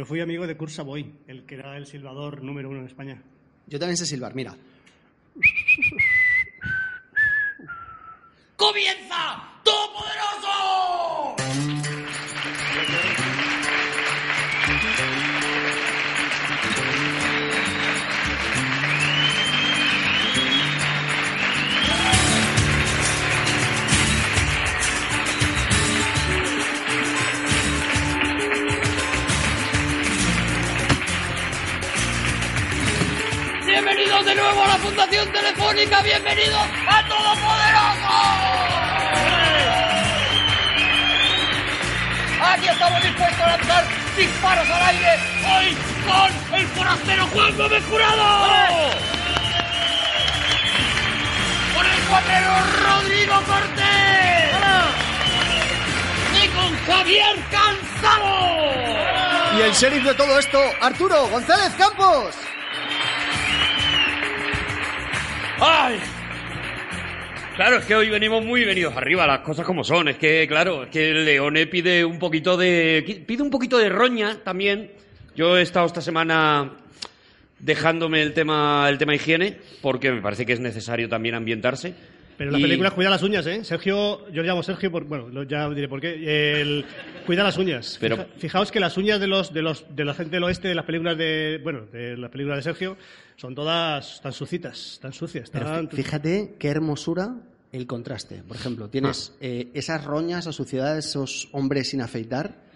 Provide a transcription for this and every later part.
Yo fui amigo de Kurt Savoy, el que era el silbador número uno en España. Yo también sé silbar, mira. ¡Comienza! ¡Todopoderoso! Bienvenidos de nuevo a la Fundación Telefónica, bienvenidos a Todopoderoso. Aquí estamos dispuestos a lanzar disparos al aire, hoy con el forastero Juan Gómez Jurado. Con el cuatrero Rodrigo Cortés. Y con Javier Cansado. Y el sheriff de todo esto, Arturo González Campos. ¡Ay! Claro, es que hoy venimos muy venidos arriba, las cosas como son. Es que, claro, es que Leone pide un poquito de. pide un poquito de roña también. Yo he estado esta semana dejándome el tema, el tema higiene, porque me parece que es necesario también ambientarse. Pero la Y- película cuida las uñas, ¿eh? Sergio, yo le llamo Sergio, por, bueno, lo- ya diré por qué. El, cuida las uñas. Pero- Fija- fijaos que las uñas de los, de los, de la gente del oeste de las películas de, bueno, de las películas de Sergio, son todas tan sucitas, tan sucias, tan- fíjate qué hermosura el contraste. Por ejemplo, tienes eh, esas roñas, esa suciedad, esos hombres sin afeitar.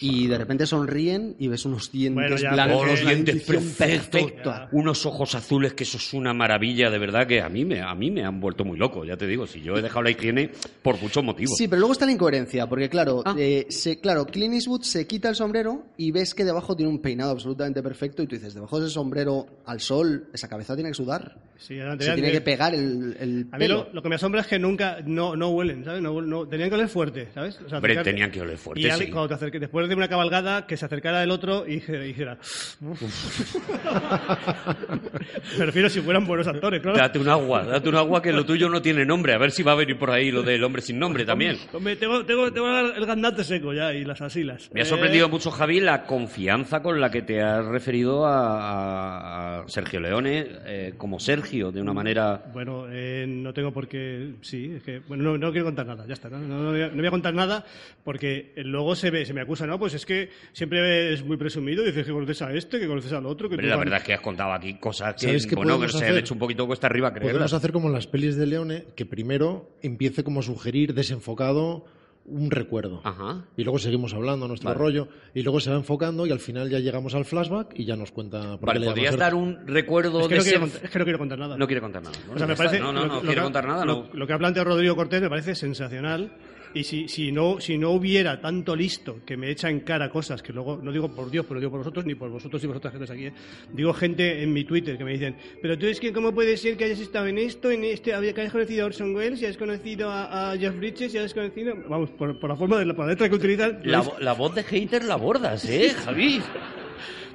Y de repente sonríen y ves unos dientes Bueno, ya, blancos. Los dientes perfectos, unos ojos azules, que eso es una maravilla, de verdad, que a mí me, a mí me han vuelto muy loco, ya te digo, si yo he dejado la higiene por muchos motivos. Sí, pero luego está la incoherencia, porque claro, Ah. eh, se, claro, Clint Eastwood se quita el sombrero y ves que debajo tiene un peinado absolutamente perfecto y tú dices, debajo de ese sombrero al sol, esa cabeza tiene que sudar. Sí, adelante, Se tiene que pegar el, el A mí pelo. lo, lo que me asombra es que nunca, no, no huelen, ¿sabes? No, no- tenían que oler fuerte, ¿sabes? O sea, Hombre, tenían que oler fuerte, Y sí. cuando te acerque- después de una cabalgada, que se acercara el otro y dijera, dijera, "Uf". me refiero si fueran buenos actores, claro. Date un agua, date un agua que lo tuyo no tiene nombre. A ver si va a venir por ahí lo del hombre sin nombre también. Hombre, tengo, tengo, tengo el gandate seco ya y las asilas. Me ha Eh, sorprendido mucho, Javi, la confianza con la que te has referido a, a Sergio Leone eh, como Sergio, de una manera... Bueno, eh, no tengo por qué. Sí, es que. Bueno, no, no quiero contar nada, ya está. No, No- no voy, a, no voy a contar nada porque luego se, ve, se me acusa, ¿no? Pues es que siempre es muy presumido. Dices que conoces a este, que conoces al otro. Que Pero tú la vas- verdad es que has contado aquí cosas que, ¿Sabes qué bueno, que podemos se han hecho un poquito cuesta arriba Podemos creerlas. hacer como en las pelis de Leone, que primero empiece como a sugerir desenfocado un recuerdo. Ajá. Y luego seguimos hablando a nuestro Vale. rollo. Y luego se va enfocando y al final ya llegamos al flashback y ya nos cuenta por Vale, qué ¿podrías dar un recuerdo Es que, de no quiero, ese- es que no quiero contar nada. No quiere contar nada. O sea, me parece. No, no, lo- no lo que ha- contar nada. Lo, no. lo que ha planteado Rodrigo Cortés me parece sensacional. Y si, si, no, si no hubiera tanto listo que me echa en cara cosas que luego, no digo por Dios, pero digo por vosotros, ni por vosotros y vosotras que aquí, ¿eh? digo gente en mi Twitter que me dicen, pero tú es que, ¿cómo puede ser que hayas estado en esto, en este, que hayas conocido a Orson Welles, y hayas conocido a, a Jeff Bridges, y hayas conocido, vamos, por, por la forma de la, letra que utilizan, La, vo- la voz de hater la bordas, ¿eh, Javi?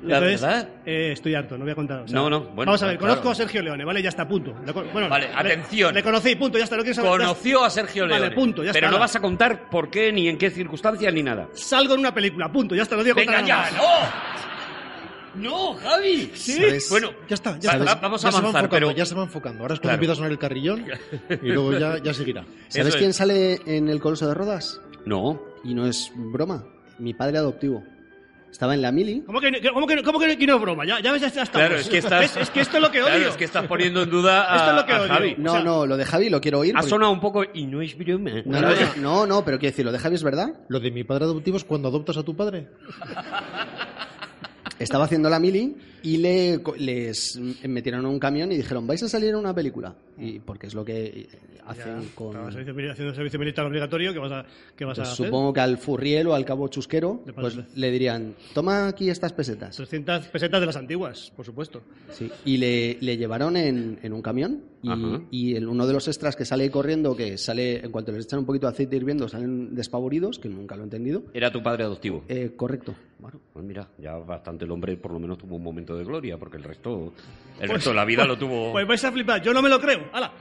La Entonces, verdad. eh, estoy harto, no voy a contar. o sea, No, no, bueno, Vamos a ver, claro. conozco a Sergio Leone, ¿vale? Ya está, punto. Bueno, Vale, le- atención. Le, conocí, punto, ya está. No quiero saber- ya- Conoció a Sergio Leone. Vale, punto, ya Pero está. no vas a contar por qué, ni en qué circunstancias, ni nada. Salgo en una película, punto, ya está, no digo ¡Venga contar ya! nada más. ¡No! ¡No, Javi! ¿Sabes? Bueno, Ya está, ya está. va- vamos Ya a se va avanzar, enfocando, pero... Ya se va enfocando. Ahora es cuando Claro. empieza a sonar el carrillón y luego ya, ya seguirá. ¿Sabes Eso quién es. sale en el Coloso de Rodas? No. Y no es broma. Mi padre adoptivo. Estaba en la mili. ¿Cómo que, cómo que, cómo que, que no es broma? Ya, ya ves, ya estamos. Claro, es que estás... ¿Ves? Es que esto es lo que odio. Claro, es que estás poniendo en duda a, Esto es lo que a odio. Javi. No, O sea- no, lo de Javi lo quiero oír. Ha porque- sonado un poco... Y no es broma. No, no, no, no, pero quiero decir, lo de Javi es verdad. Lo de mi padre adoptivo es cuando adoptas a tu padre. Estaba haciendo la mili y le, les metieron en un camión y dijeron, vais a salir en una película. Y porque es lo que hacen Ya, con... servicio haciendo servicio militar obligatorio, ¿qué vas a, qué vas Pues a hacer? supongo que al furriel o al cabo chusquero Le pues, le dirían, toma aquí estas pesetas. 300 pesetas de las antiguas, por supuesto. Sí, y le, le llevaron en, en un camión y, el, uno de los extras que sale corriendo, que sale, en cuanto les echan un poquito de aceite hirviendo, salen despavoridos, que nunca lo he entendido. Era tu padre adoptivo. Eh, correcto. Bueno, pues mira, ya bastante el hombre por lo menos tuvo un momento de gloria, porque el resto, el Pues- resto de la vida lo tuvo... Pues vais a flipar, yo no me lo creo. ¡Hala!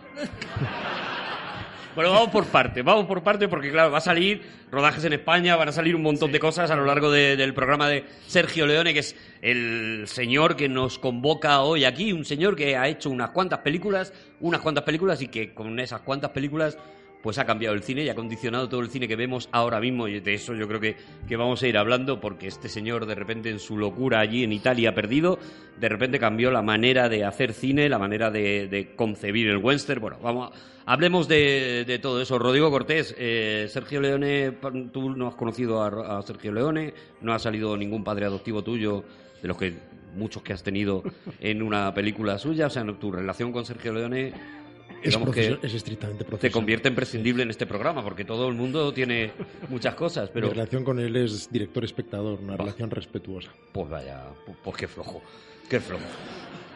Bueno, vamos por parte, vamos por parte porque claro, va a salir rodajes en España, van a salir un montón de cosas a lo largo de- del programa de Sergio Leone, que es el señor que nos convoca hoy aquí, un señor que ha hecho unas cuantas películas, unas cuantas películas y que con esas cuantas películas pues ha cambiado el cine y ha condicionado todo el cine que vemos ahora mismo y de eso yo creo que, que vamos a ir hablando porque este señor de repente en su locura allí en Italia perdido, de repente cambió la manera de hacer cine, la manera de, de concebir el western. Bueno, vamos, hablemos de, de todo eso. Rodrigo Cortés, eh, Sergio Leone, tú no has conocido a, Sergio Leone, no ha salido ningún padre adoptivo tuyo de los que muchos que has tenido en una película suya, o sea, tu relación con Sergio Leone Es, que es estrictamente te profesional. convierte en prescindible en este programa, porque todo el mundo tiene muchas cosas, pero Mi relación con él es director-espectador, una relación respetuosa. pues vaya, pu- pues qué flojo, qué flojo.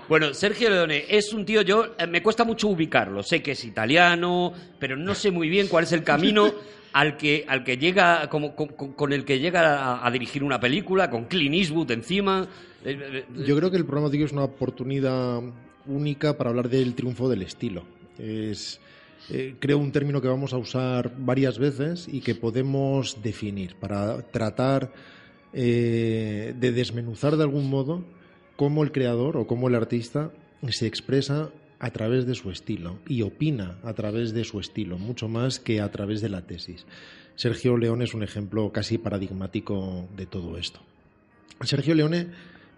Bueno, Sergio Leone es un tío, yo eh, me cuesta mucho ubicarlo, sé que es italiano, pero no sé muy bien cuál es el camino al que, al que llega, como, con, el que llega a, a dirigir una película, con Clint Eastwood encima. Eh, eh, Yo creo que el programa de es una oportunidad única para hablar del triunfo del estilo. Es, eh, creo, un término que vamos a usar varias veces y que podemos definir para tratar eh, de desmenuzar de algún modo cómo el creador o cómo el artista se expresa a través de su estilo y opina a través de su estilo, mucho más que a través de la tesis. Sergio León es un ejemplo casi paradigmático de todo esto. Sergio Leone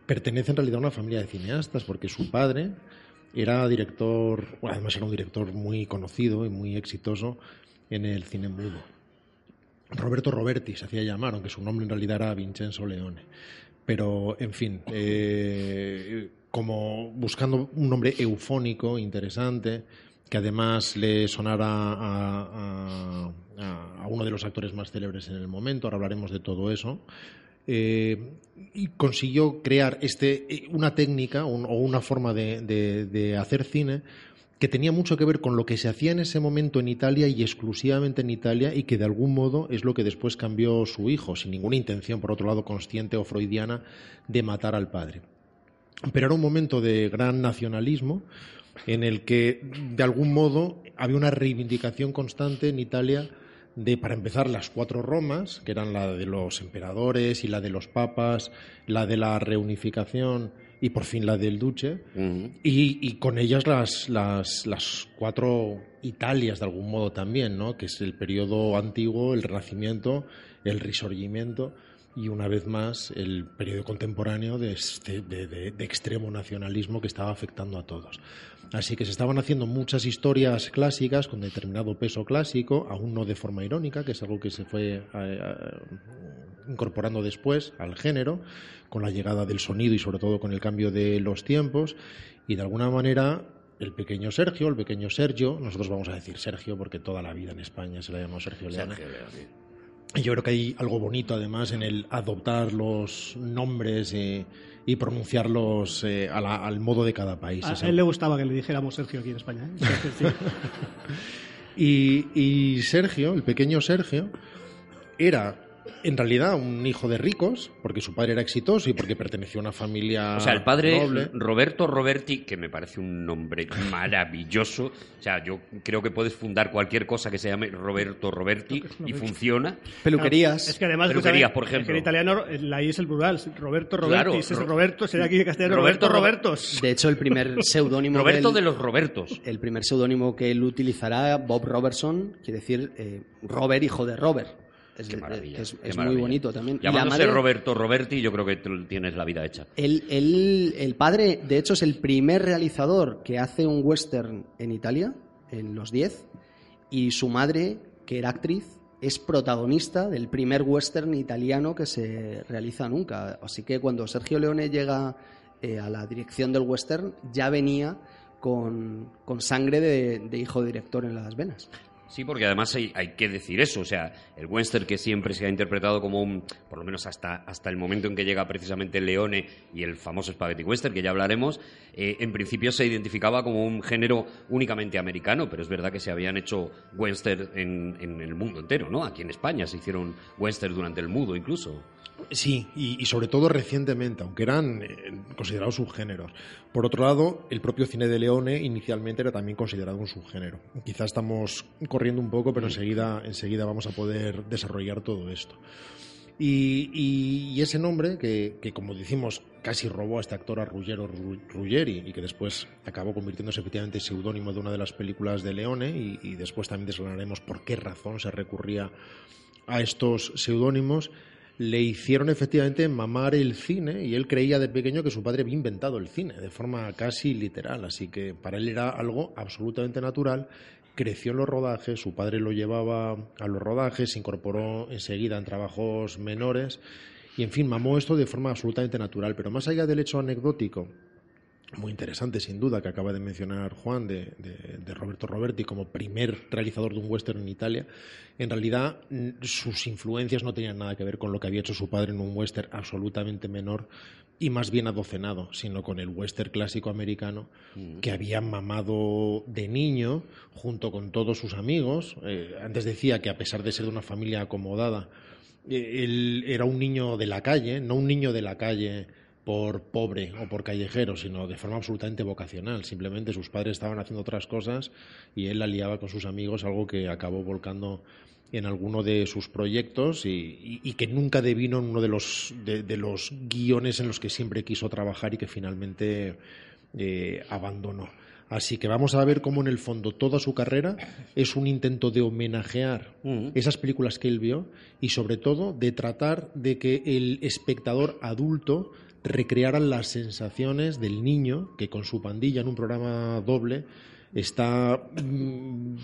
pertenece en realidad a una familia de cineastas porque su padre era director, además era un director muy conocido y muy exitoso en el cine mudo. Roberto Roberti se hacía llamar, aunque su nombre en realidad era Vincenzo Leone. Pero, en fin, eh, como buscando un nombre eufónico, interesante, que además le sonara a- a- a uno de los actores más célebres en el momento, ahora hablaremos de todo eso, eh, y consiguió crear este, eh, una técnica o una forma de hacer cine que tenía mucho que ver con lo que se hacía en ese momento en Italia y exclusivamente en Italia y que de algún modo es lo que después cambió su hijo, sin ninguna intención, por otro lado, consciente o freudiana, de matar al padre. Pero era un momento de gran nacionalismo en el que, de algún modo, había una reivindicación constante en Italia de, para empezar, las cuatro Romas, que eran la de los emperadores y la de los papas, la de la reunificación y, por fin, la del duce, y, y con ellas las, las, las cuatro Italias, de algún modo también, ¿no? que es el periodo antiguo, el Renacimiento, el Risorgimento y, una vez más, el periodo contemporáneo de, este- de- de- de extremo nacionalismo que estaba afectando a todos. Así que se estaban haciendo muchas historias clásicas con determinado peso clásico, aún no de forma irónica, que es algo que se fue eh, eh, incorporando después al género, con la llegada del sonido y sobre todo con el cambio de los tiempos, y de alguna manera el pequeño Sergio, el pequeño Sergio, nosotros vamos a decir Sergio porque toda la vida en España se le ha llamado Sergio Leone. Sergio Leone. Y yo creo que hay algo bonito además en el adoptar los nombres eh, y pronunciarlos eh, a la- al modo de cada país. A él le gustaba que le dijéramos Sergio aquí en España. ¿eh? Sí. Y Sergio, el pequeño Sergio, era en realidad un hijo de ricos, porque su padre era exitoso y porque perteneció a una familia O sea, el padre noble. Roberto Roberti, que me parece un nombre maravilloso. O sea, yo creo que puedes fundar cualquier cosa que se llame Roberto Roberti y funciona. Peluquerías. Es que además, Peluquerías, por es que ejemplo. en italiano la I es el plural. Roberto Claro, Roberti, si es Ro- Roberto, será aquí en castellano Roberto Roberto, Ro- Robertos. De hecho, el primer seudónimo Roberto de los Robertos. el primer seudónimo que él utilizará, Bob Robertson, quiere decir eh, Robert, hijo de Robert. Es, Qué de- maravilla. que es, qué es muy bonito también. Llamándose madre- Roberto Roberti, yo creo que tienes la vida hecha. El, el- el padre, de hecho, es el primer realizador que hace un western en Italia, en los 10, y su madre, que era actriz, es protagonista del primer western italiano que se realiza nunca. Así que cuando Sergio Leone llega eh, a la dirección del western, ya venía con, con sangre de, de hijo director en las venas. Sí, porque además hay, hay que decir eso. O sea, el western que siempre se ha interpretado como un, por lo menos hasta, hasta el momento en que llega precisamente Leone y el famoso Spaghetti Western, que ya hablaremos, eh, en principio se identificaba como un género únicamente americano, pero es verdad que se habían hecho western en, en el mundo entero, ¿no? Aquí en España se hicieron western durante el mudo incluso. Sí, y, y sobre todo recientemente, aunque eran eh, considerados subgéneros. Por otro lado, el propio cine de Leone inicialmente era también considerado un subgénero. Quizá estamos corriendo un poco, pero enseguida, enseguida vamos a poder desarrollar todo esto. Y, y- y ese nombre, que, que como decimos, casi robó a este actor a Ruggero Ru- Ruggeri y que después acabó convirtiéndose efectivamente en seudónimo de una de las películas de Leone y, y después también desgranaremos por qué razón se recurría a estos seudónimos, le hicieron efectivamente mamar el cine y él creía de pequeño que su padre había inventado el cine de forma casi literal, así que para él era algo absolutamente natural. Creció en los rodajes, su padre lo llevaba a los rodajes, se incorporó enseguida en trabajos menores y, en fin, mamó esto de forma absolutamente natural. Pero más allá del hecho anecdótico, muy interesante sin duda que acaba de mencionar Juan de, de- de Roberto Roberti como primer realizador de un western en Italia, en realidad sus influencias no tenían nada que ver con lo que había hecho su padre en un western absolutamente menor y más bien adocenado, sino con el western clásico americano que había mamado de niño junto con todos sus amigos. Eh, antes decía que a pesar de ser de una familia acomodada, eh, él era un niño de la calle, no un niño de la calle por pobre o por callejero, sino de forma absolutamente vocacional. Simplemente sus padres estaban haciendo otras cosas y él la liaba con sus amigos, algo que acabó volcando en alguno de sus proyectos y, y- y que nunca devino en uno de los, de, de los guiones en los que siempre quiso trabajar y que finalmente eh, abandonó. Así que vamos a ver cómo en el fondo toda su carrera es un intento de homenajear esas películas que él vio y sobre todo de tratar de que el espectador adulto recreara las sensaciones del niño que con su pandilla en un programa doble está mm,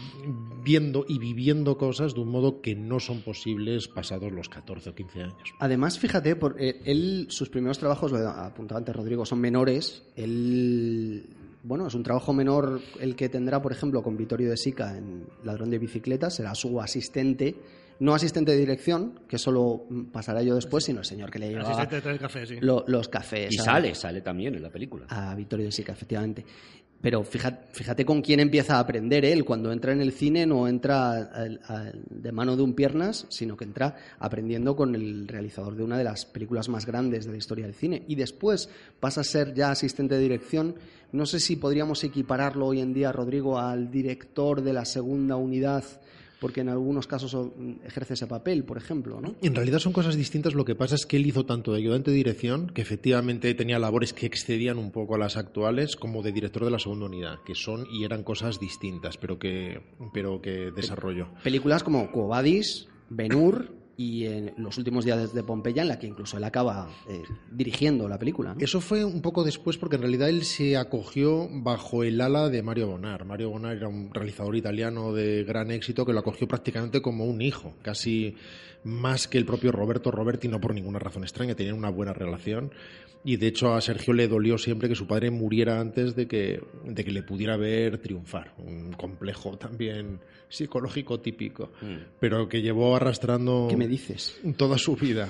viendo y viviendo cosas de un modo que no son posibles pasados los 14 o 15 años. Además, fíjate, por, eh, él, sus primeros trabajos, lo apuntaba antes Rodrigo, son menores. Él, bueno, es un trabajo menor el que tendrá, por ejemplo, con Vittorio de Sica en Ladrón de Bicicletas, será su asistente, no asistente de dirección, que solo pasará yo después, sino el señor que le llevaba Asistente de traer café, sí. lo- los cafés. Y a- sale, sale también en la película. a Vittorio de Sica, efectivamente. Pero fíjate, fíjate con quién empieza a aprender él. Cuando entra en el cine no entra de mano de un piernas, sino que entra aprendiendo con el realizador de una de las películas más grandes de la historia del cine. Y después pasa a ser ya asistente de dirección. No sé si podríamos equipararlo hoy en día, Rodrigo, al director de la segunda unidad, porque en algunos casos mm, ejerce ese papel, por ejemplo, ¿no? En realidad son cosas distintas. Lo que pasa es que él hizo tanto de ayudante de dirección, que efectivamente tenía labores que excedían un poco a las actuales, como de director de la segunda unidad, que son y eran cosas distintas, pero que, pero que desarrolló. películas como Quo Vadis, Ben-Hur y en Los últimos días de Pompeya, en la que incluso él acaba eh, dirigiendo la película. Eso fue un poco después porque en realidad él se acogió bajo el ala de Mario Bonar. Mario Bonar era un realizador italiano de gran éxito que lo acogió prácticamente como un hijo, casi más que el propio Roberto Roberti, no por ninguna razón extraña, tenían una buena relación. Y de hecho a Sergio le dolió siempre que su padre muriera antes de que, de que le pudiera ver triunfar. Un complejo también psicológico típico, pero que llevó arrastrando ¿Qué me dices? toda su vida.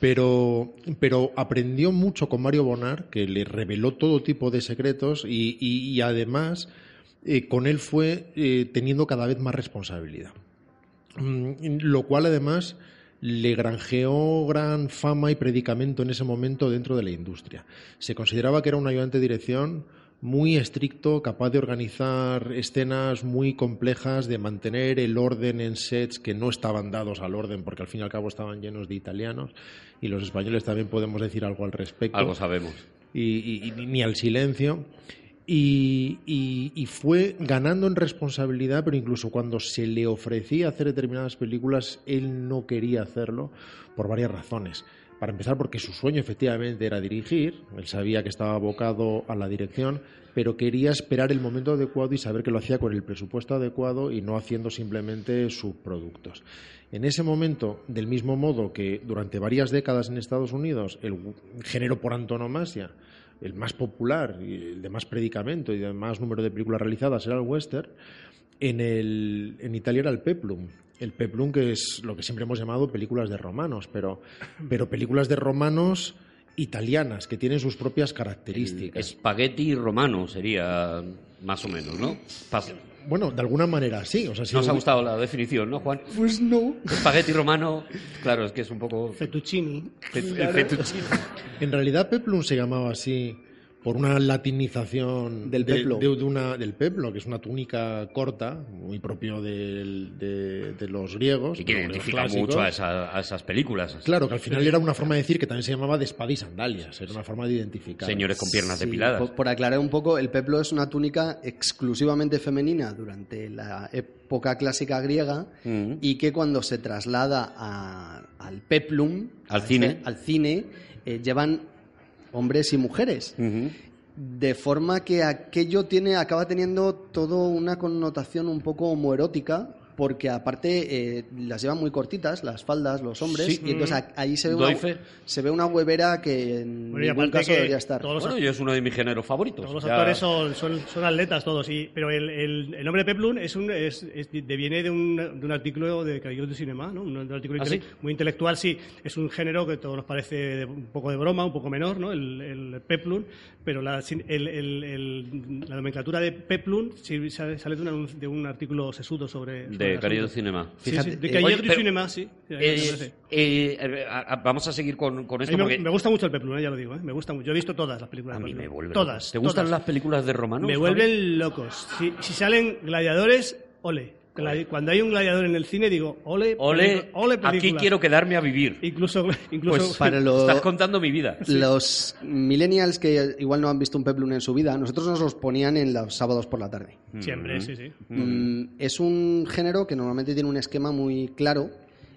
Pero, pero aprendió mucho con Mario Bonar, que le reveló todo tipo de secretos y, y- y además eh, con él fue eh, teniendo cada vez más responsabilidad. Mm, Lo cual además le granjeó gran fama y predicamento en ese momento dentro de la industria. Se consideraba que era un ayudante de dirección muy estricto, capaz de organizar escenas muy complejas, de mantener el orden en sets que no estaban dados al orden, porque al fin y al cabo estaban llenos de italianos, y los españoles también podemos decir algo al respecto Algo sabemos. y, y- y ni al silencio. Y, fue ganando en responsabilidad, pero incluso cuando se le ofrecía hacer determinadas películas, él no quería hacerlo por varias razones. Para empezar, porque su sueño efectivamente era dirigir, él sabía que estaba abocado a la dirección, pero quería esperar el momento adecuado y saber que lo hacía con el presupuesto adecuado y no haciendo simplemente subproductos. En ese momento, del mismo modo que durante varias décadas en Estados Unidos, el género por antonomasia, el más popular y el de más predicamento y de más número de películas realizadas era el western, en, el, en Italia era el peplum. El peplum que es lo que siempre hemos llamado películas de romanos, pero, pero películas de romanos italianas que tienen sus propias características. Espagueti romano sería más o menos, ¿no? Pas- Bueno, de alguna manera sí. O sea, si Nos ha gustado la definición, ¿no, Juan? Pues no. Espagueti romano, claro, es que es un poco... Fettuccini. El fettuccine. En realidad Peplum se llamaba así por una latinización Del de- peplo. de- de una- del peplo, que es una túnica corta, muy propio de, de los griegos. Y que identifica clásicos. mucho a, esa- a esas películas. Claro, que al final era una forma de decir que también se llamaba de espada y sandalias, era una forma de identificar. Señores con piernas Sí, depiladas. Por, por aclarar un poco, el peplo es una túnica exclusivamente femenina durante la época clásica griega Mm. y que cuando se traslada a- al peplum, Al cine. al cine, eh, llevan hombres y mujeres. De forma que aquello tiene, acaba teniendo todo una connotación un poco homoerótica, porque aparte eh, las llevan muy cortitas, las faldas, los hombres, Sí. y entonces a- ahí se ve, una, se ve una huevera que en Bueno, ningún caso que debería estar. todos los Bueno, yo es uno de mis géneros favoritos. Todos los Ya- actores son, son, son atletas todos, y, pero el, el, el nombre Peplum es un, es, es- deviene de un, de un artículo de Caballero de Cinema, ¿no? un, un artículo ¿Ah, intele- sí? muy intelectual, sí. Es un género que todos nos parece de- un poco de broma, un poco menor, ¿no? el, el Peplum, pero la, sin- el- el- el- la nomenclatura de Peplum sale, de, un, de un artículo sesudo sobre... sobre De asunto. Cinema. Fíjate, sí, de oye, pero- Cinema, sí. Eh, eh, a- a- vamos a seguir con, con A esto mí me, porque me gusta mucho el Peplum, eh, ya lo digo. eh, Me gusta mucho. Yo he visto todas las películas a mí me Peplum. vuelve. Todas. ¿Te gustan todas. las películas de romanos? Me vuelven locos. Si, si salen gladiadores, ole. Cuando hay un gladiador en el cine, digo, ole, Ole, película, ole aquí quiero quedarme a vivir. Incluso, incluso Pues para lo- Estás contando mi vida. Los millennials que igual no han visto un peplum en su vida, nosotros nos los ponían en los sábados por la tarde. siempre, sí, sí. Mm, es un género que normalmente tiene un esquema muy claro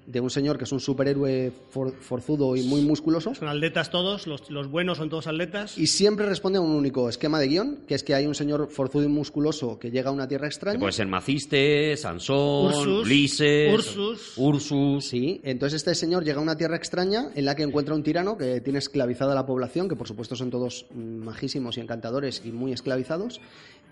de un señor que es un superhéroe for- forzudo y muy musculoso Son atletas todos, los, los buenos son todos atletas. y siempre responde a un único esquema de guion, que es que hay un señor forzudo y musculoso que llega a una tierra extraña. Puede ser Maciste, Sansón, Ursus, Ulises, Ursus. Ursus. Sí, entonces este señor llega a una tierra extraña en la que encuentra un tirano que tiene esclavizada a la población, que por supuesto son todos majísimos y encantadores y muy esclavizados.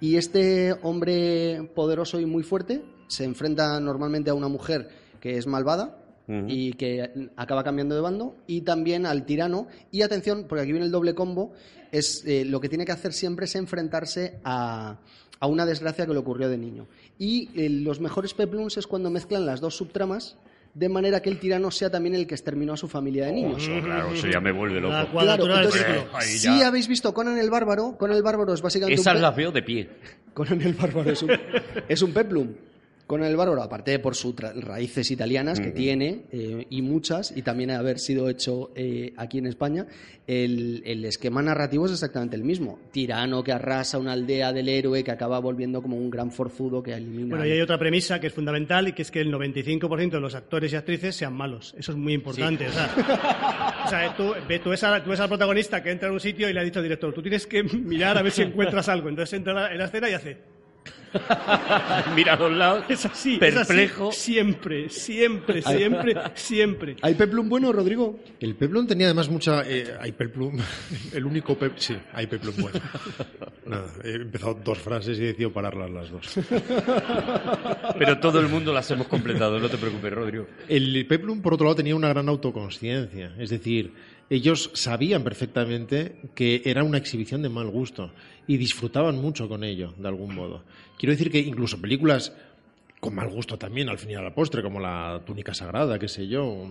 Y este hombre poderoso y muy fuerte se enfrenta normalmente a una mujer que es malvada Ujú. y que acaba cambiando de bando, y también al tirano. Y atención, porque aquí viene el doble combo, es eh, lo que tiene que hacer siempre es enfrentarse a, a una desgracia que le ocurrió de niño. Y eh, los mejores peplums es cuando mezclan las dos subtramas de manera que el tirano sea también el que exterminó a su familia de niños. Eso, claro, eso ya me vuelve loco. La Claro, entonces, si ya. habéis visto Conan el Bárbaro, Conan el Bárbaro es básicamente Esas un las veo de pie. Conan el Bárbaro es un, es un peplum. Conan el Bárbaro, aparte de por sus raíces italianas que tiene, eh, y muchas, y también haber sido hecho eh, aquí en España, el, el esquema narrativo es exactamente el mismo. Tirano que arrasa una aldea del héroe que acaba volviendo como un gran forzudo que elimina... Bueno, y hay otra premisa que es fundamental y que es que el 95% de los actores y actrices sean malos. Eso es muy importante. O sea, o sea, tú, tú ves a- tú ves al protagonista que entra en un sitio y le ha dicho al director, tú tienes que mirar a ver si encuentras algo. Entonces entra en la escena y hace, Mira a los lados. es así, es así, Perplejo. siempre, siempre, siempre, siempre. ¿Hay peplum bueno, Rodrigo? El peplum tenía además mucha. eh, hay peplum. El único pep. Sí, hay peplum bueno. Nada, he empezado dos frases y he decidido pararlas las dos. Pero todo el mundo las hemos completado, no te preocupes, Rodrigo. El peplum, por otro lado, tenía una gran autoconsciencia. Es decir, ellos sabían perfectamente que era una exhibición de mal gusto y disfrutaban mucho con ello, de algún modo. Quiero decir que incluso películas con mal gusto también, al fin y a la postre, como La túnica sagrada, qué sé yo,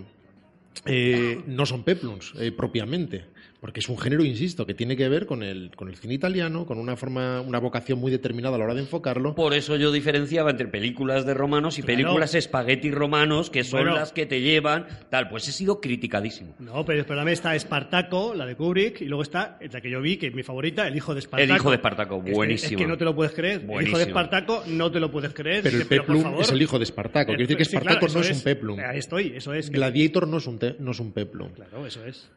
eh, no son peplums eh, propiamente, porque es un género, insisto, que tiene que ver con el, con el cine italiano, con una forma, una vocación muy determinada a la hora de enfocarlo. Por eso yo diferenciaba entre películas de romanos y Claro. películas espagueti romanos, que son Bueno. las que te llevan, tal. Pues he sido criticadísimo. No, pero espérame, está Espartaco, la de Kubrick, y luego está la que yo vi, que es mi favorita, El hijo de Espartaco. El hijo de Espartaco, buenísimo. Es que no te lo puedes creer. El hijo de Espartaco no te lo puedes creer. pero el Dice, por peplum favor. es el hijo de Espartaco. Quiero decir que Sí, claro, Espartaco no es un peplum. Ahí estoy, eso es. Gladiator no es un, te- no es un peplum. Claro, eso es.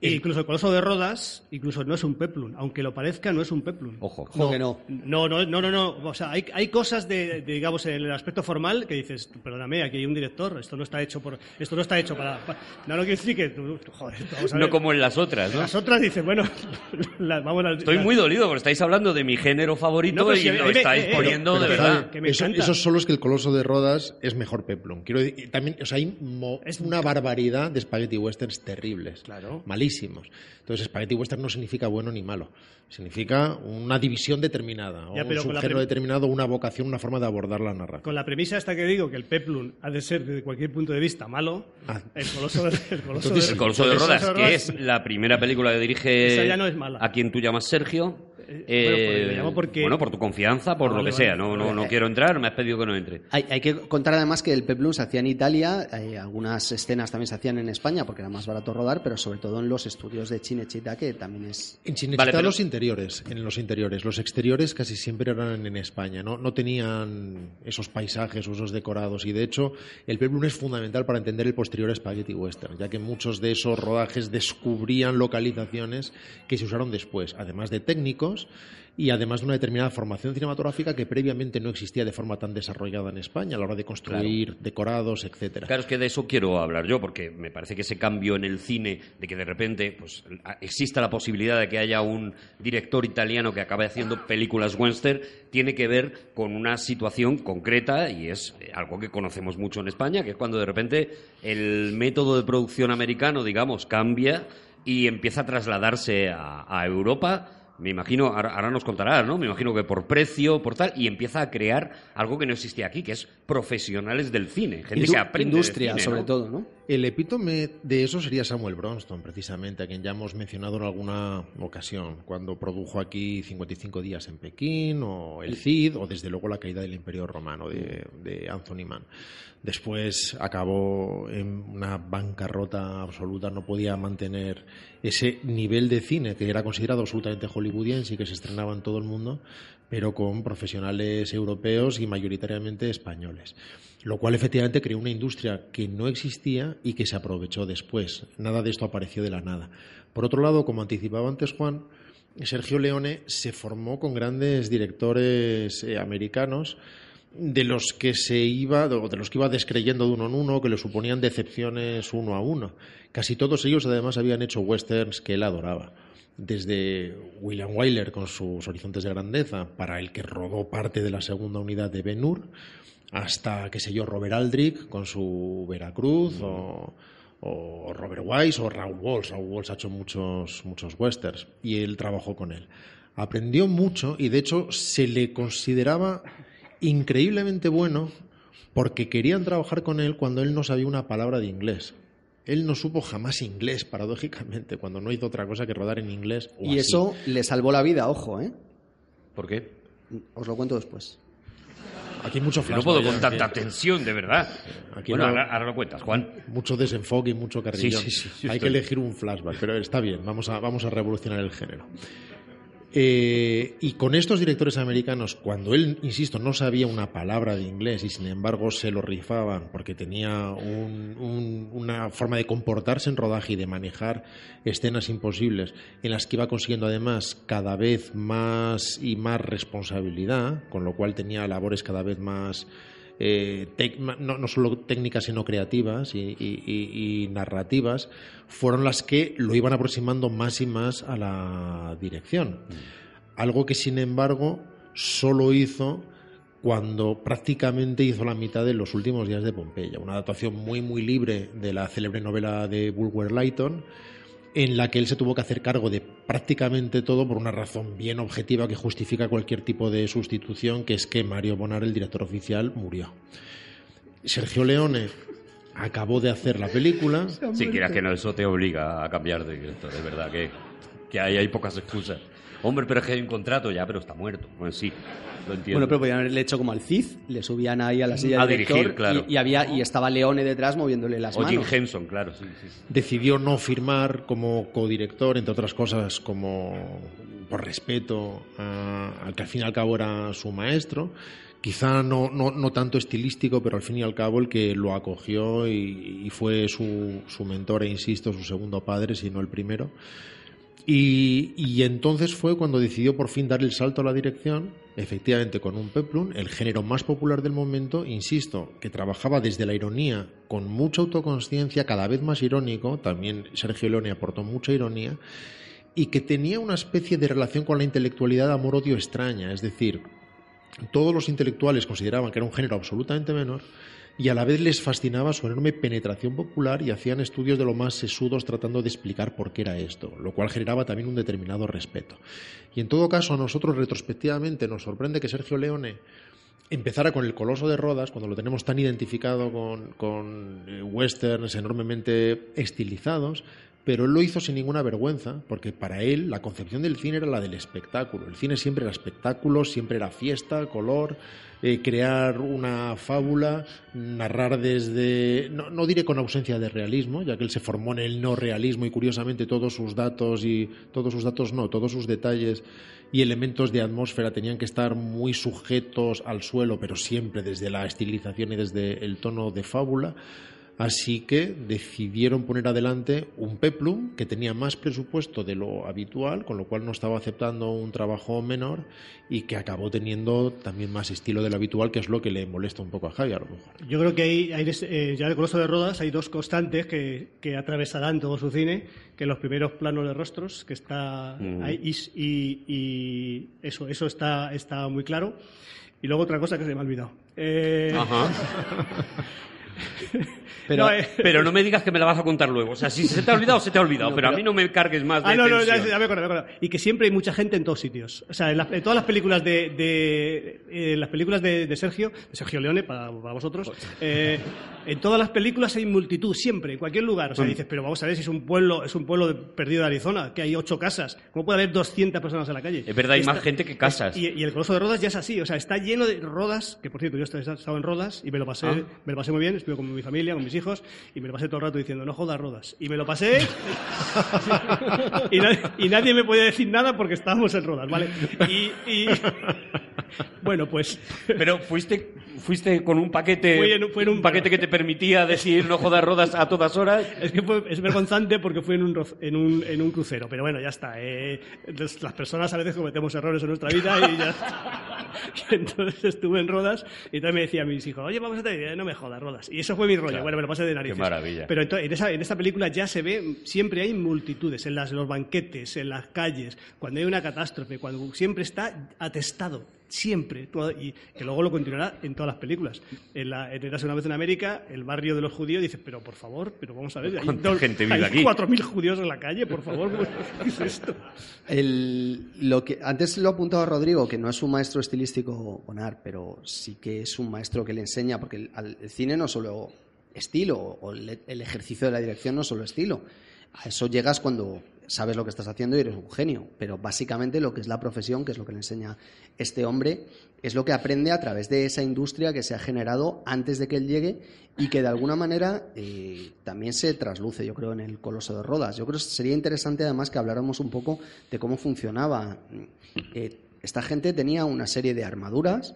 E incluso el coloso de Rodas, incluso no es un peplum. Aunque lo parezca, no es un peplum. Ojo. Ojo que no. No, no, no, no, no. O sea, hay, hay cosas de, de, digamos, en el aspecto formal que dices, perdóname, aquí hay un director, esto no está hecho por, esto no está hecho para, pa- no lo quiero decir que, joder, vamos a ver. No como en las otras, ¿no? Las otras dices, bueno, las- vamos a Estoy muy dolido porque estáis hablando de mi género favorito No, y si lo me- estáis eh, eh, poniendo pero de verdad. que me eso, encanta. eso solo es que el Coloso de Rodas es mejor peplum. Quiero decir, también, o sea, hay mo- Es- una barbaridad de spaghetti westerns terribles. Claro. Malísimos. Malísimos. Entonces, Spaghetti Western no significa bueno ni malo. Significa una división determinada, o Ya, un subgénero determinado, una vocación, una forma de abordar la narrativa. Con la premisa esta que digo, que el Peplum ha de ser desde cualquier punto de vista malo, Ah. el coloso de, el coloso Entonces, de- El Coloso de Rodas, que es la primera película que dirige Esa ya no es mala. a quien tú llamas Sergio. Eh, bueno, Eh, pues porque- bueno, por tu confianza, por lo vale, que sea. vale. No, no, no quiero entrar, me has pedido que no entre. Hay, hay que contar además que el Peplum se hacía en Italia, eh, algunas escenas también se hacían en España porque era más barato rodar, pero sobre todo en los estudios de Cinecittà, que también es... En Vale, pero- los interiores, en los interiores. Los exteriores casi siempre eran en España, ¿no? No tenían esos paisajes o esos decorados. Y de hecho, el Peplum es fundamental para entender el posterior Spaghetti Western, ya que muchos de esos rodajes descubrían localizaciones que se usaron después, además de técnicos y además de una determinada formación cinematográfica que previamente no existía de forma tan desarrollada en España a la hora de construir decorados, etcétera. Claro, es que de eso quiero hablar yo, porque me parece que ese cambio en el cine, de que de repente pues, exista la posibilidad de que haya un director italiano que acabe haciendo películas western, tiene que ver con una situación concreta y es eh, algo que conocemos mucho en España, que es cuando de repente el método de producción americano, digamos, cambia y empieza a trasladarse a, a Europa. Me imagino, ahora, ahora nos contarás, ¿no? Me imagino que por precio, por tal, y empieza a crear algo que no existía aquí, que es profesionales del cine, gente Indu- que aprende de industria, cine, sobre ¿no? todo, ¿no? El epítome de eso sería Samuel Bronston, precisamente, a quien ya hemos mencionado en alguna ocasión, cuando produjo aquí 55 días en Pekín, o El Cid, o desde luego La caída del Imperio Romano de, de Anthony Mann. Después acabó en una bancarrota absoluta, no podía mantener ese nivel de cine que era considerado absolutamente hollywoodiense y que se estrenaba en todo el mundo, pero con profesionales europeos y mayoritariamente españoles. Lo cual efectivamente creó una industria que no existía y que se aprovechó después. Nada de esto apareció de la nada. Por otro lado, como anticipaba antes Juan, Sergio Leone se formó con grandes directores eh, americanos de los que se iba de los que iba descreyendo de uno en uno, que le suponían decepciones uno a uno. Casi todos ellos además habían hecho westerns que él adoraba. Desde William Wyler con sus Horizontes de Grandeza, para el que rodó parte de la segunda unidad de Ben Hur, hasta, qué sé yo, Robert Aldrich con su Veracruz, o, o Robert Wise, o Raúl Walsh. Raúl Walsh ha hecho muchos, muchos westerns y él trabajó con él. Aprendió mucho y de hecho se le consideraba increíblemente bueno porque querían trabajar con él cuando él no sabía una palabra de inglés. Él no supo jamás inglés, paradójicamente, cuando no hizo otra cosa que rodar en inglés. o Y así. eso le salvó la vida, ojo, ¿eh? ¿Por qué? Os lo cuento después. Aquí hay mucho Que no puedo ya, con aquí- tanta tensión, de verdad. Aquí bueno, no- ahora, ahora lo cuentas, Juan. mucho desenfoque y mucho carrillón. Sí, sí, sí, sí, Hay estoy- que elegir un flashback, pero está bien, vamos a, vamos a revolucionar el género. Eh, y con estos directores americanos, cuando él, insisto, no sabía una palabra de inglés y sin embargo se lo rifaban porque tenía un- un- una forma de comportarse en rodaje y de manejar escenas imposibles en las que iba consiguiendo además cada vez más y más responsabilidad, con lo cual tenía labores cada vez más eh, no, no solo técnicas sino creativas y, y- y- y narrativas, fueron las que lo iban aproximando más y más a la dirección. Algo que sin embargo solo hizo cuando prácticamente hizo la mitad de los últimos días de Pompeya, una adaptación muy muy libre de la célebre novela de Bulwer Lytton, en la que él se tuvo que hacer cargo de prácticamente todo por una razón bien objetiva que justifica cualquier tipo de sustitución, que es que Mario Bonar, el director oficial, murió. Sergio Leone acabó de hacer la película. Si quieras que no, eso te obliga a cambiar de director, de verdad que, que ahí hay pocas excusas. Hombre, pero es que hay un contrato ya, pero está muerto. Bueno, sí, lo entiendo. Bueno, pero podían haberle hecho como al Cid, le subían ahí a la silla A de director dirigir, claro. y, y había, y estaba Leone detrás moviéndole las o Jim manos. Henson, claro, sí, sí. sí. decidió no firmar como codirector, entre otras cosas, como por respeto a- al que al fin y al cabo era su maestro. Quizá no, no, no tanto estilístico, pero al fin y al cabo el que lo acogió y, y fue su, su mentor e insisto, su segundo padre, si no el primero. Y, entonces fue cuando decidió por fin dar el salto a la dirección, efectivamente con un peplum, el género más popular del momento, insisto, que trabajaba desde la ironía, con mucha autoconsciencia, cada vez más irónico, también Sergio Leone aportó mucha ironía, y que tenía una especie de relación con la intelectualidad amor-odio extraña, es decir, todos los intelectuales consideraban que era un género absolutamente menor, y a la vez les fascinaba su enorme penetración popular y hacían estudios de lo más sesudos tratando de explicar por qué era esto, lo cual generaba también un determinado respeto. Y en todo caso, a nosotros retrospectivamente nos sorprende que Sergio Leone empezara con el Coloso de Rodas, cuando lo tenemos tan identificado con, con eh, westerns enormemente estilizados, pero él lo hizo sin ninguna vergüenza, porque para él la concepción del cine era la del espectáculo. El cine siempre era espectáculo, siempre era fiesta, color, eh, crear una fábula, narrar desde, no, no, diré con ausencia de realismo, ya que él se formó en el no realismo y curiosamente todos sus datos y todos sus datos no, todos sus detalles y elementos de atmósfera tenían que estar muy sujetos al suelo, pero siempre desde la estilización y desde el tono de fábula. Así que decidieron poner adelante un peplum que tenía más presupuesto de lo habitual, con lo cual no estaba aceptando un trabajo menor y que acabó teniendo también más estilo de lo habitual, que es lo que le molesta un poco a Javi a lo mejor. Yo creo que hay, hay eh, ya en el Coloso de Rodas hay dos constantes que, que, atravesarán todo su cine, que los primeros planos de rostros, que está mm. ahí, y, y, y, eso, eso está, está muy claro. Y luego otra cosa que se me ha olvidado. Eh... Ajá. Pero no, eh, pero, no, me digas que me la vas a contar luego. O sea, si se te ha olvidado, se te ha olvidado. No, pero, pero, a mí no me cargues más de Ah, no, no, ya, ya, me acuerdo, me acuerdo. Y que siempre hay mucha gente en todos sitios. O sea, en, la, en todas las películas de, de eh, las películas de, de, Sergio, de Sergio Leone, para, para vosotros, eh, en todas las películas hay multitud, siempre, en cualquier lugar. O sea, dices, pero vamos a ver si es un pueblo, es un pueblo de, perdido de Arizona, que hay ocho casas. ¿Cómo puede haber 200 personas en la calle? Es verdad, hay más gente que casas. Y, y, el Coloso de Rodas ya es así. O sea, está lleno de Rodas, que por cierto, yo he estado en Rodas y me lo pasé, ah. me lo pasé muy bien. Estuve con mi familia, con mis hijos, y me lo pasé todo el rato diciendo, no jodas Rodas. Y me lo pasé y, nadie, y, nadie, me podía decir nada porque estábamos en Rodas, ¿vale? Y, y... bueno, pues... Pero fuiste, fuiste con un paquete, fui en, en un, un, paquete que te permitía decir no jodas Rodas a todas horas. Es que fue, es vergonzante porque fui en un, en un, en un crucero, pero bueno, ya está. Eh, las personas a veces cometemos errores en nuestra vida y ya y entonces estuve en Rodas y también me decían mis hijos, oye, vamos a tener, no me jodas Rodas. Y eso fue mi rollo. Claro. Bueno, me lo pasé de narices. Qué maravilla. Pero en, esa, en esta película ya se ve, siempre hay multitudes, en las, los banquetes, en las calles, cuando hay una catástrofe, cuando siempre está atestado siempre, y que luego lo continuará en todas las películas. En la en Eras una vez en América, el barrio de los judíos dice, pero por favor, pero vamos a ver, hay, ¿Cuánta gente vive hay aquí? 4.000 judíos en la calle, por favor, ¿qué es esto? El, lo que, antes lo ha apuntado Rodrigo, que no es un maestro estilístico Onar, pero sí que es un maestro que le enseña, porque el, al, el cine no solo estilo, o el, el ejercicio de la dirección no solo estilo. A eso llegas cuando sabes lo que estás haciendo y eres un genio, pero básicamente lo que es la profesión, que es lo que le enseña este hombre, es lo que aprende a través de esa industria que se ha generado antes de que él llegue y que de alguna manera eh, también se trasluce, yo creo, en el Coloso de Rodas. Yo creo que sería interesante además que habláramos un poco de cómo funcionaba. Eh, esta gente tenía una serie de armaduras,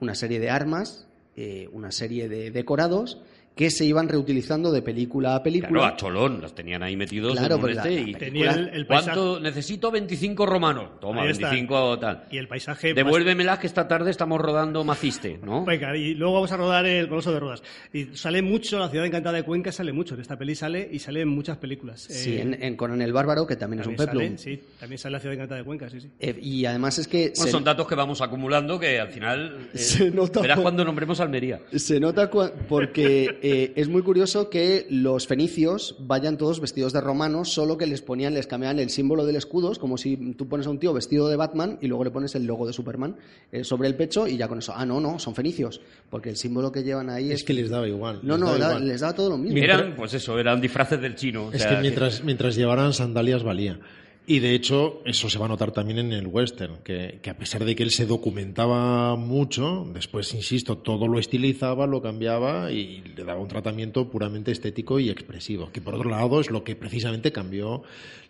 una serie de armas, eh, una serie de decorados que se iban reutilizando de película a película. Claro, a cholón, los tenían ahí metidos claro, en un este la, y tenía el, el ¿Cuánto necesito 25 romanos? Toma, Ahí 25 está. tal. Y el paisaje... Devuélvemelas que esta tarde estamos rodando Maciste, ¿no? Venga, y luego vamos a rodar el Coloso de Rodas. Y sale mucho, la ciudad encantada de Cuenca sale mucho, en esta peli sale y sale en muchas películas. Sí, Eh, en, en Conan el Bárbaro, que también, también es un peplum. sale, sí, también sale la ciudad encantada de Cuenca, sí, sí. Eh, y además es que Bueno, se, son datos que vamos acumulando que al final eh, Se nota verás cuando nombremos Almería. se nota cua- porque eh, es muy curioso que los fenicios vayan todos vestidos de romanos, solo que les ponían, les cambiaban el símbolo del escudo, es como si tú pones a un tío vestido de Batman y luego le pones el logo de Superman eh, sobre el pecho y ya con eso, ah, no, no, son fenicios, porque el símbolo que llevan ahí es... Es que les daba igual. no, les no, daba da- igual. les da todo lo mismo. Eran, pues eso, eran disfraces del chino. o Es sea, que mientras, mientras llevaran sandalias valía. Y de hecho, eso se va a notar también en el western, que, que a pesar de que él se documentaba mucho, después, insisto, todo lo estilizaba, lo cambiaba y le daba un tratamiento puramente estético y expresivo, que por otro lado es lo que precisamente cambió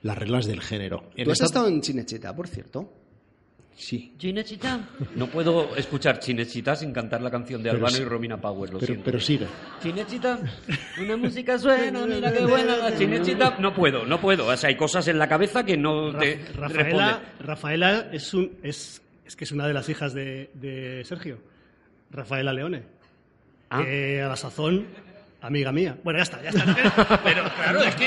las reglas del género. En Tú has esta- estado en Chinechita, por cierto. Sí, Chinechita. No puedo escuchar Chinechita sin cantar la canción de Pero Albano sí. y Romina Power, lo pero, siento. pero. Chinechita, una música suena, mira qué buena la chinechita. No puedo, no puedo. O sea, hay cosas en la cabeza que no te Ra-. Rafaela, Rafaela es, un, es, es que es una de las hijas de, de Sergio, Rafaela Leone, Ah. que a la sazón Amiga mía. Bueno, ya está, ya está. Pero claro, es que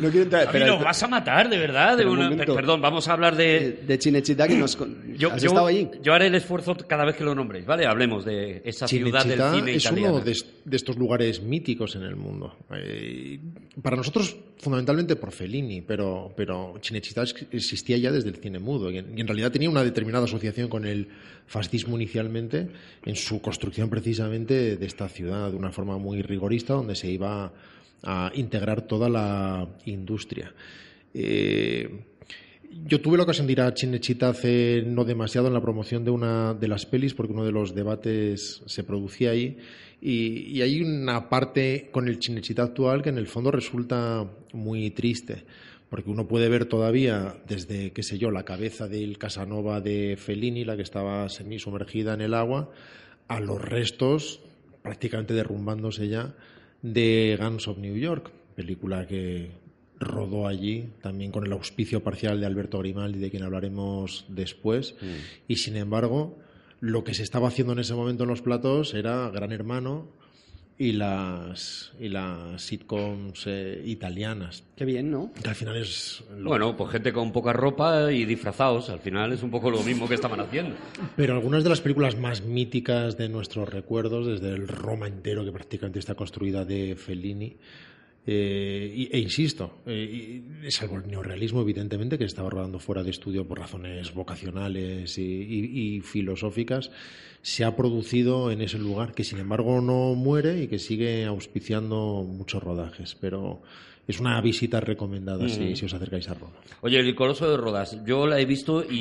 No quiero entrar. a mí nos vas a matar, de verdad. de un. Perdón, vamos a hablar de... de, de Chinechita que nos. Yo, ¿Has yo- estado allí? yo haré el esfuerzo cada vez que lo nombréis, ¿vale? Hablemos de esa ciudad del cine es italiano. uno de, est- de estos lugares míticos en el mundo. Eh, para nosotros, fundamentalmente por Fellini, pero, pero es- existía ya desde el cine mudo y en, y en realidad tenía una determinada asociación con el fascismo inicialmente en su construcción precisamente de esta ciudad de una forma muy rigorista donde se iba a integrar toda la industria. Eh, yo tuve la ocasión de ir a Cinecittà hace no demasiado en la promoción de una de las pelis, porque uno de los debates se producía ahí. Y, y hay una parte con el Cinecittà actual que en el fondo resulta muy triste, porque uno puede ver todavía desde, qué sé yo, la cabeza del Casanova de Fellini, la que estaba semisumergida en el agua, a los restos, prácticamente derrumbándose ya, de Guns of New York, película que rodó allí, también con el auspicio parcial de Alberto Grimaldi, de quien hablaremos después. Y sin embargo, lo que se estaba haciendo en ese momento en los platos era Gran Hermano y las, y las sitcoms eh, italianas, Qué bien, ¿no? que al final es lo- Bueno, pues gente con poca ropa y disfrazados. Al final es un poco lo mismo que estaban haciendo. Pero algunas de las películas más míticas de nuestros recuerdos, desde el Roma entero, que prácticamente está construida de Fellini, eh, e insisto, eh, salvo el neorrealismo, evidentemente, que estaba rodando fuera de estudio por razones vocacionales y, y- y filosóficas, se ha producido en ese lugar, que sin embargo no muere y que sigue auspiciando muchos rodajes. Pero es una visita recomendada si, si os acercáis a Roma. Oye, el Coloso de Rodas, yo la he visto y,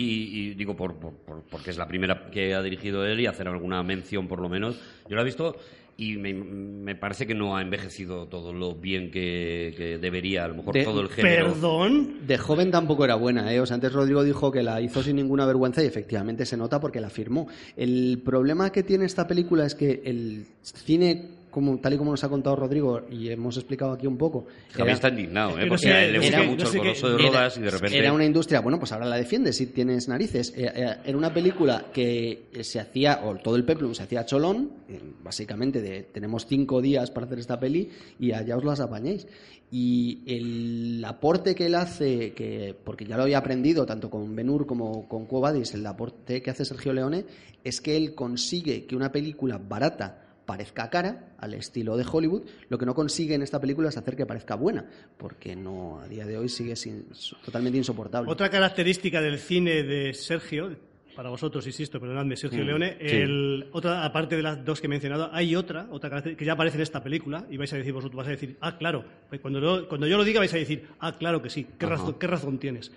y digo por, por- por- porque es la primera que ha dirigido él y hacer alguna mención por lo menos. Yo la he visto y me, me parece que no ha envejecido todo lo bien que, que debería, a lo mejor De- todo el género. Perdón. De joven tampoco era buena, ¿eh? O sea, antes Rodrigo dijo que la hizo sin ninguna vergüenza y efectivamente se nota porque la firmó. El problema que tiene esta película es que el cine, como, tal y como nos ha contado Rodrigo y hemos explicado aquí un poco, Javier era- está indignado, ¿eh? Porque sí, a él le gusta que- mucho no sé el Coloso de era- Rodas y de repente... Era una industria, bueno, pues ahora la defiendes si tienes narices. Eh, eh, Era una película que se hacía, o todo el peplum se hacía cholón, eh, básicamente de tenemos cinco días para hacer esta peli y allá os las apañéis. Y el aporte que él hace, que porque ya lo había aprendido tanto con Benur como con Quo Vadis, el aporte que hace Sergio Leone, es que él consigue que una película barata parezca cara, al estilo de Hollywood, lo que no consigue en esta película es hacer que parezca buena, porque no a día de hoy sigue sin- totalmente insoportable. Otra característica del cine de Sergio, para vosotros, insisto, perdonadme, Sergio Mm, Leone, sí. el, otra, aparte de las dos que he mencionado, hay otra, otra característica que ya aparece en esta película, y vais a decir vosotros, vais a decir, ah, claro, pues cuando, yo- cuando yo lo diga vais a decir, ah, claro que sí, qué, razón, qué razón tienes.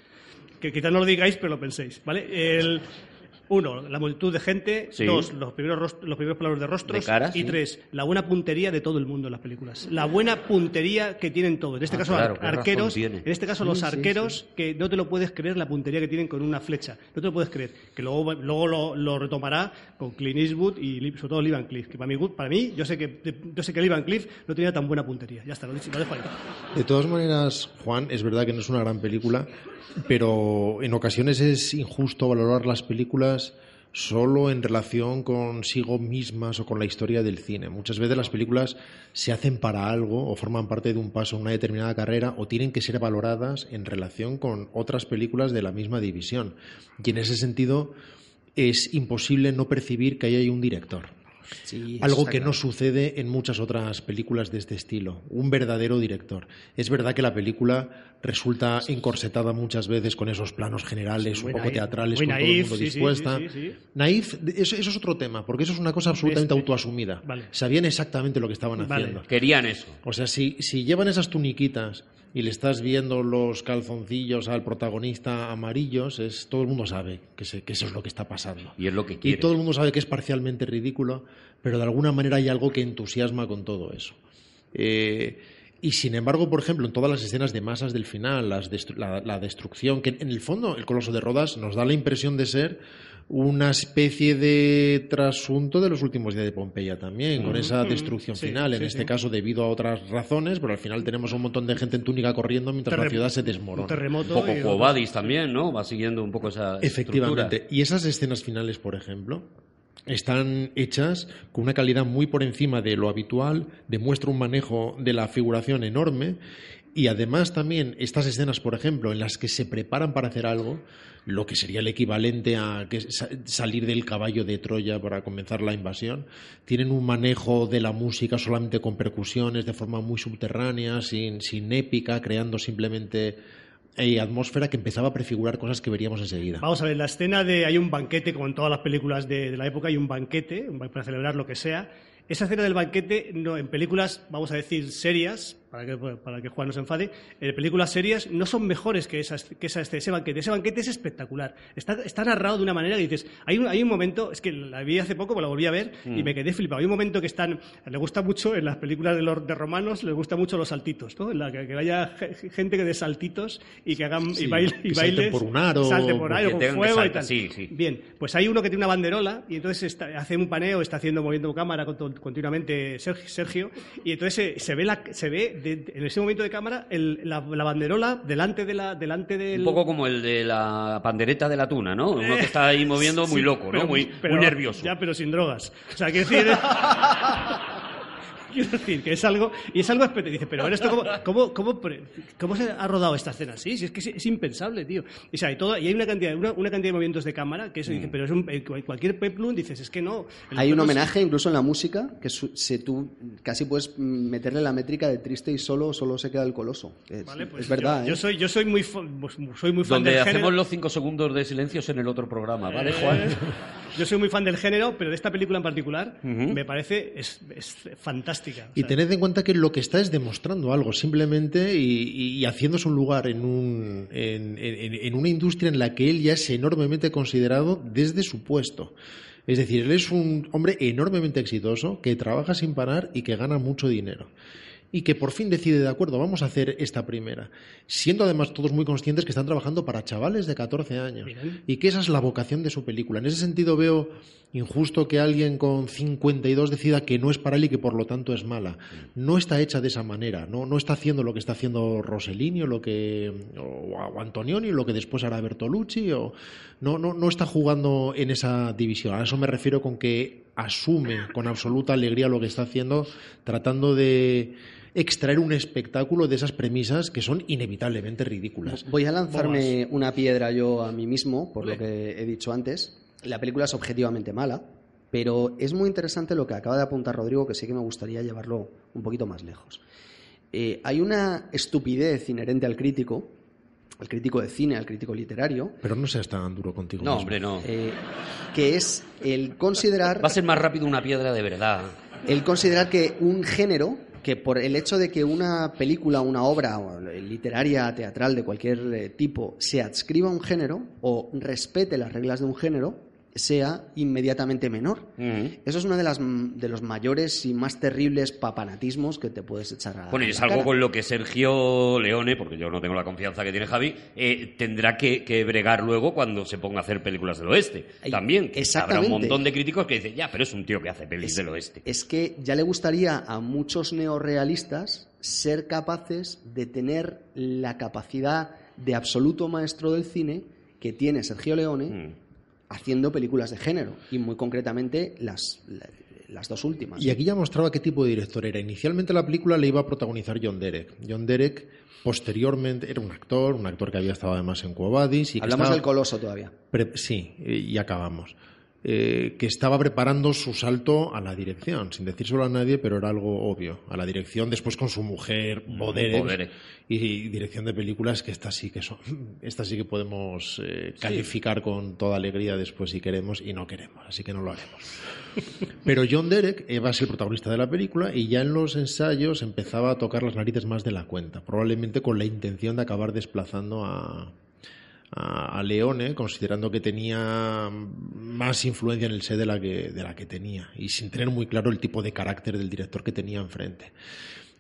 Que quizás no lo digáis, pero lo penséis, ¿vale? El, uno, la multitud de gente. Sí. Dos, los primeros, ros- los primeros planos de rostros. De cara, y sí. tres, la buena puntería de todo el mundo en las películas. La buena puntería que tienen todos. En este Ah, caso, claro, arqueros. En este caso, los Sí, sí, arqueros que no te lo puedes creer la puntería que tienen con una flecha. No te lo puedes creer. Que luego, luego lo, lo retomará con Clint Eastwood y sobre todo Lee Van Cleef. Que para mí, para mí yo sé que yo sé que Lee Van Cleef no tenía tan buena puntería. Ya está, lo, he dicho, lo dejo ahí. De todas maneras, Juan, es verdad que no es una gran película, pero en ocasiones es injusto valorar las películas solo en relación consigo mismas o con la historia del cine. Muchas veces las películas se hacen para algo o forman parte de un paso en una determinada carrera o tienen que ser valoradas en relación con otras películas de la misma división. Y en ese sentido es imposible no percibir que ahí hay un director. Sí, Algo que claro. no sucede en muchas otras películas de este estilo. Un verdadero director. Es verdad que la película resulta encorsetada muchas veces con esos planos generales, Sí, un poco naif, teatrales, con todo el mundo sí, sí, dispuesta. sí, sí, sí. Naif, eso, eso es otro tema, porque eso es una cosa absolutamente Este. autoasumida. Vale. Sabían exactamente lo que estaban Vale. haciendo. Querían eso. O sea, si, si llevan esas tuniquitas y le estás viendo los calzoncillos al protagonista amarillos, es, todo el mundo sabe que, se- que eso es lo que está pasando. Y es lo que Y quiere. todo el mundo sabe que es parcialmente ridículo, pero de alguna manera hay algo que entusiasma con todo eso. Eh, y sin embargo, por ejemplo, en todas las escenas de masas del final, las destru- la, la destrucción, que en el fondo el Coloso de Rodas nos da la impresión de ser una especie de trasunto de los últimos días de Pompeya también, con esa destrucción Sí, final, en sí, este sí. caso debido a otras razones, pero al final tenemos un montón de gente en túnica corriendo mientras la ciudad se desmorona. Un terremoto. poco también, ¿no? Va siguiendo un poco esa Efectivamente. estructura. Y esas escenas finales, por ejemplo, están hechas con una calidad muy por encima de lo habitual, demuestra un manejo de la figuración enorme y además también estas escenas, por ejemplo, en las que se preparan para hacer algo, lo que sería el equivalente a que sa- salir del caballo de Troya para comenzar la invasión, tienen un manejo de la música solamente con percusiones, de forma muy subterránea, sin, épica, creando simplemente eh, atmósfera que empezaba a prefigurar cosas que veríamos enseguida. Vamos a ver, la escena de hay un banquete, como en todas las películas de, de la época, hay un banquete para celebrar lo que sea. Esa escena del banquete, no, en películas, vamos a decir, serias, para que, para que Juan no se enfade, en películas serias no son mejores que, esas, que ese banquete. Ese banquete es espectacular. Está, está narrado de una manera que dices, hay un, hay un momento, es que la vi hace poco, me la volví a ver y me quedé flipado. Hay un momento que están, le gusta mucho, en las películas de los de romanos, les gusta mucho los saltitos, ¿no? En la que, que vaya ge- gente que dé saltitos y que hagan Sí, y baile, y que salten bailes, por un aro, salten por que ahí, o con fuego y saltar, tal. sí, sí. Bien, pues hay uno que tiene una banderola y entonces está- hace un paneo, está haciendo moviendo cámara con- continuamente Sergio, Sergio, y entonces se, se ve la, se ve de- en ese momento de cámara el- la, la banderola delante de la delante del Un poco como el de la pandereta de la tuna, ¿no? Uno que está ahí moviendo muy Sí, loco, pero- ¿no? Muy, pero- muy nervioso. Ya, pero sin drogas. O sea, quiero decir. Quiero decir que es algo. Y es algo. espe- Dice, pero esto cómo, cómo, cómo, se ha rodado esta escena así? Si es que es, es impensable, tío. Y, o sea, y, todo, y hay una cantidad, una, una cantidad de movimientos de cámara que eso dice, pero es un, eh, cualquier peplum dices, es que no. El Hay un es- homenaje incluso en la música que su- se tú casi puedes mm, meterle la métrica de triste y solo solo se queda el coloso. Es, Vale, pues es verdad. Yo, yo ¿eh? soy, yo soy muy, fan- pues, soy muy fan Donde del hacemos género. los cinco segundos de silencios en el otro programa, ¿vale, Eh, Juan? Yo soy muy fan del género, pero de esta película en particular me parece es, es fantástica. O Y sea, tened en cuenta que lo que está es demostrando algo simplemente y, y- y haciéndose un lugar en, un, en, en- en una industria en la que él ya es enormemente considerado desde su puesto. Es decir, él es un hombre enormemente exitoso que trabaja sin parar y que gana mucho dinero. Y que por fin decide, de acuerdo, vamos a hacer esta primera. Siendo además todos muy conscientes que están trabajando para chavales de 14 años. Bien. Y que esa es la vocación de su película. En ese sentido veo injusto que alguien con 52 decida que no es para él y que por lo tanto es mala. No está hecha de esa manera. No, no está haciendo lo que está haciendo Rossellini o, lo que, o, Antonioni o lo que después hará Bertolucci. O, no, no, no está jugando en esa división. A eso me refiero con que asume con absoluta alegría lo que está haciendo, tratando de extraer un espectáculo de esas premisas que son inevitablemente ridículas. Voy a lanzarme una piedra yo a mí mismo, por lo que he dicho antes. La película es objetivamente mala, pero es muy interesante lo que acaba de apuntar Rodrigo, que sí que me gustaría llevarlo un poquito más lejos. Eh, hay una estupidez inherente al crítico, al crítico de cine, al crítico literario, Pero no seas tan duro contigo. No, mismo. hombre, no. eh, que es el considerar Va a ser más rápido una piedra de verdad. el considerar que un género, que por el hecho de que una película, una obra o, eh, literaria, teatral de cualquier tipo se adscriba a un género o respete las reglas de un género, sea inmediatamente menor. Eso es uno de, las, m- de los mayores y más terribles papanatismos que te puedes echar a Bueno, y es algo cara. con lo que Sergio Leone, porque yo no tengo la confianza que tiene Javi, eh, tendrá que, que bregar luego cuando se ponga a hacer películas del oeste. Ay, También. que Habrá un montón de críticos que dicen, ya, pero es un tío que hace pelis del oeste. Es que ya le gustaría a muchos neorrealistas ser capaces de tener la capacidad de absoluto maestro del cine que tiene Sergio Leone Mm. Haciendo películas de género y muy concretamente las, la- las dos últimas. Y aquí ya mostraba qué tipo de director era. Inicialmente la película le iba a protagonizar John Derek. John Derek posteriormente era un actor, un actor que había estado además en Quo Vadis y que Hablamos estaba del Coloso todavía. pre- sí, y acabamos. Eh, que estaba preparando su salto a la dirección, sin decírselo a nadie, pero era algo obvio. A la dirección, después con su mujer, Boderek, Boderek. y, dirección de películas que estas sí que son, estas sí que podemos eh, calificar con toda alegría después si queremos y no queremos, así que no lo haremos. Pero John Derek va a ser el protagonista de la película y ya en los ensayos empezaba a tocar las narices más de la cuenta, probablemente con la intención de acabar desplazando a, a, a Leone, considerando que tenía más influencia en el set de la, que, de la que tenía y sin tener muy claro el tipo de carácter del director que tenía enfrente.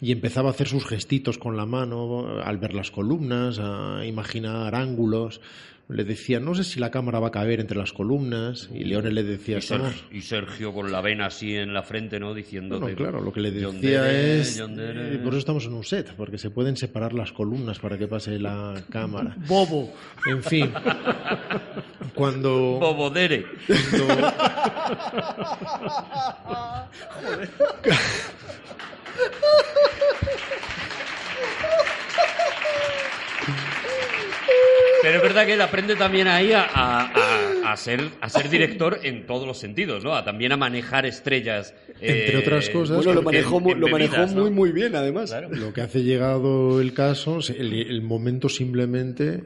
Y empezaba a hacer sus gestitos con la mano al ver las columnas, a imaginar ángulos. Le decía, no sé si la cámara va a caber entre las columnas, y Leone le decía, Y, Ser- "Estamos- y Sergio con la vena así en la frente, ¿no? Diciendo. Bueno, claro, lo que le decía Dere, es, eh, por eso estamos en un set, porque se pueden separar las columnas para que pase la cámara. Bobo. En fin, cuando, Bobodere. cuando- Pero es verdad que él aprende también ahí a, a- a- a ser, a ser director en todos los sentidos, ¿no? A también a manejar estrellas. Entre otras cosas, Bueno, lo manejó, mu- lo manejó muy, muy bien, además. Claro. Lo que hace llegado el caso, el, el momento simplemente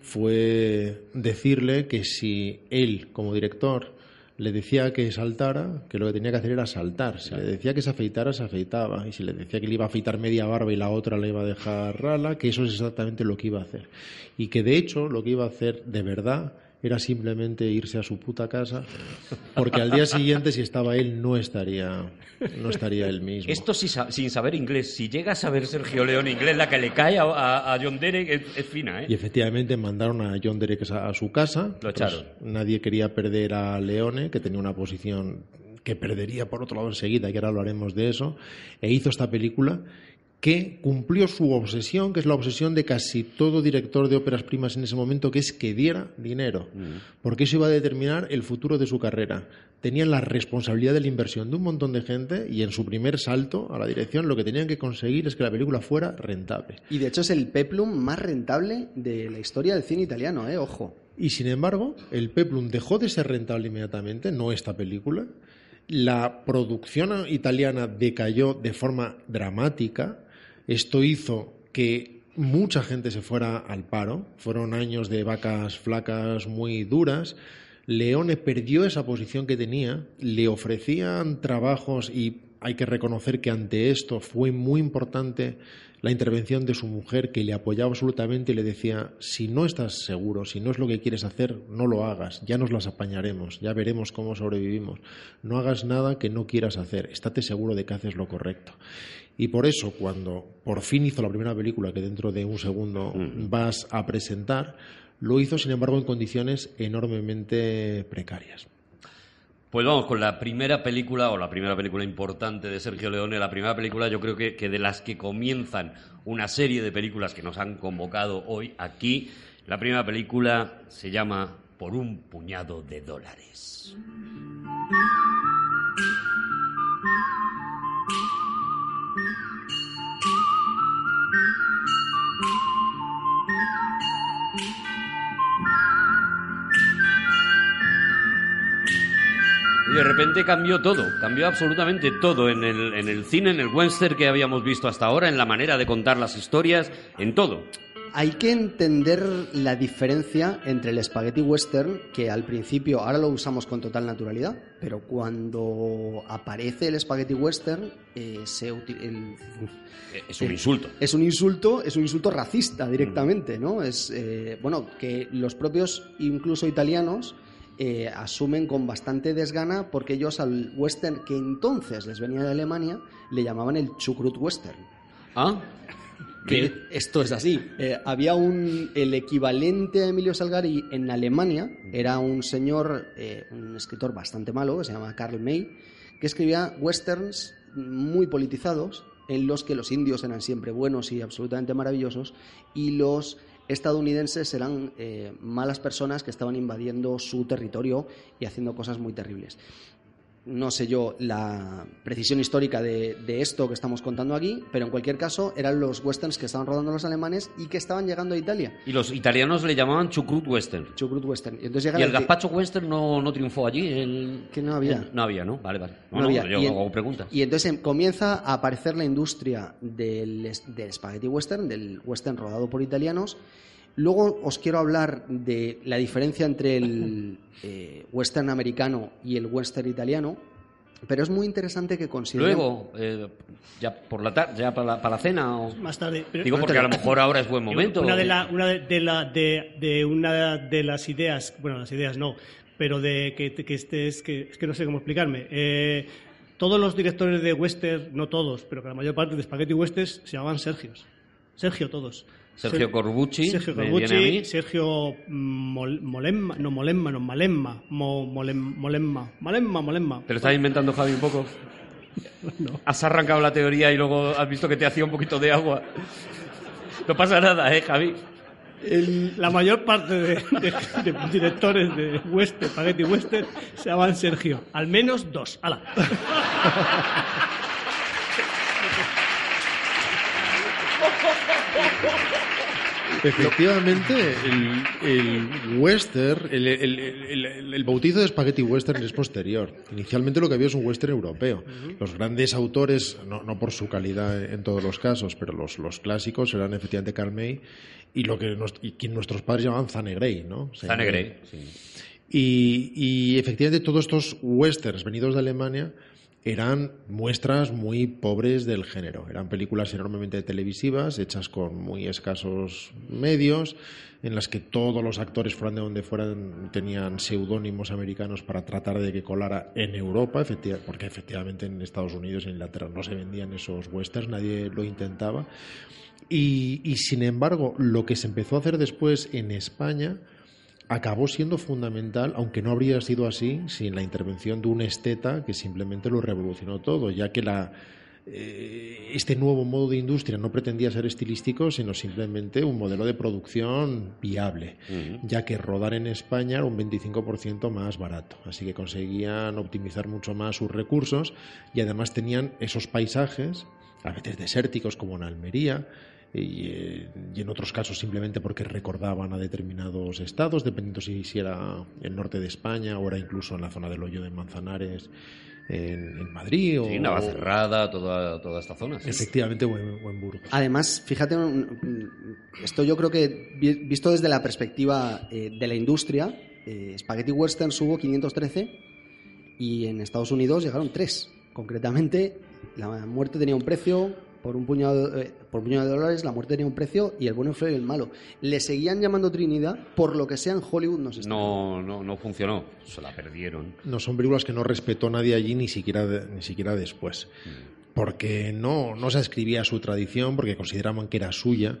fue decirle que si él, como director, le decía que saltara, que lo que tenía que hacer era saltar. Si le decía que se afeitara, se afeitaba. Y si le decía que le iba a afeitar media barba y la otra le iba a dejar rala, que eso es exactamente lo que iba a hacer. Y que de hecho lo que iba a hacer de verdad era simplemente irse a su puta casa, porque al día siguiente, si estaba él, no estaría, no estaría él mismo. Esto sin, sa- sin saber inglés. Si llega a saber Sergio León inglés, la que le cae a, a- a John Derek es, es fina, ¿eh? Y efectivamente mandaron a John Derek a, a su casa. Lo echaron. nadie quería perder a Leone, que tenía una posición que perdería por otro lado enseguida, que ahora hablaremos de eso, e hizo esta película que cumplió su obsesión, que es la obsesión de casi todo director de óperas primas en ese momento, que es que diera dinero, porque eso iba a determinar el futuro de su carrera. Tenían la responsabilidad de la inversión de un montón de gente y en su primer salto a la dirección lo que tenían que conseguir es que la película fuera rentable. Y de hecho es el peplum más rentable de la historia del cine italiano, ¿eh? Ojo. Y sin embargo, el Peplum dejó de ser rentable inmediatamente, no esta película. La producción italiana decayó de forma dramática. Esto hizo que mucha gente se fuera al paro. Fueron años de vacas flacas muy duras. Leone perdió esa posición que tenía. Le ofrecían trabajos y hay que reconocer que ante esto fue muy importante la intervención de su mujer que le apoyaba absolutamente y le decía, si no estás seguro, si no es lo que quieres hacer, no lo hagas, ya nos las apañaremos, ya veremos cómo sobrevivimos. No hagas nada que no quieras hacer, estate seguro de que haces lo correcto. Y por eso, cuando por fin hizo la primera película que dentro de un segundo vas a presentar, lo hizo, sin embargo, en condiciones enormemente precarias. Pues vamos con la primera película, o la primera película importante de Sergio Leone, la primera película yo creo que, que de las que comienzan una serie de películas que nos han convocado hoy aquí, la primera película se llama Por un puñado de dólares. Repente cambió todo, cambió absolutamente todo en el, en el cine, en el western que habíamos visto hasta ahora, en la manera de contar las historias, en todo. Hay que entender la diferencia entre el spaghetti western, que al principio ahora lo usamos con total naturalidad, pero cuando aparece el spaghetti western, eh, se el- Eh, Es un insulto. es un insulto, es un insulto racista directamente, ¿no? Es eh, bueno que los propios incluso italianos eh, asumen con bastante desgana porque ellos al western que entonces les venía de Alemania le llamaban el chucrut western. ¿Ah? Que esto es así. Eh, había un el equivalente a Emilio Salgari en Alemania era un señor, eh, un escritor bastante malo que se llama Karl May, que escribía westerns muy politizados en los que los indios eran siempre buenos y absolutamente maravillosos y los estadounidenses eran eh, malas personas que estaban invadiendo su territorio y haciendo cosas muy terribles no sé yo la precisión histórica de, de esto que estamos contando aquí, pero en cualquier caso eran los westerns que estaban rodando los alemanes y que estaban llegando a Italia. Y los italianos le llamaban chucrut western. Chucrut western. Y, entonces llegan ¿Y el gazpacho western no, no triunfó allí? El- Que no había. el- no había, ¿no? Vale, vale. No, No no, había. yo y, en- hago preguntas. y entonces em- comienza a aparecer la industria del spaghetti western, del western rodado por italianos. Luego os quiero hablar de la diferencia entre el eh, western americano y el western italiano, pero es muy interesante que consideremos... Luego, eh, ya por la tarde, ya para la, para la cena o... Más tarde. Pero- Digo porque a lo mejor ahora es buen momento. Una de, la- una de, de la, de, de una de las ideas, bueno, las ideas no, pero de que, que este es que, es que no sé cómo explicarme. Eh, todos los directores de western, no todos, pero que la mayor parte de spaghetti westerns se llamaban Sergios. Sergio todos. Sergio Ser- Corbucci, Sergio Corbucci. Sergio Mol- Molemma, no Molemma, no Malemma, Mo- Molem- Molemma, Molemma, Molemma. ¿Te lo estás inventando, Javi, un poco? Has arrancado la teoría y luego has visto que te hacía un poquito de agua. No pasa nada, ¿eh, Javi? El- la mayor parte de, de- de directores de western, spaghetti western, se llaman Sergio. Al menos dos. ¡Hala! Efectivamente, el, el western, el, el- el- bautizo de spaghetti western es posterior. Inicialmente lo que había es un western europeo. Los grandes autores, no, no por su calidad en todos los casos, pero los, los clásicos eran efectivamente Carl May y lo que nos- y quien nuestros padres llamaban Zane Grey, ¿no? Zane Grey, sí. Y, y efectivamente todos estos westerns venidos de Alemania eran muestras muy pobres del género. Eran películas enormemente televisivas, hechas con muy escasos medios, en las que todos los actores, fueran de donde fueran, tenían seudónimos americanos para tratar de que colara en Europa, porque efectivamente en Estados Unidos y en Inglaterra no se vendían esos westerns, nadie lo intentaba. Y, sin embargo, lo que se empezó a hacer después en España acabó siendo fundamental, aunque no habría sido así sin la intervención de un esteta que simplemente lo revolucionó todo, ya que la, eh, este nuevo modo de industria no pretendía ser estilístico, sino simplemente un modelo de producción viable, ya que rodar en España era un 25% más barato, así que conseguían optimizar mucho más sus recursos y además tenían esos paisajes, a veces desérticos como en Almería, y, eh, y en otros casos simplemente porque recordaban a determinados estados, dependiendo si, si era el norte de España o era incluso en la zona del hoyo de Manzanares en, en Madrid. Sí, o, Navacerrada, toda, toda esta zona. sí. Efectivamente, o en, o en Burgos. Además, fíjate, esto yo creo que vi- visto desde la perspectiva eh, de la industria, eh, Spaghetti Western hubo 513 y en Estados Unidos llegaron tres. Concretamente, la muerte tenía un precio, por un puñado de, eh, por un puñado de dólares, la muerte tenía un precio y el bueno, el feo y el malo. Le seguían llamando Trinidad, por lo que sea en Hollywood no se estrenó. No, no, no funcionó. Se la perdieron. No son películas que no respetó nadie allí ni siquiera, de- ni siquiera después. Porque no, no se escribía a su tradición, porque consideraban que era suya.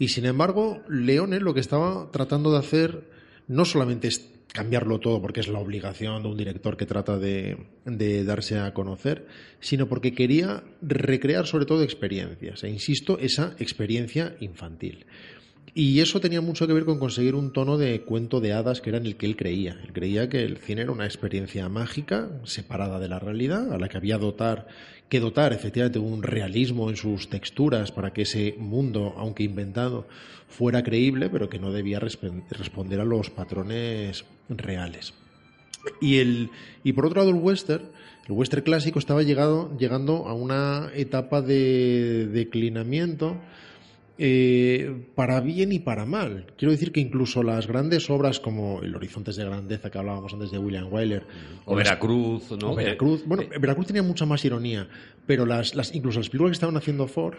Y sin embargo, Leone lo que estaba tratando de hacer no solamente es cambiarlo todo porque es la obligación de un director que trata de, de darse a conocer, sino porque quería recrear sobre todo experiencias. E insisto, esa experiencia infantil. Y eso tenía mucho que ver con conseguir un tono de cuento de hadas que era en el que él creía. Él creía que el cine era una experiencia mágica, separada de la realidad, a la que había dotar, que dotar efectivamente un realismo en sus texturas para que ese mundo, aunque inventado, fuera creíble, pero que no debía responder a los patrones reales. Y, el, y por otro lado, el western, el western clásico estaba llegado, llegando a una etapa de declinamiento eh, para bien y para mal. Quiero decir que incluso las grandes obras como El Horizontes de Grandeza, que hablábamos antes de William Wyler, O Veracruz, ¿no? o Veracruz. Bueno, Eh, Veracruz tenía mucha más ironía, pero las, las, incluso las películas que estaban haciendo Ford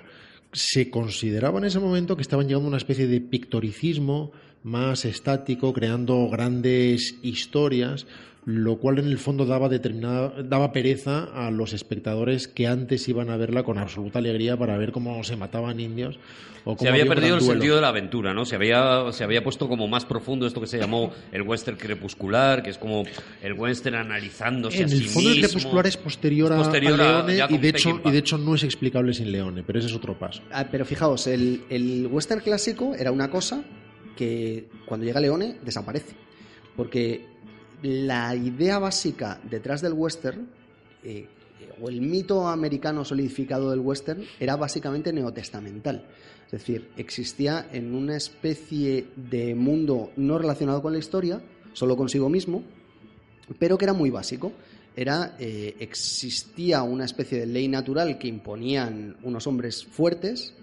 se consideraba en ese momento que estaban llegando a una especie de pictoricismo más estático, creando grandes historias, lo cual en el fondo daba determinada, daba pereza a los espectadores que antes iban a verla con absoluta alegría para ver cómo se mataban indios o cómo se había perdido el sentido de la aventura, ¿no? Se había, se había puesto como más profundo esto que se llamó el western crepuscular, que es como el western analizándose En a el sí fondo el crepuscular es posterior, a- Es posterior a, a- Leone y de, hecho, y de hecho no es explicable sin Leone, pero ese es otro paso. Ah, pero fijaos, el, el western clásico era una cosa que cuando llega Leone desaparece. Porque la idea básica detrás del western, eh, o el mito americano solidificado del western, era básicamente neotestamental. Es decir, existía en una especie de mundo no relacionado con la historia, solo consigo mismo, pero que era muy básico. Era, eh, existía una especie de ley natural que imponían unos hombres fuertes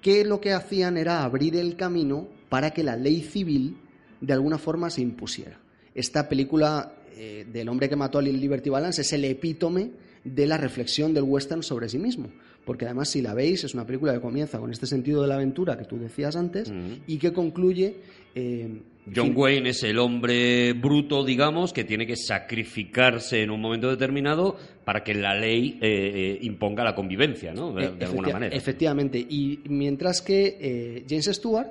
que lo que hacían era abrir el camino para que la ley civil de alguna forma se impusiera. Esta película eh, del hombre que mató a Liberty Balance es el epítome de la reflexión del western sobre sí mismo, porque además si la veis es una película que comienza con este sentido de la aventura que tú decías antes y que concluye... eh, John fin- Wayne es el hombre bruto, digamos, que tiene que sacrificarse en un momento determinado para que la ley eh, eh, imponga la convivencia, ¿no? De, de alguna manera. Efectivamente. Y mientras que James Stewart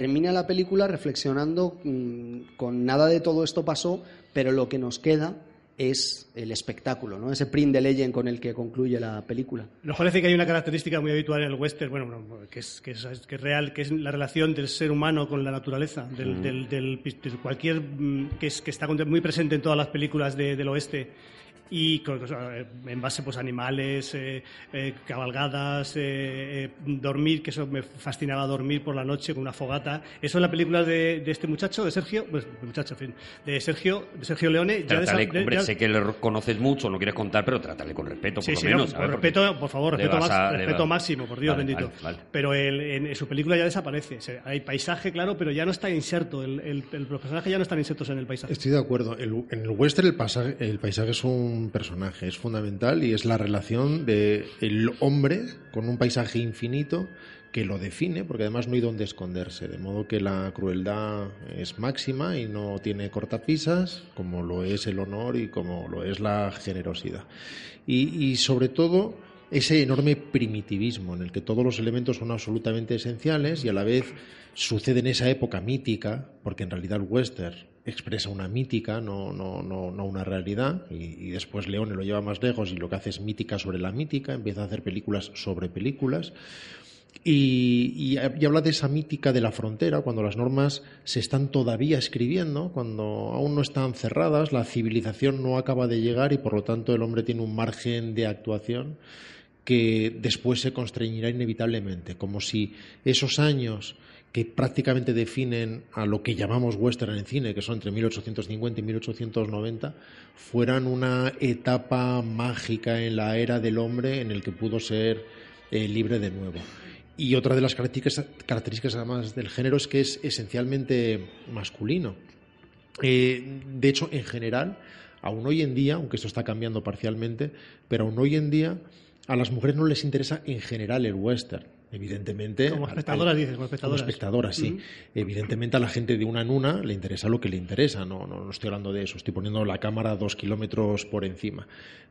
termina la película reflexionando mm, con nada de todo esto pasó, pero lo que nos queda es el espectáculo, ¿no? Ese print de legend con el que concluye la película. Nos parece que hay una característica muy habitual en el western, bueno, bueno, que, es, que, es, que es real, que es la relación del ser humano con la naturaleza, del, del- del- de cualquier mm, que, es, que está muy presente en todas las películas de- del oeste y con- sea, en base pues animales, eh, eh, cabalgadas, eh, eh, dormir, que eso me fascinaba dormir por la noche con una fogata. Eso en la película de, de este muchacho, de Sergio, pues muchacho, en fin, de Sergio, de Sergio Leone, ya, Trátale, desa- hombre, ya- sé que le conoces mucho, no quieres contar, pero trátale con respeto, por Sí, lo sí, menos. por respeto, por favor, respeto, max- a- respeto máximo, por Dios Vale, bendito. vale, vale. Pero el- en, en su película ya desaparece. Hay paisaje, claro, pero ya no está inserto. El, el, personajes ya no están insertos en el paisaje. Estoy de acuerdo. El- en el western el, pasaje- el paisaje es un personaje, es fundamental y es la relación de el hombre con un paisaje infinito que lo define, porque además no hay donde esconderse, de modo que la crueldad es máxima y no tiene cortapisas, como lo es el honor y como lo es la generosidad. Y sobre todo ese enorme primitivismo en el que todos los elementos son absolutamente esenciales y a la vez sucede en esa época mítica, porque en realidad el western expresa una mítica, no, no, no, no una realidad, y, después Leone lo lleva más lejos y lo que hace es mítica sobre la mítica, empieza a hacer películas sobre películas. Y, y- y habla de esa mítica de la frontera, cuando las normas se están todavía escribiendo, cuando aún no están cerradas, la civilización no acaba de llegar y por lo tanto el hombre tiene un margen de actuación que después se constreñirá inevitablemente, como si esos años que prácticamente definen a lo que llamamos western en cine, que son entre 1850 y 1890, fueran una etapa mágica en la era del hombre en el que pudo ser eh, libre de nuevo. Y otra de las características, características además del género es que es esencialmente masculino. Eh, de hecho, en general, aún hoy en día, aunque esto está cambiando parcialmente, pero aún hoy en día a las mujeres no les interesa en general el western. Evidentemente. Como al- espectadoras, al- dices, como espectadoras. espectadoras, sí. Evidentemente a la gente de una en una le interesa lo que le interesa. No, no, no estoy hablando de eso. Estoy poniendo la cámara dos kilómetros por encima.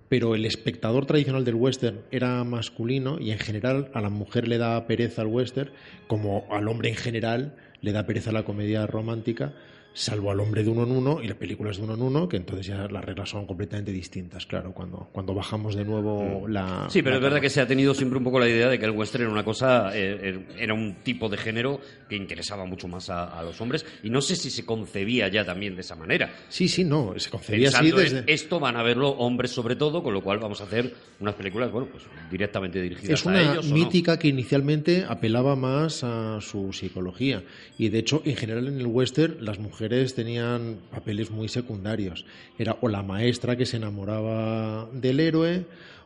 Pero el espectador tradicional del western era masculino y en general a la mujer le da pereza el western, como al hombre en general le da pereza la comedia romántica, salvo al hombre de uno en uno y las películas de uno en uno, que entonces ya las reglas son completamente distintas, claro, cuando, cuando bajamos de nuevo la... Sí, pero la es verdad que se ha tenido siempre un poco la idea de que el western era una cosa, eh, eh, era un tipo de género que interesaba mucho más a, a los hombres y no sé si se concebía ya también de esa manera. Sí, sí, no, se concebía así Pensando desde... esto van a verlo hombres sobre todo, con lo cual vamos a hacer unas películas, bueno, pues directamente dirigidas Es a una ellos. ¿o no? mítica que inicialmente apelaba más a su psicología. Y de hecho, en general en el western, las mujeres tenían papeles muy secundarios. Era o la maestra que se enamoraba del héroe,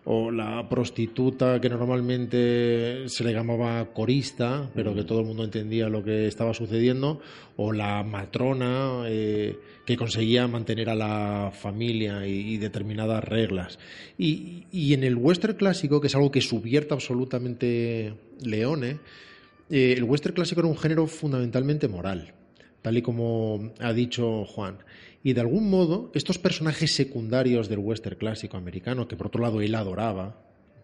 o la prostituta que normalmente se le llamaba corista, pero que todo el mundo entendía lo que estaba sucediendo, o la matrona eh, que conseguía mantener a la familia y, y determinadas reglas. Y, y en el western clásico, que es algo que subvierta absolutamente Leone, eh, el western clásico era un género fundamentalmente moral, tal y como ha dicho Juan. Y de algún modo, estos personajes secundarios del western clásico americano, que por otro lado él adoraba,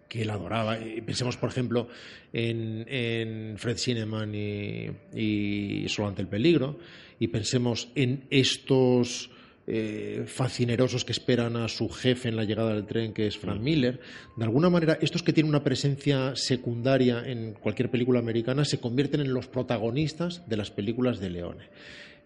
que él adoraba, pensemos por ejemplo en, en Fred Cineman y, y Solo ante el peligro, y pensemos en estos eh, fascinerosos que esperan a su jefe en la llegada del tren, que es Frank Miller. De alguna manera, estos que tienen una presencia secundaria en cualquier película americana se convierten en los protagonistas de las películas de Leone.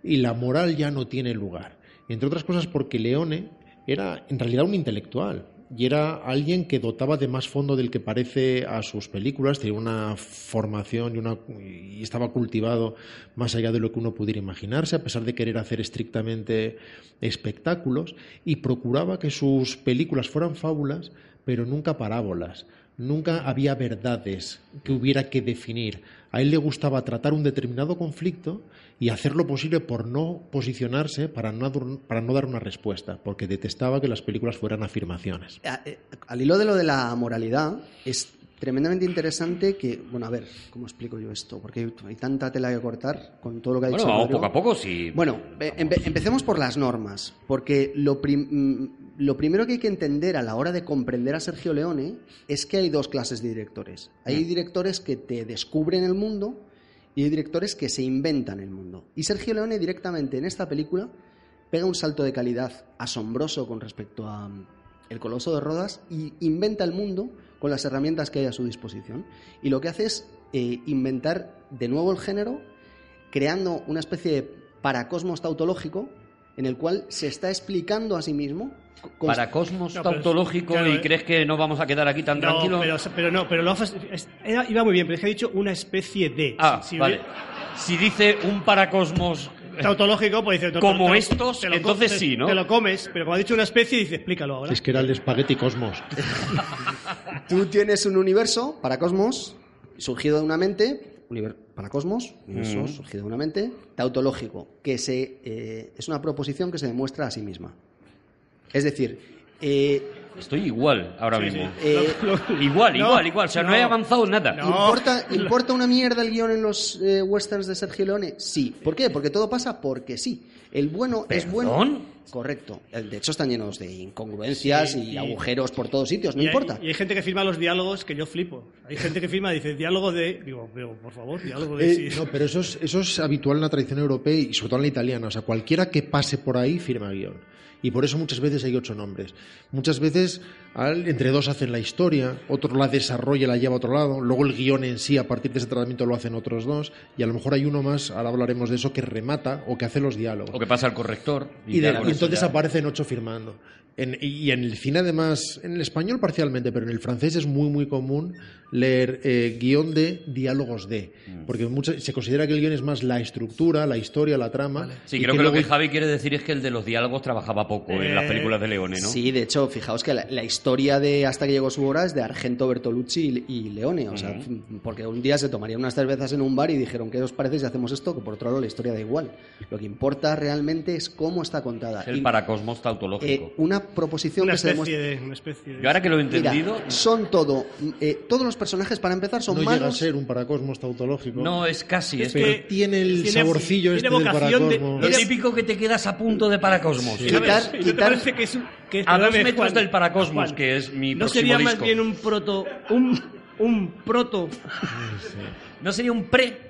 Y la moral ya no tiene lugar. Entre otras cosas porque Leone era en realidad un intelectual y era alguien que dotaba de más fondo del que parece a sus películas, tenía una formación y, una, y estaba cultivado más allá de lo que uno pudiera imaginarse, a pesar de querer hacer estrictamente espectáculos, y procuraba que sus películas fueran fábulas, pero nunca parábolas. Nunca había verdades que hubiera que definir. A él le gustaba tratar un determinado conflicto y hacer lo posible por no posicionarse, para no, para no dar una respuesta, porque detestaba que las películas fueran afirmaciones. A- eh, Al hilo de lo de la moralidad, es tremendamente interesante que, bueno, a ver, ¿cómo explico yo esto? Porque hay, hay tanta tela que cortar con todo lo que ha dicho. Bueno, poco a poco, sí. Bueno, eh, empe- empecemos por las normas, porque lo, prim- mm, lo primero que hay que entender a la hora de comprender a Sergio Leone es que hay dos clases de directores. Hay directores que te descubren el mundo y hay directores que se inventan el mundo. Y Sergio Leone directamente en esta película pega un salto de calidad asombroso con respecto a mm, El Coloso de Rodas y inventa el mundo con las herramientas que hay a su disposición. Y lo que hace es eh, inventar de nuevo el género creando una especie de paracosmos tautológico en el cual se está explicando a sí mismo. con- Para cosmos No, pero- tautológico claro, y eh. crees que no vamos a quedar aquí tan No, tranquilos. pero, pero no, pero lo iba muy bien, pero es que ha dicho una especie de. Ah, Si- si vale. hubiera- Si dice un paracosmos Tautológico, pues dice. Como te estos, te lo entonces te- sí, ¿no? Te lo comes, pero como ha dicho una especie, dice, explícalo ahora. Es que era el espagueti cosmos. Tú tienes un universo, paracosmos, surgido de una mente, univer- paracosmos, universo Mm. surgido de una mente, tautológico, que se, eh, es una proposición que se demuestra a sí misma. Es decir, eh, Estoy igual ahora Sí, mismo. sí. Eh, Igual, No, igual, igual. O sea, no, he avanzado nada. No. ¿Importa, ¿Importa una mierda el guion en los eh, westerns de Sergio Leone? Sí. ¿Por qué? Porque todo pasa porque sí. El bueno es bueno. Correcto. De hecho, están llenos de incongruencias Sí, y, y- agujeros por todos sitios. No y hay- importa. y hay gente que firma los diálogos que yo flipo. Hay gente que firma y dice diálogo de. Digo, pero, por favor, diálogo de. Eh, sí. no, pero eso es, eso es habitual en la tradición europea y sobre todo en la italiana. O sea, cualquiera que pase por ahí firma guion. Y por eso muchas veces hay ocho nombres. Muchas veces entre dos hacen la historia, otro la desarrolla y la lleva a otro lado, luego el guion en sí a partir de ese tratamiento lo hacen otros dos y a lo mejor hay uno más, ahora hablaremos de eso, que remata o que hace los diálogos. O que pasa al corrector. Y, de- ya con y entonces ya- aparecen ocho firmando. En- y en el cine, además, en el español parcialmente, pero en el francés es muy, muy común leer eh, guion de diálogos de. Mm. Porque mucho- se considera que el guion es más la estructura, la historia, la trama. Sí, y creo que, lo luego- que Javi quiere decir es que el de los diálogos trabajaba poco en las Eh, películas de Leone, ¿no? Sí, de hecho, fijaos que la, la historia de Hasta que llegó su hora es de Argento, Bertolucci y, y Leone. O sea, f- porque un día se tomarían unas cervezas en un bar y dijeron, ¿qué os parece si hacemos esto? Que por otro lado la historia da igual. Lo que importa realmente es cómo está contada. Es el Y, paracosmos tautológico. eh, una proposición una que se especie demuestra... de. Una especie de- Yo ahora que lo he Mira, entendido, son todo... eh, todos los personajes, para empezar, son no llega a malos... ser un paracosmos tautológico. no es casi. Es Es que- tiene el tiene- saborcillo tiene este del vocación de- paracosmos. lo es- típico que te quedas a punto de paracosmos. ¿Y Quitar- ¿sabes? ¿Y no te quitar- parece que es un- que- A dos metros Juan, del paracosmos, Juan, que es mi ¿No próximo sería más bien un proto. Un, un proto. ¿No sería un pre?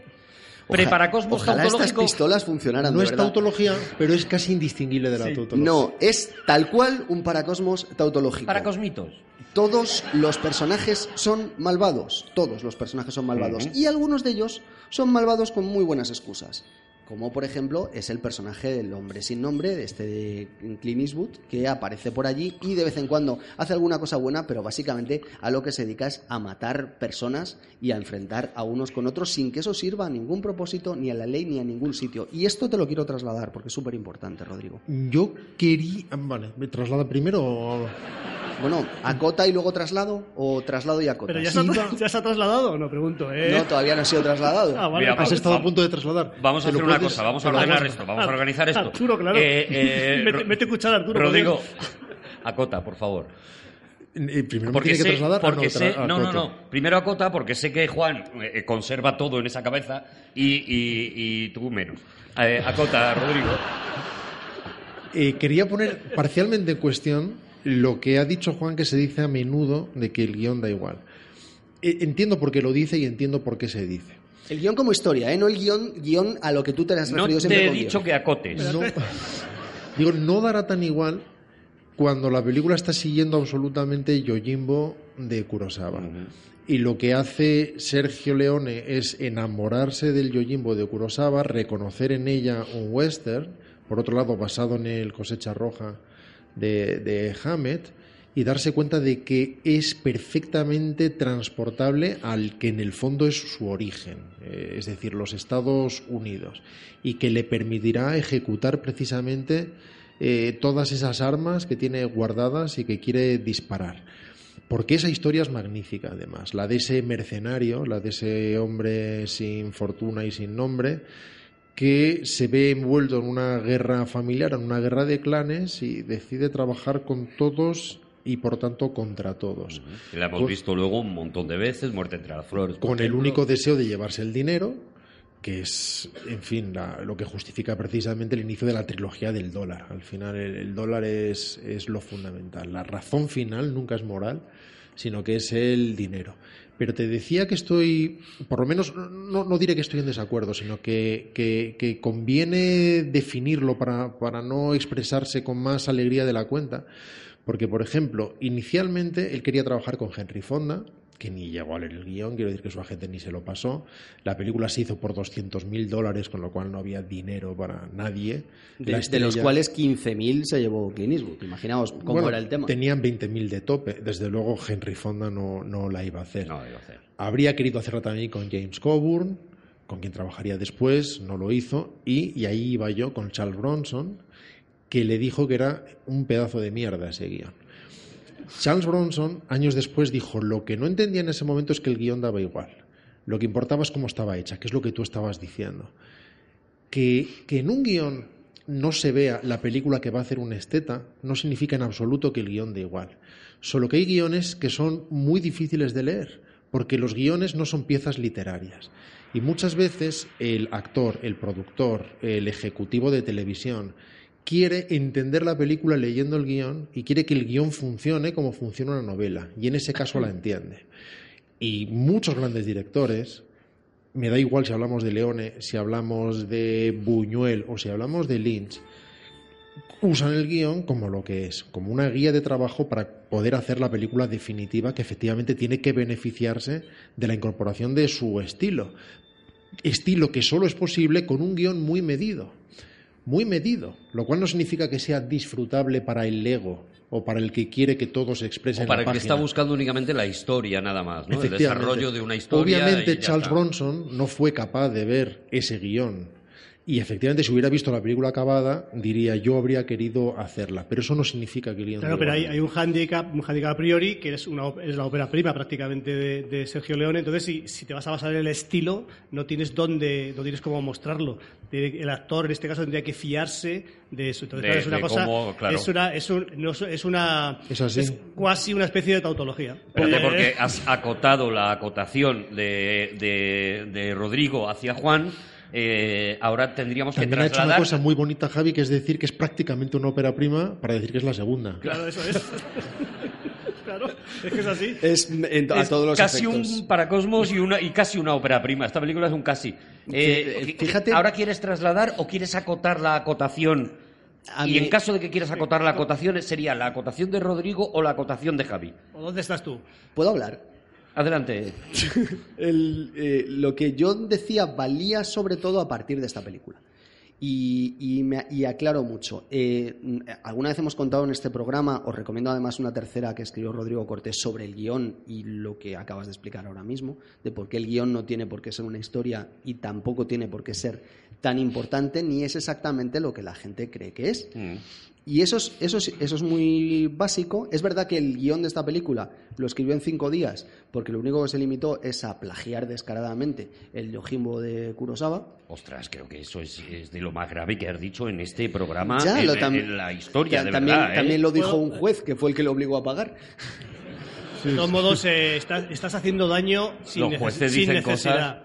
Preparacosmos Ojalá estas pistolas funcionaran, No de es verdad. tautología, pero es casi indistinguible de la tautología. No, es tal cual un paracosmos tautológico. Paracosmitos. Todos los personajes son malvados. Todos los personajes son malvados. Y algunos de ellos son malvados con muy buenas excusas. Como por ejemplo es el personaje del hombre sin nombre, de este de Clint Eastwood, que aparece por allí y de vez en cuando hace alguna cosa buena, pero básicamente a lo que se dedica es a matar personas y a enfrentar a unos con otros sin que eso sirva a ningún propósito, ni a la ley, ni a ningún sitio. Y esto te lo quiero trasladar porque es súper importante, Rodrigo. Yo quería. Vale, ¿me traslada primero? Bueno, ¿acota y luego traslado? ¿O traslado y acota? ¿Pero ya se, ha, Iba- ya se ha trasladado o no? Pregunto, ¿eh? No, todavía no ha sido trasladado. Ah, vale. Mira, Has vamos- estado a punto de trasladar. Vamos a hacer una cosa, vamos a ordenar esto, vamos a organizar esto. Arturo, claro. Eh, eh, Mete- mete cuchara, Arturo, Rodrigo, acota, por favor. Primero me Porque tiene que sé, trasladar. ah, porque no, sé, no, no, no. Primero acota porque sé que Juan eh, conserva todo en esa cabeza y, y- y tú menos. Eh, acota, Rodrigo. Eh, quería poner parcialmente en cuestión lo que ha dicho Juan, que se dice a menudo de que el guion da igual. Eh, entiendo por qué lo dice y entiendo por qué se dice. El guion como historia, ¿eh? No el guion, guion a lo que tú te has No referido siempre te he con dicho guion. que acotes. No, digo, no dará tan igual cuando la película está siguiendo absolutamente Yojimbo de Kurosawa. Y lo que hace Sergio Leone es enamorarse del Yojimbo de Kurosawa, reconocer en ella un western, por otro lado basado en el Cosecha Roja de, de Hammett, y darse cuenta de que es perfectamente transportable al que en el fondo es su origen, eh, es decir, los Estados Unidos, y que le permitirá ejecutar precisamente eh, todas esas armas que tiene guardadas y que quiere disparar. Porque esa historia es magnífica, además, la de ese mercenario, la de ese hombre sin fortuna y sin nombre, que se ve envuelto en una guerra familiar, en una guerra de clanes y decide trabajar con todos y por tanto contra todos. Que la hemos Con- visto luego un montón de veces, Muerte entre las flores. con el único deseo de llevarse el dinero, que es, en fin, la- lo que justifica precisamente el inicio de la trilogía del dólar. Al final, el, el dólar es, es lo fundamental. La razón final nunca es moral, sino que es el dinero. Pero te decía que estoy, por lo menos, no, no diré que estoy en desacuerdo, sino que, que- conviene definirlo para, para no expresarse con más alegría de la cuenta. Porque, por ejemplo, inicialmente él quería trabajar con Henry Fonda, que ni llegó a leer el guion, quiero decir que su agente ni se lo pasó. La película se hizo por 200 mil dólares, con lo cual no había dinero para nadie. De, de los cuales 15.000 se llevó Clint Eastwood. Imaginaos cómo Bueno, era el tema. Tenían 20.000 de tope. Desde luego Henry Fonda no, no la iba a hacer. No, iba a hacer. Habría querido hacerla también con James Coburn, con quien trabajaría después, no lo hizo. Y, y ahí iba yo con Charles Bronson, que le dijo que era un pedazo de mierda ese guion. Charles Bronson, años después, dijo, lo que no entendía en ese momento es que el guion daba igual. Lo que importaba es cómo estaba hecha, que es lo que tú estabas diciendo. Que, que en un guion no se vea la película que va a hacer un esteta no significa en absoluto que el guion dé igual. Solo que hay guiones que son muy difíciles de leer, porque los guiones no son piezas literarias. Y muchas veces el actor, el productor, el ejecutivo de televisión quiere entender la película leyendo el guion y quiere que el guion funcione como funciona una novela. Y en ese caso la entiende. Y muchos grandes directores, me da igual si hablamos de Leone, si hablamos de Buñuel o si hablamos de Lynch, usan el guion como lo que es, como una guía de trabajo para poder hacer la película definitiva que efectivamente tiene que beneficiarse de la incorporación de su estilo. Estilo que solo es posible con un guion muy medido. Muy medido, lo cual no significa que sea disfrutable para el ego o para el que quiere que todo se exprese O en para la el que está buscando únicamente la historia, nada más, ¿no? El desarrollo de una historia. Obviamente Charles está. Bronson no fue capaz de ver ese guion. Y efectivamente, si hubiera visto la película acabada, diría yo habría querido hacerla. Pero eso no significa que el guion Claro, pero hay, hay un hándicap a priori, que es, una, es la ópera prima prácticamente de, de Sergio Leone. Entonces, si, si te vas a basar en el estilo, no tienes dónde, no tienes cómo mostrarlo. El actor, en este caso, tendría que fiarse de eso. Entonces, De- claro, es una cosa. cómo, claro. Es una, es, un- no es- es una. Es así. casi una especie de tautología. Espérate, Eh, porque has acotado la acotación de, de- de Rodrigo hacia Juan. Eh, ahora tendríamos que También ha hecho una trasladar. cosa muy bonita, Javi, que es decir que es prácticamente una ópera prima para decir que es la segunda. Claro, eso es. claro, es que es así. Es en- a Es todos los casi efectos. un paracosmos y, una, y casi una ópera prima. Esta película es un casi. Eh, Fí- fíjate- ¿Ahora quieres trasladar o quieres acotar la acotación? A y mí- en caso de que quieras acotar la acotación, ¿sería la acotación de Rodrigo o la acotación de Javi? ¿O dónde estás tú? ¿Puedo hablar? Adelante. El, eh, lo que yo decía valía sobre todo a partir de esta película. Y, y me- y aclaro mucho. Eh, alguna vez hemos contado en este programa, os recomiendo además una tercera que escribió Rodrigo Cortés sobre el guion y lo que acabas de explicar ahora mismo, de por qué el guion no tiene por qué ser una historia y tampoco tiene por qué ser tan importante, ni es exactamente lo que la gente cree que es. Mm. Y eso es, eso, es, eso es muy básico. Es verdad que el guion de esta película lo escribió en cinco días, porque lo único que se limitó es a plagiar descaradamente el Yojimbo de Kurosawa. Ostras, creo que eso es, es de lo más grave que has dicho en este programa, Ya, en, lo tam- en la historia, Ta- de también, verdad. ¿eh? también lo dijo un juez, que fue el que lo obligó a pagar. De todos modos, eh, estás, estás haciendo daño sin, Los neces- jueces sin dicen necesidad.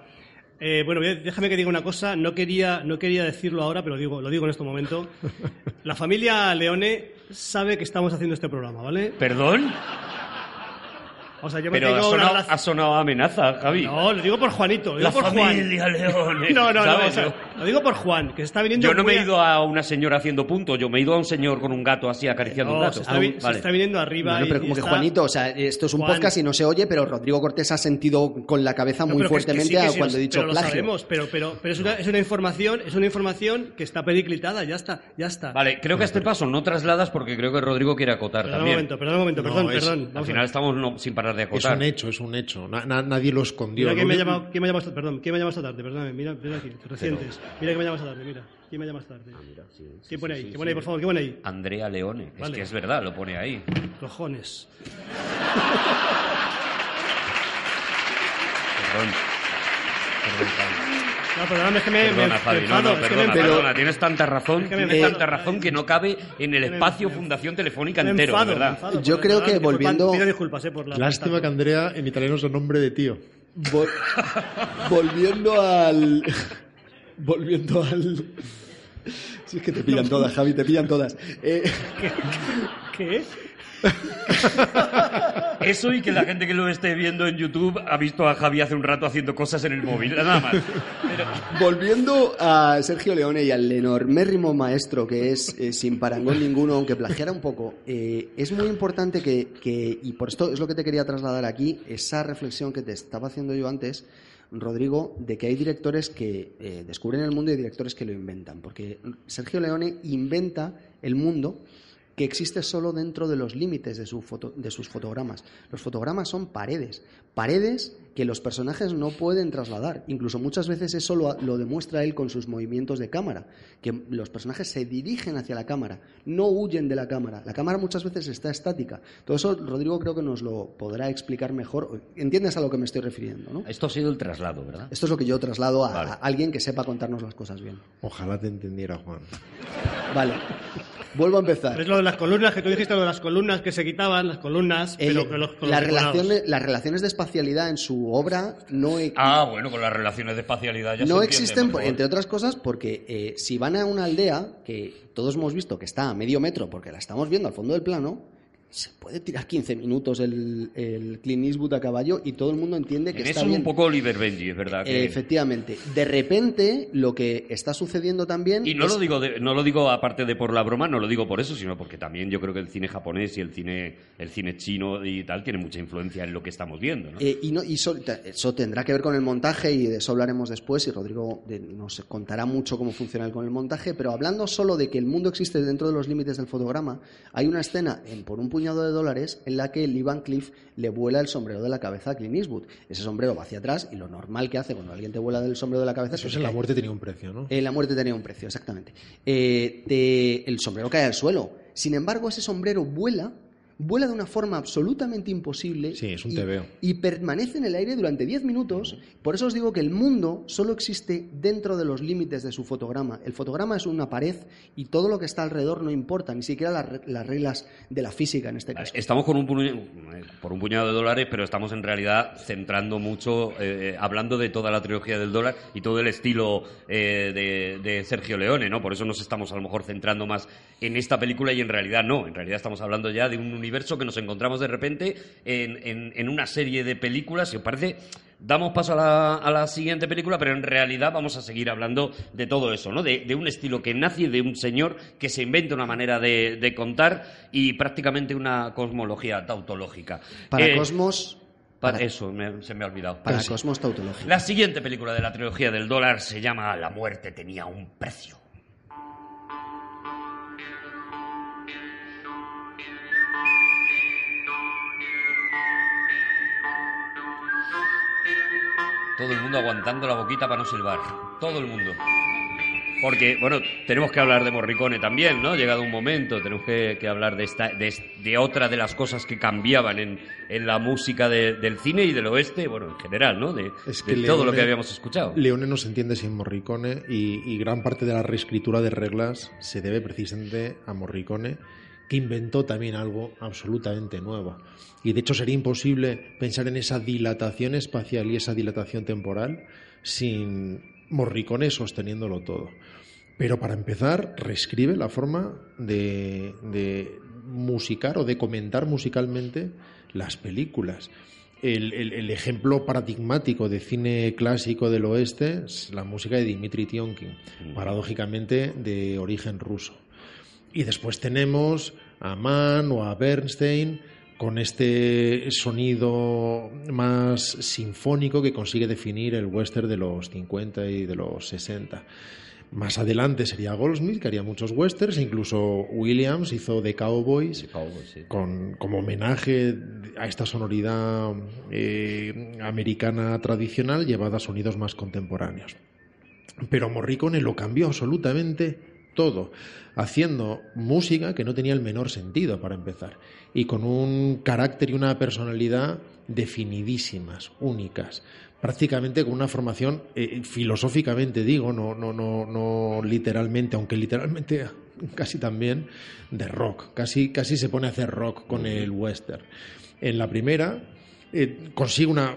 Eh, bueno, déjame que diga una cosa. No quería, no quería decirlo ahora, pero digo, lo digo en este momento. La familia Leone sabe que estamos haciendo este programa, ¿vale? ¿Perdón? O sea, yo me Pero ha tengo una ha sonado amenaza, Javi. No, lo digo por Juanito. Lo digo la por familia Juan. Leone. No, no, no. ¿sabes? o sea, lo digo por Juan, que se está viniendo. Yo no me he ido a una señora haciendo puntos, yo me he ido a un señor con un gato así acariciando No, un gato. se está, vi- se está viniendo arriba. Y- pero y como que está- Juanito, o sea, esto es un Juan. podcast y no se oye, pero Rodrigo Cortés ha sentido con la cabeza No, muy que fuertemente sí, que a sí, cuando he lo- dicho pero lo plagio. sabemos, pero, pero, pero es, una, es una información, es una información que está periclitada, ya está, ya está. Vale, creo que a este paso no trasladas porque creo que Rodrigo quiere acotar Perdón un también. momento, perdón un momento, No, perdón, es- perdón. Al final estamos no- sin parar de Es un hecho, es un hecho. Na- na- nadie lo escondió. Mira quién me ha llamado, quién me ha llamado esta- perdón, quién me ha llamado esta tarde, perdóname, mira, mira aquí, recientes. Mira que me llama esta tarde, mira. ¿Quién me llama esta tarde? ¿Quién pone ahí? ¿Quién pone ahí, por favor? ¿Quién pone ahí? Andrea Leone. Es que es verdad, lo pone ahí. Cojones. Perdón. Perdón. No, perdóname, es que me, Perdona, me- Javi, me no, enfado, no, es que perdona, me perdona, tienes tanta razón, Es que me tienes tanta razón que no cabe en el espacio me- Fundación Telefónica Me entero, enfado, verdad. enfado, Yo creo que volviendo- Pido disculpas, eh, por la Lástima que Andrea en italiano es el nombre de tío. Vol- volviendo al. volviendo al. Si es que te pillan todas, Javi, te pillan todas. Eh, ¿Qué? Eso y que la gente que lo esté viendo en YouTube ha visto a Javi hace un rato haciendo cosas en el móvil, nada más. Volviendo a Sergio Leone y al enormérrimo maestro que es eh, sin parangón ninguno, aunque plagiara un poco, eh, es muy importante que, que, y por esto es lo que te quería trasladar aquí, esa reflexión que te estaba haciendo yo antes, Rodrigo, de que hay directores que eh, descubren el mundo y directores que lo inventan. Porque Sergio Leone inventa el mundo existe solo dentro de los límites de, su foto- de sus fotogramas. Los fotogramas son paredes, paredes que los personajes no pueden trasladar. Incluso muchas veces eso lo, lo demuestra él con sus movimientos de cámara, que los personajes se dirigen hacia la cámara, no huyen de la cámara. La cámara muchas veces está estática. Todo eso Rodrigo creo que nos lo podrá explicar mejor. ¿Entiendes a lo que me estoy refiriendo? ¿no? esto ha sido el traslado, ¿verdad? Esto es lo que yo traslado a, Vale. a alguien que sepa contarnos las cosas bien. Ojalá te entendiera, Juan. Vale. Vuelvo a empezar. Es lo de las columnas, que tú dijiste lo de las columnas que se quitaban, las columnas, El- pero que los, relaciones, las relaciones de espacialidad en su obra no, e- Ah, bueno, con las relaciones de espacialidad ya no se entiende existen, entre otras cosas, porque eh, si van a una aldea que todos hemos visto que está a medio metro, porque la estamos viendo al fondo del plano, se puede tirar 15 minutos el, el Clint Eastwood a caballo y todo el mundo entiende que En está eso bien. un poco Oliver Benji, es verdad. Que... Efectivamente. De repente, lo que está sucediendo también. Y no es- lo digo de- no lo digo aparte de por la broma, no lo digo por eso, sino porque también yo creo que el cine japonés y el cine el cine chino y tal tiene mucha influencia en lo que estamos viendo, ¿no? Eh, y no, y eso, eso tendrá que ver con el montaje y de eso hablaremos después y Rodrigo nos contará mucho cómo funciona con el montaje, pero hablando solo de que el mundo existe dentro de los límites del fotograma, hay una escena en Por un puñado de dólares en la que Lee Van Cleef le vuela el sombrero de la cabeza a Clint Eastwood. Ese sombrero va hacia atrás y lo normal que hace cuando alguien te vuela del sombrero de la cabeza Eso que es en la cae. muerte tenía un precio, ¿no? Eh, la muerte tenía un precio, exactamente. Eh, te- el sombrero cae al suelo. Sin embargo, ese sombrero vuela, vuela de una forma absolutamente imposible. Sí, es un y-. Y permanece en el aire durante 10 minutos. Por eso os digo que el mundo solo existe dentro de los límites de su fotograma. El fotograma es una pared y todo lo que está alrededor no importa, ni siquiera las, las reglas de la física en este caso. Estamos con un por un puñado de dólares, pero estamos en realidad centrando mucho, eh, hablando de toda la trilogía del dólar y todo el estilo eh, de, de Sergio Leone, ¿no? Por eso nos estamos a lo mejor centrando más en esta película y en realidad no. En realidad estamos hablando ya de un universo que nos encontramos de repente en, en- en una serie de películas. Si os parece, damos paso a la, a la siguiente película, pero en realidad vamos a seguir hablando de todo eso, ¿no? De, de un estilo que nace de un señor que se inventa una manera de, de contar y prácticamente una cosmología tautológica. Para Eh, Cosmos. para Para, eso me- se me ha olvidado. para. Cosmos tautológico. La siguiente película de la trilogía del dólar se llama La muerte tenía un precio. Todo el mundo aguantando la boquita para no silbar. Todo el mundo. Porque, bueno, tenemos que hablar de Morricone también, ¿no? Llegado un momento, tenemos que, que hablar de, esta, de, de otra de las cosas que cambiaban en, en la música de- del cine y del oeste, bueno, en general, ¿no? De, Es de que todo lo Leone- que habíamos escuchado. Leone no se entiende sin Morricone y, y gran parte de la reescritura de reglas se debe precisamente a Morricone, que inventó también algo absolutamente nuevo. Y de hecho sería imposible pensar en esa dilatación espacial y esa dilatación temporal sin Morricone sosteniéndolo todo. Pero para empezar, reescribe la forma de, de musicar o de comentar musicalmente las películas. El, el- el ejemplo paradigmático de cine clásico del oeste es la música de Dmitri Tionkin, paradójicamente de origen ruso. Y después tenemos a Mann o a Bernstein con este sonido más sinfónico que consigue definir el western de los 50 y de los 60. Más adelante sería Goldsmith, que haría muchos westerns, e incluso Williams hizo The Cowboys con, como homenaje a esta sonoridad eh, americana tradicional llevada a sonidos más contemporáneos. Pero Morricone lo cambió absolutamente todo, haciendo música que no tenía el menor sentido para empezar, y con un carácter y una personalidad definidísimas, únicas. prácticamente con una formación eh, filosóficamente digo, no, no, no, no literalmente, aunque literalmente casi también de rock, casi, casi se pone a hacer rock con el western. En la primera eh, consigue una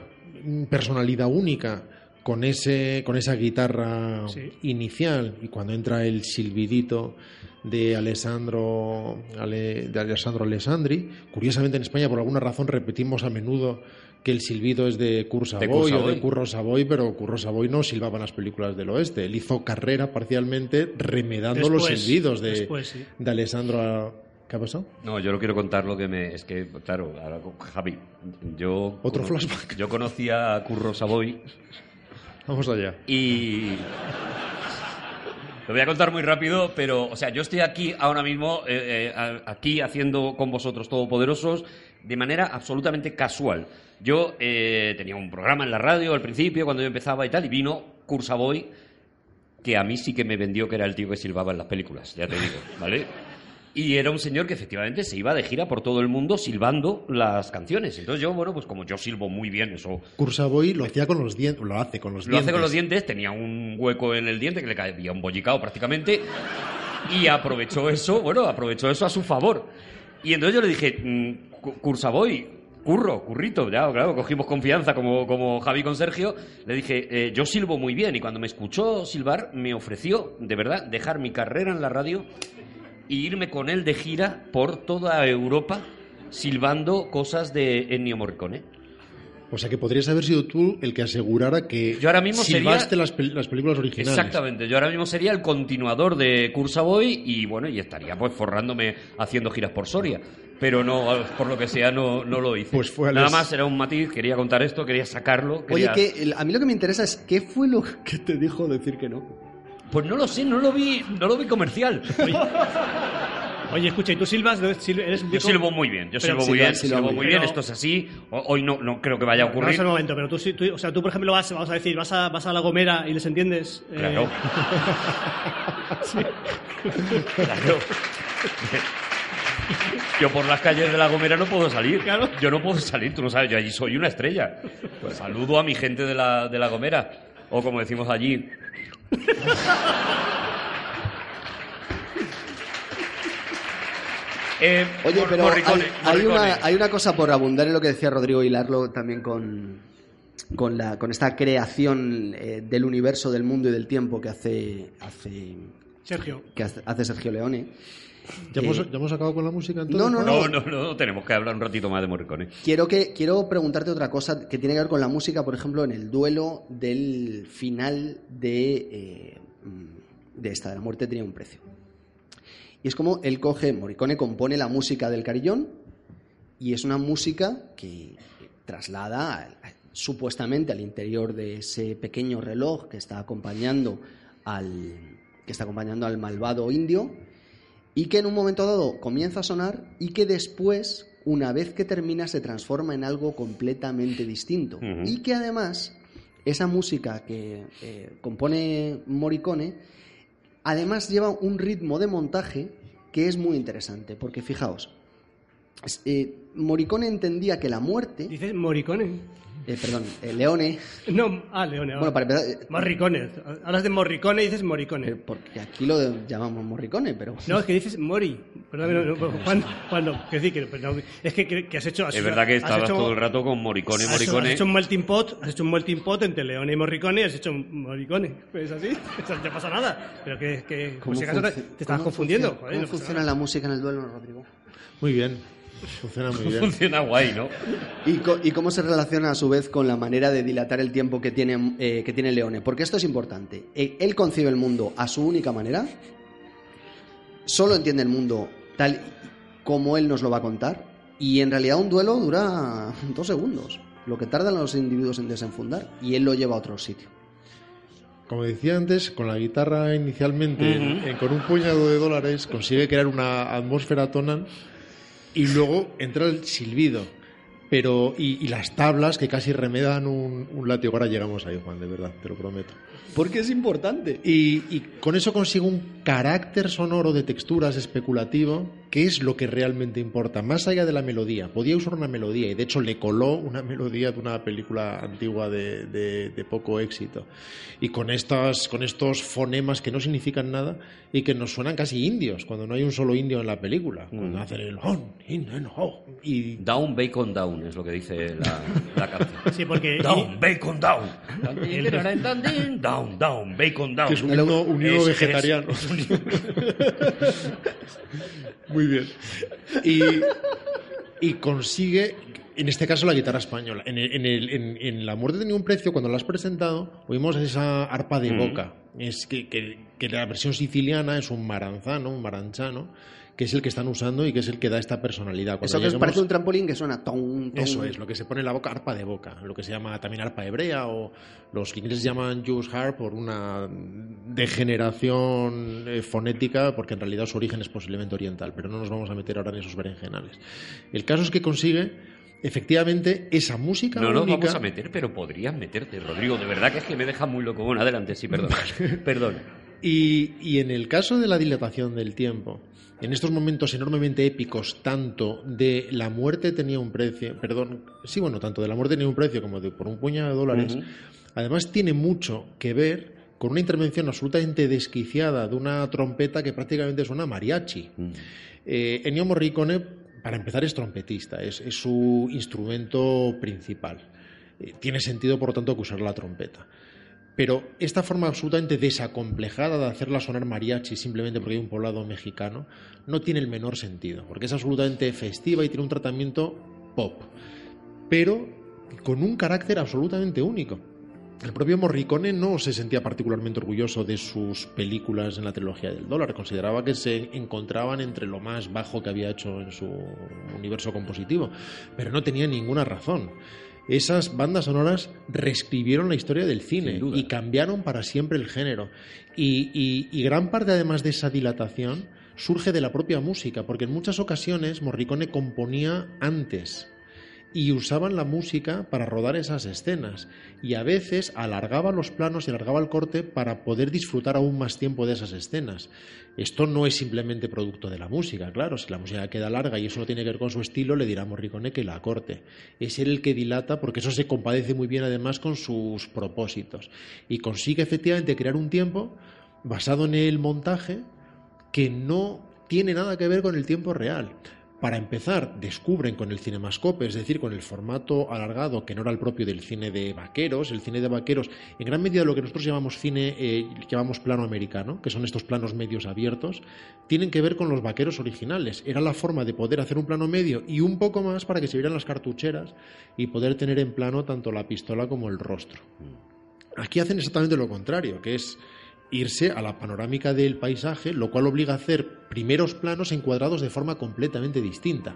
personalidad única con ese con esa guitarra Sí. inicial y cuando entra el silbidito de Alessandro Ale- de Alessandro Alessandri curiosamente en España por alguna razón repetimos a menudo que el silbido es de Kurt Savoy o de Curro Savoy pero Curro Savoy no silbaba en las películas del oeste él hizo carrera parcialmente remedando los silbidos de, después, sí. de Alessandro ¿qué ha pasado? No, yo no quiero contar lo que me... Es que, claro, ahora con Javi, yo... Otro flashback. Yo conocía a Curro Savoy vamos allá y... Lo voy a contar muy rápido, pero, o sea, yo estoy aquí ahora mismo, eh, eh, aquí haciendo con vosotros todopoderosos de manera absolutamente casual. Yo eh, tenía un programa en la radio al principio, cuando yo empezaba y tal, y vino Cursaboy, que a mí sí que me vendió que era el tío que silbaba en las películas, ya te digo, ¿vale? Y era un señor que efectivamente se iba de gira por todo el mundo silbando las canciones. Entonces yo, bueno, pues como yo silbo muy bien, eso Kurt Savoy lo hacía con los dientes lo hace con los lo dientes hace con los dientes, tenía un hueco en el diente que le caía un bollicao prácticamente y aprovechó eso, bueno, aprovechó eso a su favor. Y entonces yo le dije, mm, Cu- Cursaboy, curro, currito, ya, claro, cogimos confianza como, como Javi con Sergio, le dije, eh, yo silbo muy bien y cuando me escuchó silbar me ofreció, de verdad, dejar mi carrera en la radio y irme con él de gira por toda Europa silbando cosas de Ennio Morricone. O sea que podrías haber sido tú el que asegurara que Yo ahora mismo silbaste sería- las, pel- las películas originales. Exactamente, yo ahora mismo sería el continuador de Cursaboy y bueno, y estaría pues forrándome haciendo giras por Soria. Pero no, por lo que sea, no, no lo hice. Pues fue Nada más, era un matiz, quería contar esto, quería sacarlo. Oye, que a mí lo que me interesa es qué fue lo que te dijo decir que no. Pues no lo sé, no lo vi, no lo vi comercial. Oye, escucha, ¿y tú silbas? ¿No? Sil- ¿Eres Yo silbo muy bien, yo silbo muy bien, silbo muy bien. esto es así. Ho- Hoy no, no creo que vaya a No, ocurrir. es el momento, pero tú, sí- tú- o sea, tú, por ejemplo, vas, vamos a decir, vas a, vas a La Gomera y les entiendes. Eh, Claro. Claro. Yo por las calles de La Gomera no puedo salir. Claro. Yo no puedo salir, tú no sabes, yo allí soy una estrella. Pues saludo a mi gente de la, de la Gomera. O como decimos allí. Eh, Oye, pero Morricone, hay, una, hay una cosa por abundar en lo que decía Rodrigo Hilarlo también con, con, la, con esta creación eh, del universo, del mundo y del tiempo que hace, hace, Sergio. que hace Sergio Leone. ¿Ya, hemos, Eh, ya hemos acabado con la música entonces? no, No, no, no, tenemos que hablar un ratito más de Morricone. Quiero, que, quiero preguntarte otra cosa que tiene que ver con la música, por ejemplo, en el duelo del final de, eh, de esta, de la muerte tenía un precio. Y es como él coge, Morricone compone la música del carillón y es una música que traslada supuestamente al interior de ese pequeño reloj que está acompañando al, que está acompañando al malvado indio y que en un momento dado comienza a sonar y que después, una vez que termina, se transforma en algo completamente distinto. Y que además, esa música que eh, compone Morricone, además lleva un ritmo de montaje que es muy interesante, porque fijaos, eh, Morricone entendía que la muerte, Dices Morricone. Eh, perdón, eh, Leone, No, ah, Leone. bueno, para empezar, eh, Morricone. Hablas de Morricone y dices eh, Morricone. porque aquí lo de- llamamos Morricone, pero... No, es que dices Mori. Perdón, no, no, cuando, cuando, que sí, que, no, es que, que, que has hecho... has- Es verdad que estabas hecho- todo el rato con Morricone, Morricone. Has hecho un melting pot, has hecho un melting pot entre Leone y Morricone y has hecho un Morricone. Es así, no te pasa nada. Pero que, que por ¿Cómo si acaso te, te estabas confundiendo. funciona- joder, ¿Cómo no funciona nada. la música en el duelo, Rodrigo? Muy bien. Funciona muy bien. Funciona guay, ¿no? ¿Y, co- y cómo se relaciona a su vez con la manera de dilatar el tiempo que tiene, eh, que tiene Leone? Porque esto es importante. Eh, Él concibe el mundo a su única manera, solo entiende el mundo tal como él nos lo va a contar, y en realidad un duelo dura dos segundos, lo que tardan los individuos en desenfundar, y él lo lleva a otro sitio. Como decía antes, con la guitarra inicialmente, Ujú. en- con un puñado de dólares, consigue crear una atmósfera tonal y luego entra el silbido. Pero, y, y las tablas que casi remedan un, un látigo. Ahora llegamos ahí, Juan, de verdad, te lo prometo. Porque es importante. Y, y con eso consigo un carácter sonoro de texturas especulativo que es lo que realmente importa, más allá de la melodía. Podía usar una melodía y de hecho le coló una melodía de una película antigua de, de- de poco éxito. Y con, estas, con estos fonemas que no significan nada y que nos suenan casi indios, cuando no hay un solo indio en la película. Cuando hacen el on, in, and ho. Y Down, bacon, down, es lo que dice la, la canción. Sí, porque. Down, bacon, down. Down, down, bacon, down. que es un himno, un himno Es- es- vegetariano. es un himno- Muy bien. Y, y consigue, en este caso, la guitarra española. En, el- en el- en- en La muerte tenía un precio, cuando la has presentado, oímos esa arpa de boca. Es que, que- que la versión siciliana es un maranzano, un maranchano, que es el que están usando y que es el que da esta personalidad. Cuando Eso que lleguemos- parece un trampolín que suena ton, ton. Eso es, lo que se pone en la boca, arpa de boca, lo que se llama también arpa hebrea o los ingleses llaman Jewish harp por una degeneración eh, fonética, porque en realidad su origen es posiblemente oriental, pero no nos vamos a meter ahora en esos berenjenales. El caso es que consigue efectivamente esa música No nos única. vamos a meter, pero podrías meterte, Rodrigo. De verdad que es que me deja muy loco. Bueno, adelante, sí, perdón. Perdón. Y, y en el caso de la dilatación del tiempo, en estos momentos enormemente épicos, tanto de la muerte tenía un precio, perdón, sí, bueno, tanto de la muerte tenía un precio como de por un puñado de dólares, además tiene mucho que ver con una intervención absolutamente desquiciada de una trompeta que prácticamente suena mariachi. Eh, Ennio Morricone, para empezar, es trompetista, es, es su instrumento principal. Eh, tiene sentido, por lo tanto, que usar la trompeta. Pero esta forma absolutamente desacomplejada de hacerla sonar mariachi simplemente porque hay un poblado mexicano no tiene el menor sentido, porque es absolutamente festiva y tiene un tratamiento pop, pero con un carácter absolutamente único. El propio Morricone no se sentía particularmente orgulloso de sus películas en la trilogía del dólar, consideraba que se encontraban entre lo más bajo que había hecho en su universo compositivo, pero no tenía ninguna razón. Esas bandas sonoras reescribieron la historia del cine y cambiaron para siempre el género. Y, y- y gran parte, además de esa dilatación, surge de la propia música, porque en muchas ocasiones Morricone componía antes y usaban la música para rodar esas escenas y a veces alargaba los planos y alargaba el corte para poder disfrutar aún más tiempo de esas escenas. Esto no es simplemente producto de la música, claro, si la música queda larga y eso no tiene que ver con su estilo, le dirá a Morricone que la corte. Es él el que dilata porque eso se compadece muy bien además con sus propósitos y consigue efectivamente crear un tiempo basado en el montaje que no tiene nada que ver con el tiempo real. Para empezar, descubren con el cinemascope, es decir, con el formato alargado que no era el propio del cine de vaqueros, el cine de vaqueros, en gran medida lo que nosotros llamamos cine, eh, llamamos plano americano, que son estos planos medios abiertos, tienen que ver con los vaqueros originales. Era la forma de poder hacer un plano medio y un poco más para que se vieran las cartucheras y poder tener en plano tanto la pistola como el rostro. Aquí hacen exactamente lo contrario, que es irse a la panorámica del paisaje, lo cual obliga a hacer primeros planos encuadrados de forma completamente distinta.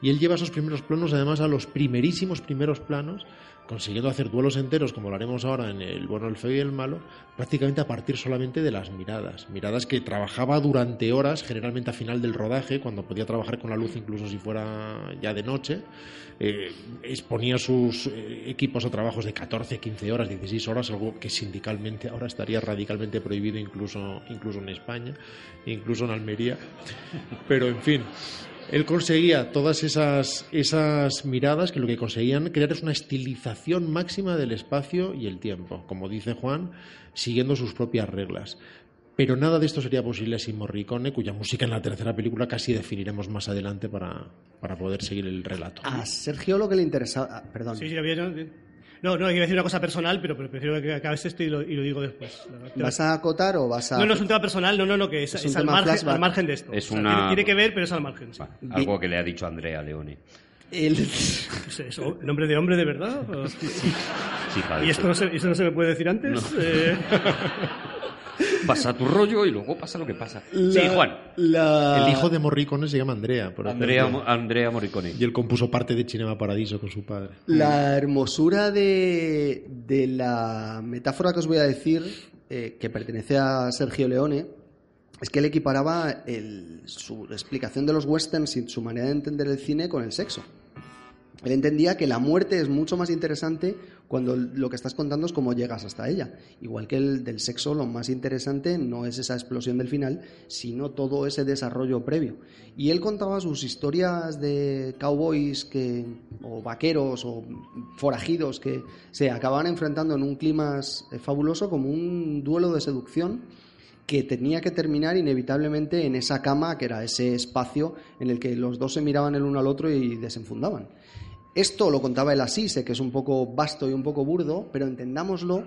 Y él lleva esos primeros planos además a los primerísimos primeros planos, consiguiendo hacer duelos enteros, como lo haremos ahora en El bueno, el feo y el malo, prácticamente a partir solamente de las miradas. Miradas que trabajaba durante horas, generalmente a final del rodaje, cuando podía trabajar con la luz incluso si fuera ya de noche. Eh, exponía sus eh, equipos a trabajos de 14, 15 horas, 16 horas, algo que sindicalmente ahora estaría radicalmente prohibido incluso, incluso en España, incluso en Almería. Pero en fin, él conseguía todas esas, esas miradas que lo que conseguían crear es una estilización máxima del espacio y el tiempo, como dice Juan, siguiendo sus propias reglas. Pero nada de esto sería posible sin Morricone, cuya música en la tercera película casi definiremos más adelante para, para poder seguir el relato. A Sergio lo que le interesaba. ah, Perdón. Sí, sí, había. No, no, iba a decir una cosa personal, pero prefiero que acabes esto y lo, y lo digo después. ¿Vas a acotar o vas a.? No, no es un tema personal, no, no, no, que es, Es un es al, margen, flashback. al margen de esto. Es O sea, una- tiene, tiene que ver, pero es al margen. sí. Algo que le ha dicho Andrea Leone. El- No ¿eso, ¿Nombre de hombre de verdad? Sí, Javi, ¿Y esto no, se, eso no se me puede decir antes? Eh, Pasa tu rollo y luego pasa lo que pasa. la- Sí, Juan. la- El hijo de Morricone se llama Andrea, por Andrea, ejemplo. Andrea Morricone. Y él compuso parte de Cinema Paradiso con su padre. La hermosura de, de la metáfora que os voy a decir, eh, que pertenece a Sergio Leone, es que él equiparaba el- su explicación de los westerns y su manera de entender el cine con el sexo. Él entendía que la muerte es mucho más interesante cuando lo que estás contando es cómo llegas hasta ella. Igual que el del sexo, lo más interesante no es esa explosión del final, sino todo ese desarrollo previo. Y él contaba sus historias de cowboys que, o vaqueros o forajidos que se acababan enfrentando en un clima eh, fabuloso como un duelo de seducción que tenía que terminar inevitablemente en esa cama, que era ese espacio en el que los dos se miraban el uno al otro y desenfundaban. Esto lo contaba él así, sé que es un poco vasto y un poco burdo, pero entendámoslo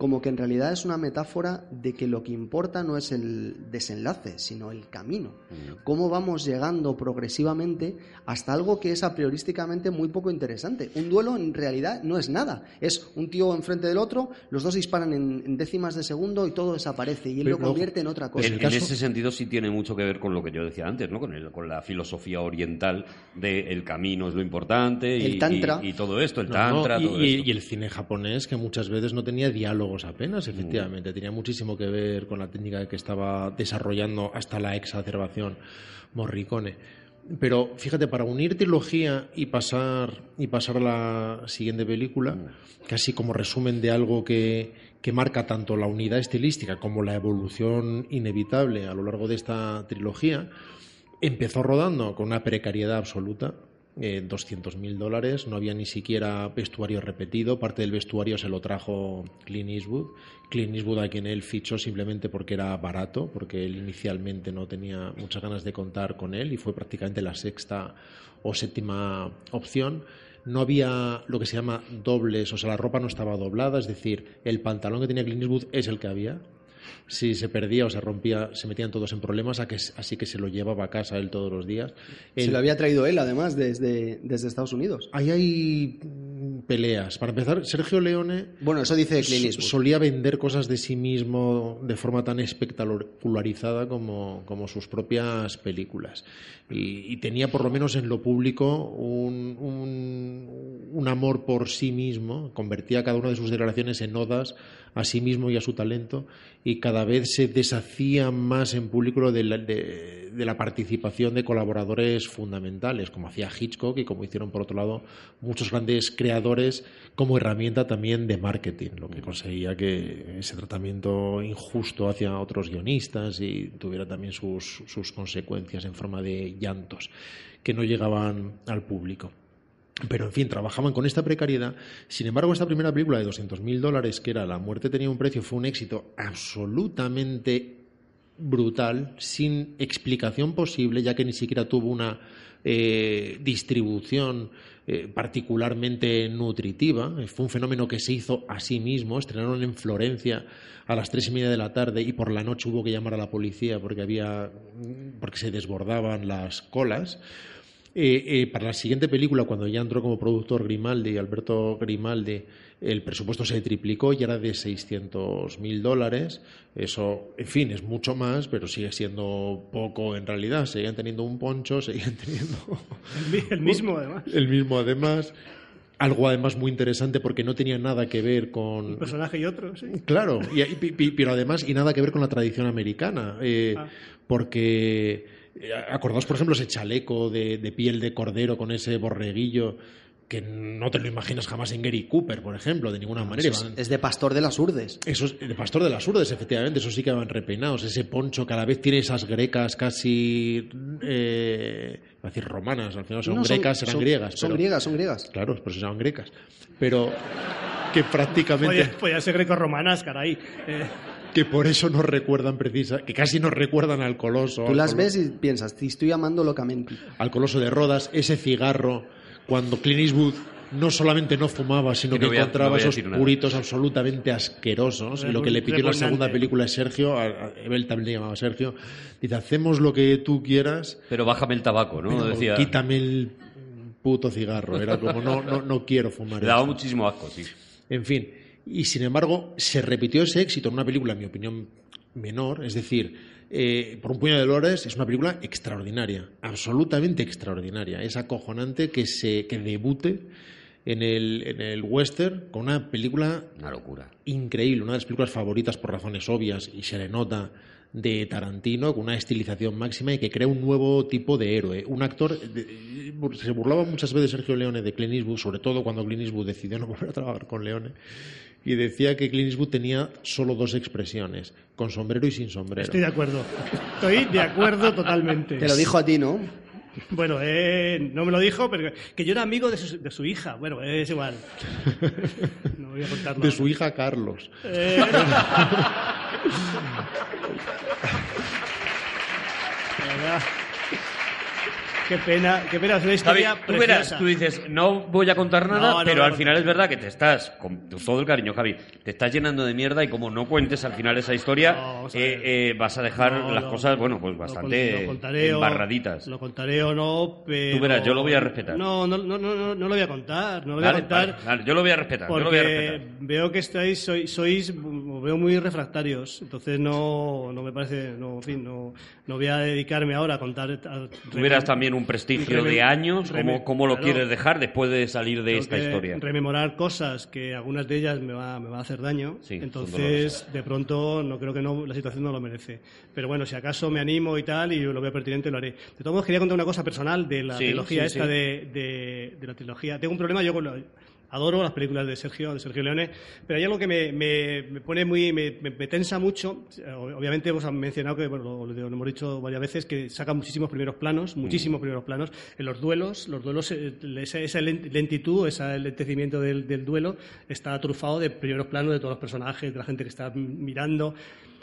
como que en realidad es una metáfora de que lo que importa no es el desenlace, sino el camino. Mm. Cómo vamos llegando progresivamente hasta algo que es a priorísticamente muy poco interesante. Un duelo en realidad no es nada. Es un tío enfrente del otro, los dos disparan en, en décimas de segundo y todo desaparece y él Pero lo convierte en otra cosa. En, el en caso- ese sentido sí tiene mucho que ver con lo que yo decía antes, ¿no? Con, el- con la filosofía oriental de el camino es lo importante y, El tantra. y- y todo esto, el No, tantra, no, y, todo y- esto. y el cine japonés que muchas veces no tenía apenas, efectivamente, tenía muchísimo que ver con la técnica que estaba desarrollando hasta la exacerbación Morricone. Pero fíjate, para unir trilogía y pasar y pasar a la siguiente película, casi como resumen de algo que, que marca tanto la unidad estilística como la evolución inevitable a lo largo de esta trilogía, Empezó rodando con una precariedad absoluta, eh, 200.000 dólares, no había ni siquiera vestuario repetido, parte del vestuario se lo trajo Clint Eastwood. Clint Eastwood a quien él fichó simplemente porque era barato, porque él inicialmente no tenía muchas ganas de contar con él y fue prácticamente la sexta o séptima opción. No había lo que se llama dobles, o sea, la ropa no estaba doblada, es decir, el pantalón que tenía Clint Eastwood es el que había, si se perdía o se rompía, se metían todos en problemas, así que se lo llevaba a casa él todos los días. Se lo había traído él, además, desde, desde Estados Unidos. Ahí hay mm, peleas. Para empezar, Sergio Leone Bueno, eso dice Clint solía vender cosas de sí mismo de forma tan espectacularizada como, como sus propias películas. Y, y tenía por lo menos en lo público un, un- un amor por sí mismo, convertía cada una de sus declaraciones en odas a sí mismo y a su talento y cada vez se deshacía más en público de la, de- la participación de colaboradores fundamentales, como hacía Hitchcock y como hicieron por otro lado muchos grandes creadores como herramienta también de marketing, lo que conseguía que ese tratamiento injusto hacia otros guionistas y tuviera también sus consecuencias en forma de llantos que no llegaban al público. Pero, en fin, trabajaban con esta precariedad. Sin embargo, esta primera película de 200.000 dólares, que era La muerte tenía un precio, fue un éxito absolutamente brutal, sin explicación posible, ya que ni siquiera tuvo una eh, distribución eh, particularmente nutritiva. Eh, Fue un fenómeno que se hizo a sí mismo. Estrenaron en Florencia a las tres y media de la tarde y por la noche hubo que llamar a la policía porque había porque se desbordaban las colas. Eh, eh, para la siguiente película, cuando ya entró como productor Grimaldi, Alberto Grimaldi, el presupuesto se triplicó y era de 600.000 dólares. Eso, en fin, es mucho más, pero sigue siendo poco en realidad. Seguían teniendo un poncho, seguían teniendo El, mi- el mismo, además. el mismo además. Algo además muy interesante porque no tenía nada que ver Un con, personaje y otro, sí. Claro, y, y- pero además, y nada que ver con la tradición americana, eh, Ah. porque acordaos, por ejemplo, ese chaleco de, de piel de cordero con ese borreguillo que no te lo imaginas jamás en Gary Cooper, por ejemplo, de ninguna manera. Es, de Pastor de las Urdes. eso es de Pastor de las Urdes, efectivamente, eso sí que van repeinados. Ese poncho cada vez tiene esas grecas casi, eh, a decir romanas, al final son No, grecas, eran son- griegas. Son pero- griegas, son griegas. Claro, por eso se llaman grecas. Pero que prácticamente... Podía, podía ser greco-romanas, caray. Eh, que por eso nos recuerdan precisa, que casi nos recuerdan al coloso. Tú al las colo- ves y piensas, te estoy amando locamente. Al coloso de Rodas, ese cigarro, cuando Clint Eastwood no solamente no fumaba, sino Que que, no voy a- encontraba no esos puritos absolutamente asquerosos. Y lo que le pidió en la segunda película es Sergio, a, a- él también le llamaba Sergio, dice, hacemos lo que tú quieras, Pero bájame el tabaco, ¿no? pero Decía. quítame el puto cigarro. Era como, no, no, no quiero fumar. Le daba esto". muchísimo asco, sí. En fin, y sin embargo se repitió ese éxito en una película, en mi opinión, menor, es decir, eh, por un puño de dólares es una película extraordinaria, absolutamente extraordinaria. Es acojonante que se que debute en el, en el western con una película Una locura. increíble, una de las películas favoritas por razones obvias y se le nota de Tarantino con una estilización máxima y que crea un nuevo tipo de héroe. Un actor, de- se burlaba muchas veces Sergio Leone de Clint Eastwood, sobre todo cuando Clint Eastwood decidió no volver a trabajar con Leone, y decía que Clint Eastwood tenía solo dos expresiones, con sombrero y sin sombrero. Estoy de acuerdo. Estoy de acuerdo totalmente. Te lo dijo a ti, ¿no? Bueno, eh, no me lo dijo, pero que yo era amigo de su, de su hija. Bueno, es igual. No voy a contarlo. De su hija Carlos. Eh, Verdad. Qué pena, qué pena, es una Javi, historia tú verás, tú dices, no voy a contar nada, No, no pero al final es verdad que te estás, con todo el cariño, Javi, te estás llenando de mierda y como no cuentes al final esa historia, eh, eh, vas a dejar las cosas, bueno, pues bastante contaré o- embarraditas. Lo contaré o no, pero... Tú verás, yo lo voy a respetar. No, no, no, no, no, lo voy a contar. No lo voy a Vale, contar. vale, vale, yo lo voy a respetar, yo lo voy a respetar. veo que estáis, sois, sois, os veo muy refractarios, entonces no, no me parece, no, en fin, no, no voy a dedicarme ahora a contar. a- Tuvieras también un prestigio de años, ¿cómo, cómo lo claro. quieres dejar después de salir de esta historia? Rememorar cosas que algunas de ellas me va, me va a hacer daño. Sí, Entonces, de pronto, no creo que no, la situación no lo merece. Pero bueno, si acaso me animo y tal, y lo veo pertinente, lo haré. De todos modos, quería contar una cosa personal de la Sí, trilogía sí, esta. De, de- de la trilogía. Tengo un problema yo con lo- Adoro las películas de Sergio, de Sergio Leone, pero hay algo que me, me- me pone muy, me, me- tensa mucho. Obviamente hemos mencionado que, bueno, lo, hemos dicho varias veces, que saca muchísimos primeros planos, muchísimos primeros planos. En los duelos, los duelos, eh, esa, esa len- lentitud, ese lentecimiento del, del duelo está trufado de primeros planos de todos los personajes, de la gente que está mirando.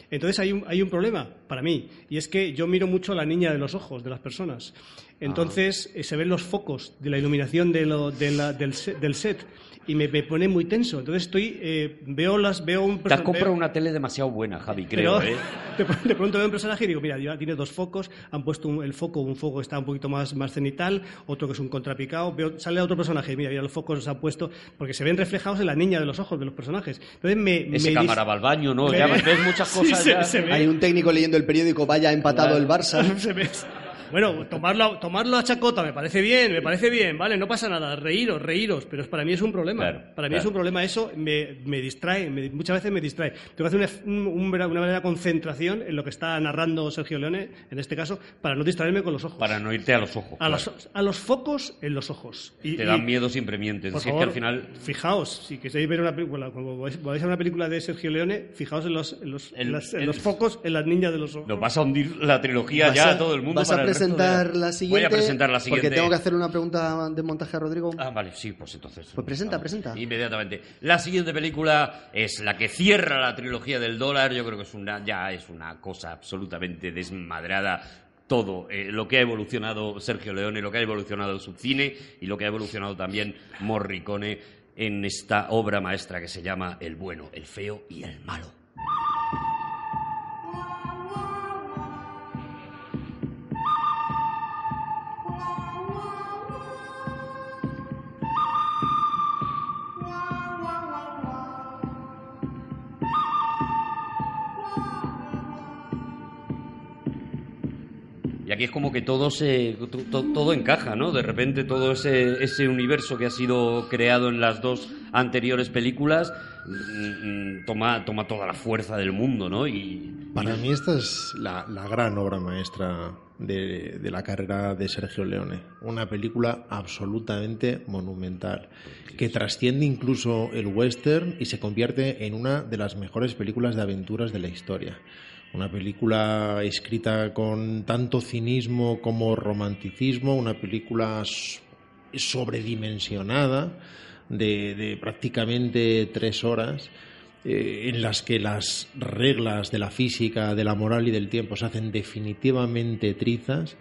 Entonces hay un, hay un problema para mí, y es que yo miro mucho a la niña de los ojos de las personas. Entonces eh, se ven los focos de la iluminación de lo- de la- del, set, del set y me, me pone muy tenso. Entonces estoy, eh, veo las, veo un Te has comprado veo- una tele demasiado buena, Javi, creo, pero ¿eh? de, de pronto veo un personaje y digo, mira, ya tiene dos focos, han puesto un- el foco, un foco está un poquito más, más cenital, otro que es un contrapicado, veo, sale otro personaje, mira, ya los focos se han puesto, porque se ven reflejados en la niña de los ojos de los personajes. Entonces me... Ese me cámara va al baño, ¿no? me- Ya ves muchas Sí, cosas se- ya. se ve. Hay un técnico leyendo el periódico, vaya empatado Claro. el Barça. Se ve- Bueno, tomarlo, tomarlo a chacota me parece bien, me parece bien, ¿vale? No pasa nada, reíros, reíros, pero para mí es un problema. Claro, para mí claro. es un problema, eso me, me distrae, me- muchas veces me distrae. Tengo que hacer una, un- un- una verdadera concentración en lo que está narrando Sergio Leone, en este caso, para no distraerme con los ojos. Para no irte a los ojos. a, claro. los, a los focos en los ojos. Y, Te y- dan miedo siempre mientes. por Si es favor, que al final... fijaos, si queréis ver una película, cuando vais, vais a ver una película de Sergio Leone, fijaos en los, en los, El- en las- en el- los focos en las niñas de los ojos. Nos vas a hundir la trilogía ¿Vas ya a- a todo el mundo. ¿Vas para a de- presentar la siguiente? Voy a presentar la siguiente. Porque tengo que hacer una pregunta de montaje a Rodrigo. Ah, vale, sí, pues entonces. Pues presenta, presenta. Inmediatamente. La siguiente película es la que cierra la trilogía del dólar. Yo creo que es una, ya es una cosa absolutamente desmadrada. Todo eh, lo que ha evolucionado Sergio Leone, lo que ha evolucionado su cine y lo que ha evolucionado también Morricone en esta obra maestra que se llama El bueno, el feo y el malo. Aquí es como que todo se to- to- todo encaja, ¿no? De repente todo ese, ese universo que ha sido creado en las dos anteriores películas mm, mm, toma, toma toda la fuerza del mundo, ¿no? Y Para mí esta es la, la gran obra maestra de, de la carrera de Sergio Leone. Una película absolutamente monumental, que trasciende incluso el western y se convierte en una de las mejores películas de aventuras de la historia. Una película escrita con tanto cinismo como romanticismo, una película sobredimensionada de, de prácticamente tres horas eh, en las que las reglas de la física, de la moral y del tiempo se hacen definitivamente trizas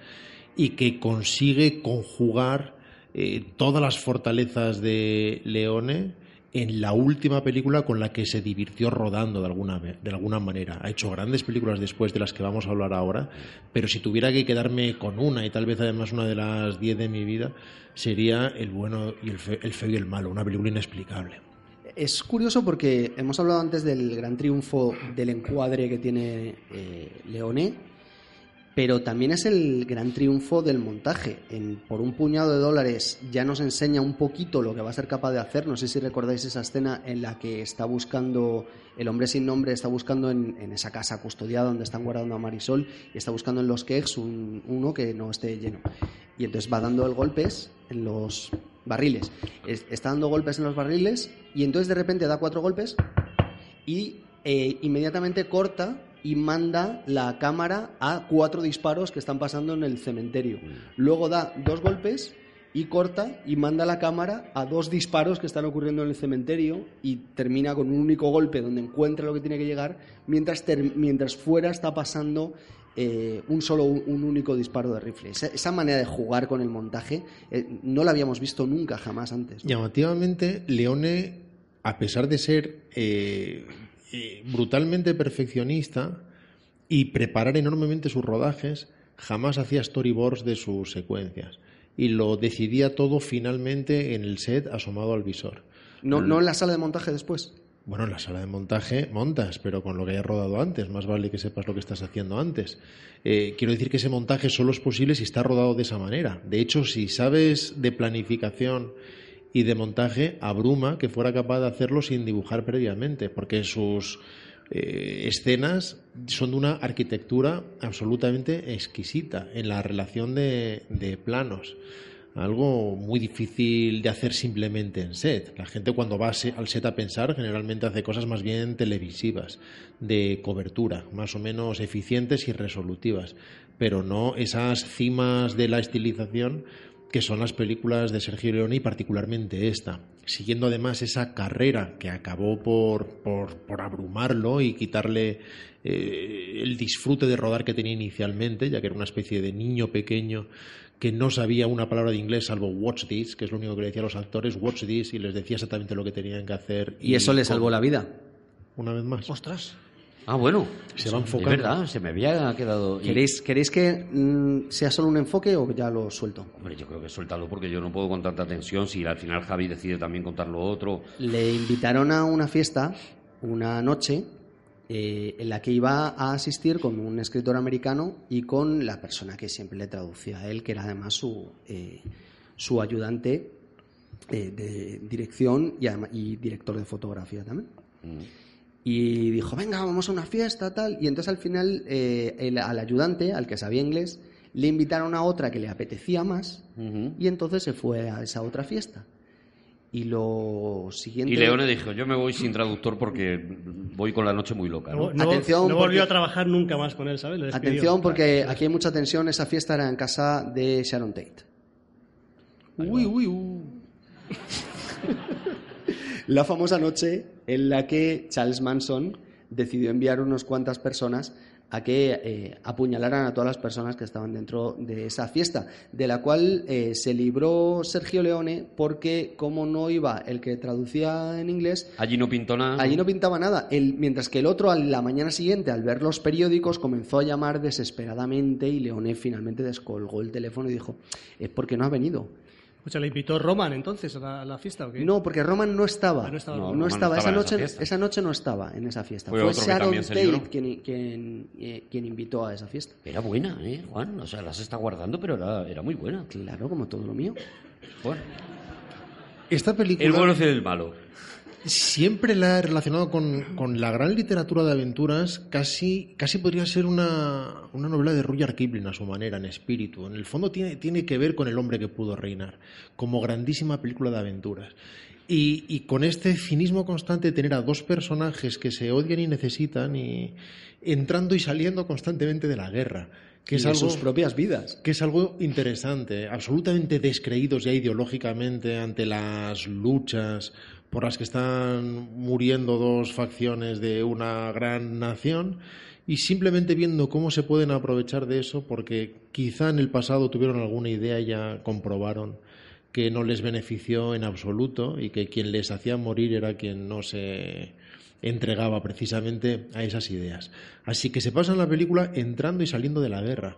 y que consigue conjugar eh, todas las fortalezas de Leone en la última película con la que se divirtió rodando de alguna, de alguna manera. Ha hecho grandes películas después de las que vamos a hablar ahora, pero si tuviera que quedarme con una, y tal vez además una de las diez de mi vida, sería El bueno y el feo y el malo, una película inexplicable. Es curioso porque hemos hablado antes del gran triunfo del encuadre que tiene eh, Leone Pero también es el gran triunfo del montaje. Por un puñado de dólares ya nos enseña un poquito lo que va a ser capaz de hacer. No sé si recordáis esa escena en la que está buscando, el hombre sin nombre está buscando en, esa casa custodiada donde están guardando a Marisol y está buscando en los kegs un- uno que no esté lleno. Y entonces va dando golpes en los barriles. Es- está dando golpes en los barriles y entonces de repente da cuatro golpes y eh, inmediatamente corta y manda la cámara a cuatro disparos que están pasando en el cementerio. Luego da dos golpes y corta y manda la cámara a dos disparos que están ocurriendo en el cementerio y termina con un único golpe donde encuentra lo que tiene que llegar mientras, mientras fuera está pasando eh, un solo un, un único disparo de rifle. Esa, esa manera de jugar con el montaje eh, no la habíamos visto nunca jamás antes. ¿no? Llamativamente, Leone, a pesar de ser eh, eh, brutalmente perfeccionista y preparar enormemente sus rodajes, jamás hacía storyboards de sus secuencias. Y lo decidía todo finalmente en el set asomado al visor. No, no en la sala de montaje después. Bueno, en la sala de montaje montas, pero con lo que hayas rodado antes. Más vale que sepas lo que estás haciendo antes. Eh, quiero decir que ese montaje solo es posible si está rodado de esa manera. De hecho, si sabes de planificación y de montaje, abruma que fuera capaz de hacerlo sin dibujar previamente, porque sus eh, escenas son de una arquitectura absolutamente exquisita en la relación de, de planos algo muy difícil de hacer simplemente en set. La gente cuando va al set a pensar generalmente hace cosas más bien televisivas, de cobertura, más o menos eficientes y resolutivas, pero no esas cimas de la estilización que son las películas de Sergio Leone y particularmente esta, siguiendo además esa carrera que acabó por, por, por abrumarlo y quitarle eh, el disfrute de rodar que tenía inicialmente, ya que era una especie de niño pequeño que no sabía una palabra de inglés salvo watch this, que es lo único que le decía a los actores, watch this, y les decía exactamente lo que tenían que hacer. Y eso le salvó la vida. Una vez más. Ostras. Ah, bueno. Se va Es enfocando. verdad, se me había quedado... ¿Queréis, ¿Queréis que mm, sea solo un enfoque o ya lo suelto? Hombre, yo creo que suéltalo porque yo no puedo con tanta tensión si al final Javi decide también contar lo otro. Le invitaron a una fiesta una noche eh, en la que iba a asistir con un escritor americano y con la persona que siempre le traducía a él, que era además su, eh, su ayudante eh, de dirección y, director de fotografía también. Y dijo, venga, vamos a una fiesta, tal. Y entonces al final eh, el- al ayudante, al que sabía inglés, le invitaron a otra que le apetecía más Ujú. y entonces se fue a esa otra fiesta. Y lo siguiente... Y Leone dijo, yo me voy sin traductor porque voy con la noche muy loca. ¿no? No, Atención, no volvió porque- a trabajar nunca más con él, ¿sabes? Le. Atención porque aquí hay mucha tensión. Esa fiesta era en casa de Sharon Tate. Uy, uy, uy. La famosa noche en la que Charles Manson decidió enviar unas cuantas personas a que eh, apuñalaran a todas las personas que estaban dentro de esa fiesta, de la cual eh, se libró Sergio Leone porque como no iba el que traducía en inglés, Allí no pintó nada. Allí no pintaba nada. El- mientras que el otro, a la mañana siguiente, al ver los periódicos, comenzó a llamar desesperadamente y Leone finalmente descolgó el teléfono y dijo, es porque no ha venido. Escucha, ¿le invitó Roman entonces a la, a la fiesta o qué? No, porque Roman no estaba. Ah, no estaba no. No estaba. estaba Esa, esa noche, fiesta. esa noche no estaba en esa fiesta. Fue Fue, otro que Sharon Tate libró. quien, quien, eh, quien invitó a esa fiesta. Era buena, ¿eh, Juan? O sea, la se está guardando, pero era, era muy buena. Claro, como todo lo mío. Bueno, Esta película el bueno es el malo. Siempre la he relacionado con, con la gran literatura de aventuras, casi, casi podría ser una, una novela de Rudyard Kipling a su manera, en espíritu. En el fondo tiene, tiene que ver con el hombre que pudo reinar, como grandísima película de aventuras. Y, y con este cinismo constante de tener a dos personajes que se odian y necesitan y entrando y saliendo constantemente de la guerra. Que Y es de algo, sus propias vidas. que es algo interesante, absolutamente descreídos ya ideológicamente ante las luchas por las que están muriendo dos facciones de una gran nación y simplemente viendo cómo se pueden aprovechar de eso porque quizá en el pasado tuvieron alguna idea y ya comprobaron que no les benefició en absoluto y que quien les hacía morir era quien no se entregaba precisamente a esas ideas. Así que se pasa en la película entrando y saliendo de la guerra.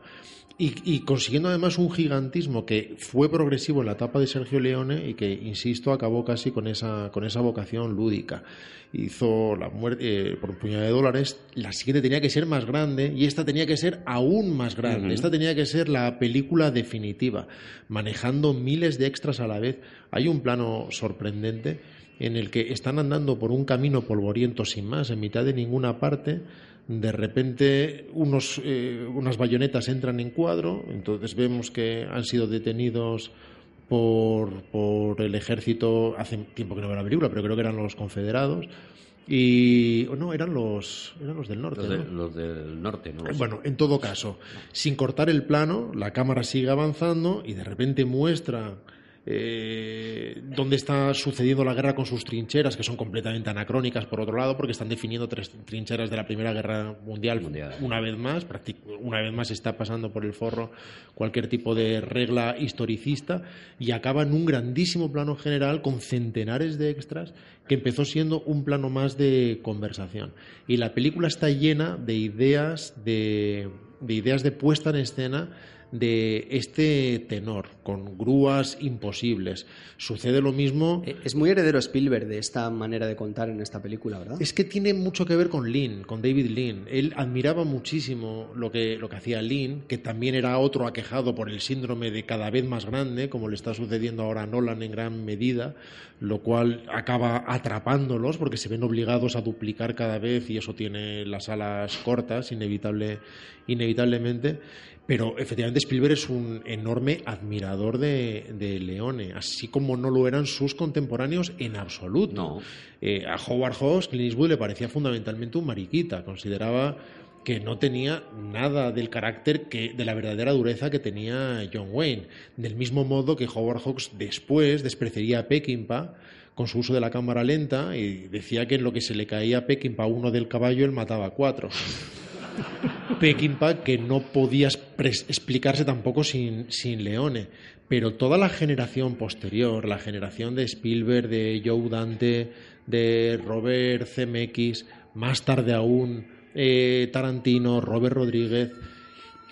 Y, y, consiguiendo además un gigantismo que fue progresivo en la etapa de Sergio Leone y que, insisto, acabó casi con esa, con esa vocación lúdica. Hizo la muerte eh, por un puñado de dólares, la siguiente tenía que ser más grande y esta tenía que ser aún más grande. Uh -huh. Esta tenía que ser la película definitiva, manejando miles de extras a la vez. Hay un plano sorprendente en el que están andando por un camino polvoriento sin más, en mitad de ninguna parte, de repente unos, eh, unas bayonetas entran en cuadro, entonces vemos que han sido detenidos por, por, el ejército, hace tiempo que no veo la película, pero creo que eran los confederados. Y no, eran los, eran los del norte. Los, de, ¿no? los del norte, ¿no? Bueno, en todo caso, sin cortar el plano, la cámara sigue avanzando y de repente muestra eh, dónde está sucediendo la guerra con sus trincheras, que son completamente anacrónicas, por otro lado, porque están definiendo tres trincheras de la Primera Guerra Mundial, Mundial. una vez más, una vez más está pasando por el forro cualquier tipo de regla historicista y acaba en un grandísimo plano general con centenares de extras que empezó siendo un plano más de conversación. Y la película está llena de ideas de, de ideas de puesta en escena de este tenor, con grúas imposibles. Sucede lo mismo. Es muy heredero Spielberg de esta manera de contar en esta película, ¿verdad? Es que tiene mucho que ver con Lean, con David Lean. Él admiraba muchísimo lo que, lo que hacía Lean, que también era otro aquejado por el síndrome de cada vez más grande, como le está sucediendo ahora a Nolan en gran medida, lo cual acaba atrapándolos porque se ven obligados a duplicar cada vez y eso tiene las alas cortas, inevitable, inevitablemente. Pero efectivamente Spielberg es un enorme admirador de, de, Leone, así como no lo eran sus contemporáneos en absoluto. No. Eh, a Howard Hawks, Clint Eastwood le parecía fundamentalmente un mariquita, consideraba que no tenía nada del carácter que de la verdadera dureza que tenía John Wayne, del mismo modo que Howard Hawks después despreciaría a Peckinpah con su uso de la cámara lenta y decía que en lo que se le caía a Peckinpah uno del caballo él mataba a cuatro. Peckinpah que no podía explicarse tampoco sin, sin Leone. Pero toda la generación posterior, la generación de Spielberg, de Joe Dante, de Robert Zemeckis, más tarde aún eh, Tarantino, Robert Rodríguez,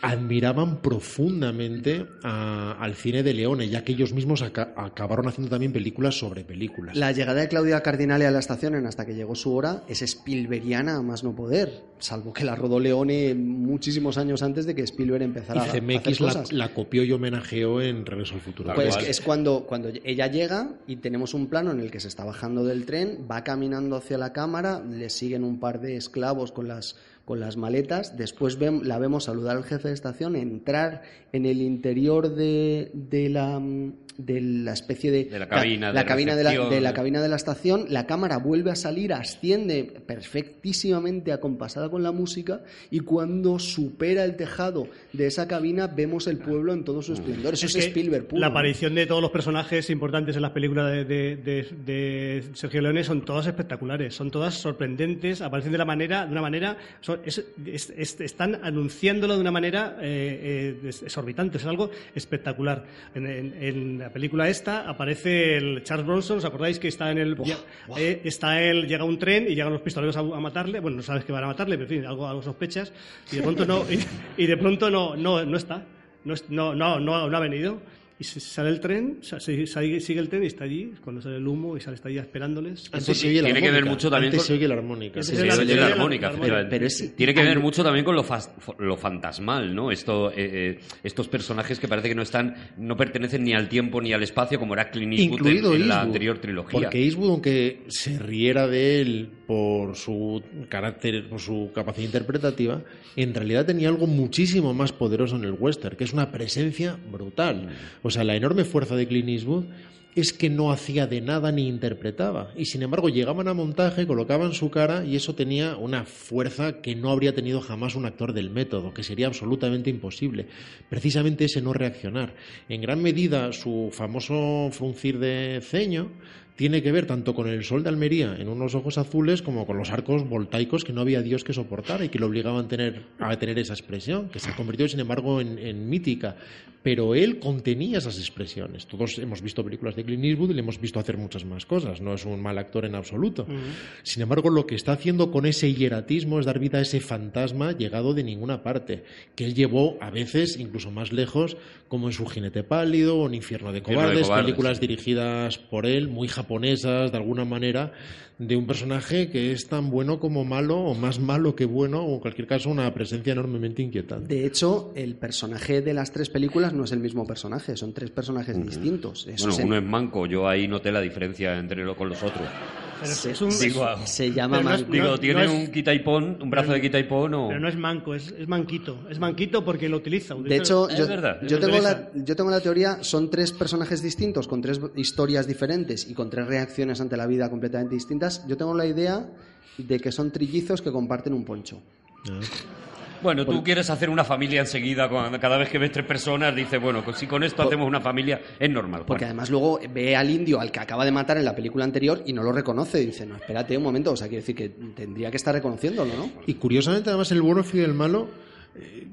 admiraban profundamente a, al cine de Leone, ya que ellos mismos aca acabaron haciendo también películas sobre películas. La llegada de Claudia Cardinale a la estación en Hasta que llegó su hora es Spielbergiana a más no poder, salvo que la rodó Leone muchísimos años antes de que Spielberg empezara y CMX a hacer la, la, copió y homenajeó en Regreso al Futuro. Pues es cuando, cuando ella llega y tenemos un plano en el que se está bajando del tren, va caminando hacia la cámara, le siguen un par de esclavos con las con las maletas. Después la vemos saludar al jefe de estación, entrar en el interior de, de la de la especie de, de la cabina, la, la de, cabina de, la, de, la, cabina de la estación, la cámara vuelve a salir, asciende perfectísimamente acompasada con la música y cuando supera el tejado de esa cabina vemos el pueblo en todo su esplendor. Eso es, es Spielberg puro. La aparición de todos los personajes importantes en las películas de, de, Sergio Leone son todas espectaculares, son todas sorprendentes, aparecen de la manera, de una manera, son, es, es, están anunciándolo de una manera eh, eh, exorbitante, es algo espectacular. En, en, en la película esta aparece el Charles Bronson, ¿os acordáis que está en el Buah, ya, buah. Eh, está él llega un tren y llegan los pistoleros a, a, matarle, bueno, no sabes que van a matarle, pero en fin, algo, algo sospechas y de pronto no y, y de pronto no no no está. No, no, no, no ha venido y sale el tren, sigue el tren y está allí, cuando sale el humo y sale está allí esperándoles. Antes se oye la tiene armónica. que ver mucho también Antes con... se oye la armónica. Sí, Sí, se sí, oye sí. la armónica, Pero- efectivamente. pero es- Tiene que ver mucho también con lo, fas- lo fantasmal, ¿no? Esto, eh, eh, estos personajes que parece que no están, no pertenecen ni al tiempo ni al espacio, como era Clint Eastwood Incluido en, en la anterior trilogía. Porque Eastwood, aunque se riera de él por su carácter, por su capacidad interpretativa, en realidad tenía algo muchísimo más poderoso en el western, que es una presencia brutal. O sea, la enorme fuerza de Clint es que no hacía de nada ni interpretaba. Y sin embargo llegaban a montaje, colocaban su cara y eso tenía una fuerza que no habría tenido jamás un actor del método, que sería absolutamente imposible. Precisamente ese no reaccionar. En gran medida su famoso fruncir de ceño tiene que ver tanto con el sol de Almería en unos ojos azules como con los arcos voltaicos que no había Dios que soportara y que lo obligaban a tener, a tener esa expresión, que se ha convertido, sin embargo, en, en mítica. Pero él contenía esas expresiones. Todos hemos visto películas de Clint Eastwood y le hemos visto hacer muchas más cosas. No es un mal actor en absoluto. Sin embargo, lo que está haciendo con ese hieratismo es dar vida a ese fantasma llegado de ninguna parte, que él llevó a veces incluso más lejos, como en su jinete pálido o en Infierno de Infierno de Cobardes, Cobardes, películas sí. dirigidas por él, muy japonesas de alguna manera, de un personaje que es tan bueno como malo, o más malo que bueno, o en cualquier caso una presencia enormemente inquietante. De hecho, el personaje de las tres películas no es el mismo personaje, son tres personajes distintos. Eso Bueno, uno es manco, yo ahí noté la diferencia entre lo con los otros. Pero se- es un- se llama Pero no es- man- Digo, no ¿tiene es- un quita y pon, un brazo de quita y pon o...? Pero no es manco, es, es manquito. Es manquito porque lo utiliza. De hecho, Es yo, verdad, yo tengo la, yo tengo la teoría, son tres personajes distintos, con tres historias diferentes y con tres reacciones ante la vida completamente distintas. Yo tengo la idea de que son trillizos que comparten un poncho. Ah. Bueno, tú quieres hacer una familia enseguida, cuando, cada vez que ves tres personas, dices, bueno, pues si con esto hacemos una familia, es normal. Porque además luego ve al indio al que acaba de matar en la película anterior y no lo reconoce. Y dice, no, espérate un momento, o sea, quiere decir que tendría que estar reconociéndolo, ¿no? Y curiosamente, además, el bueno y el malo, eh,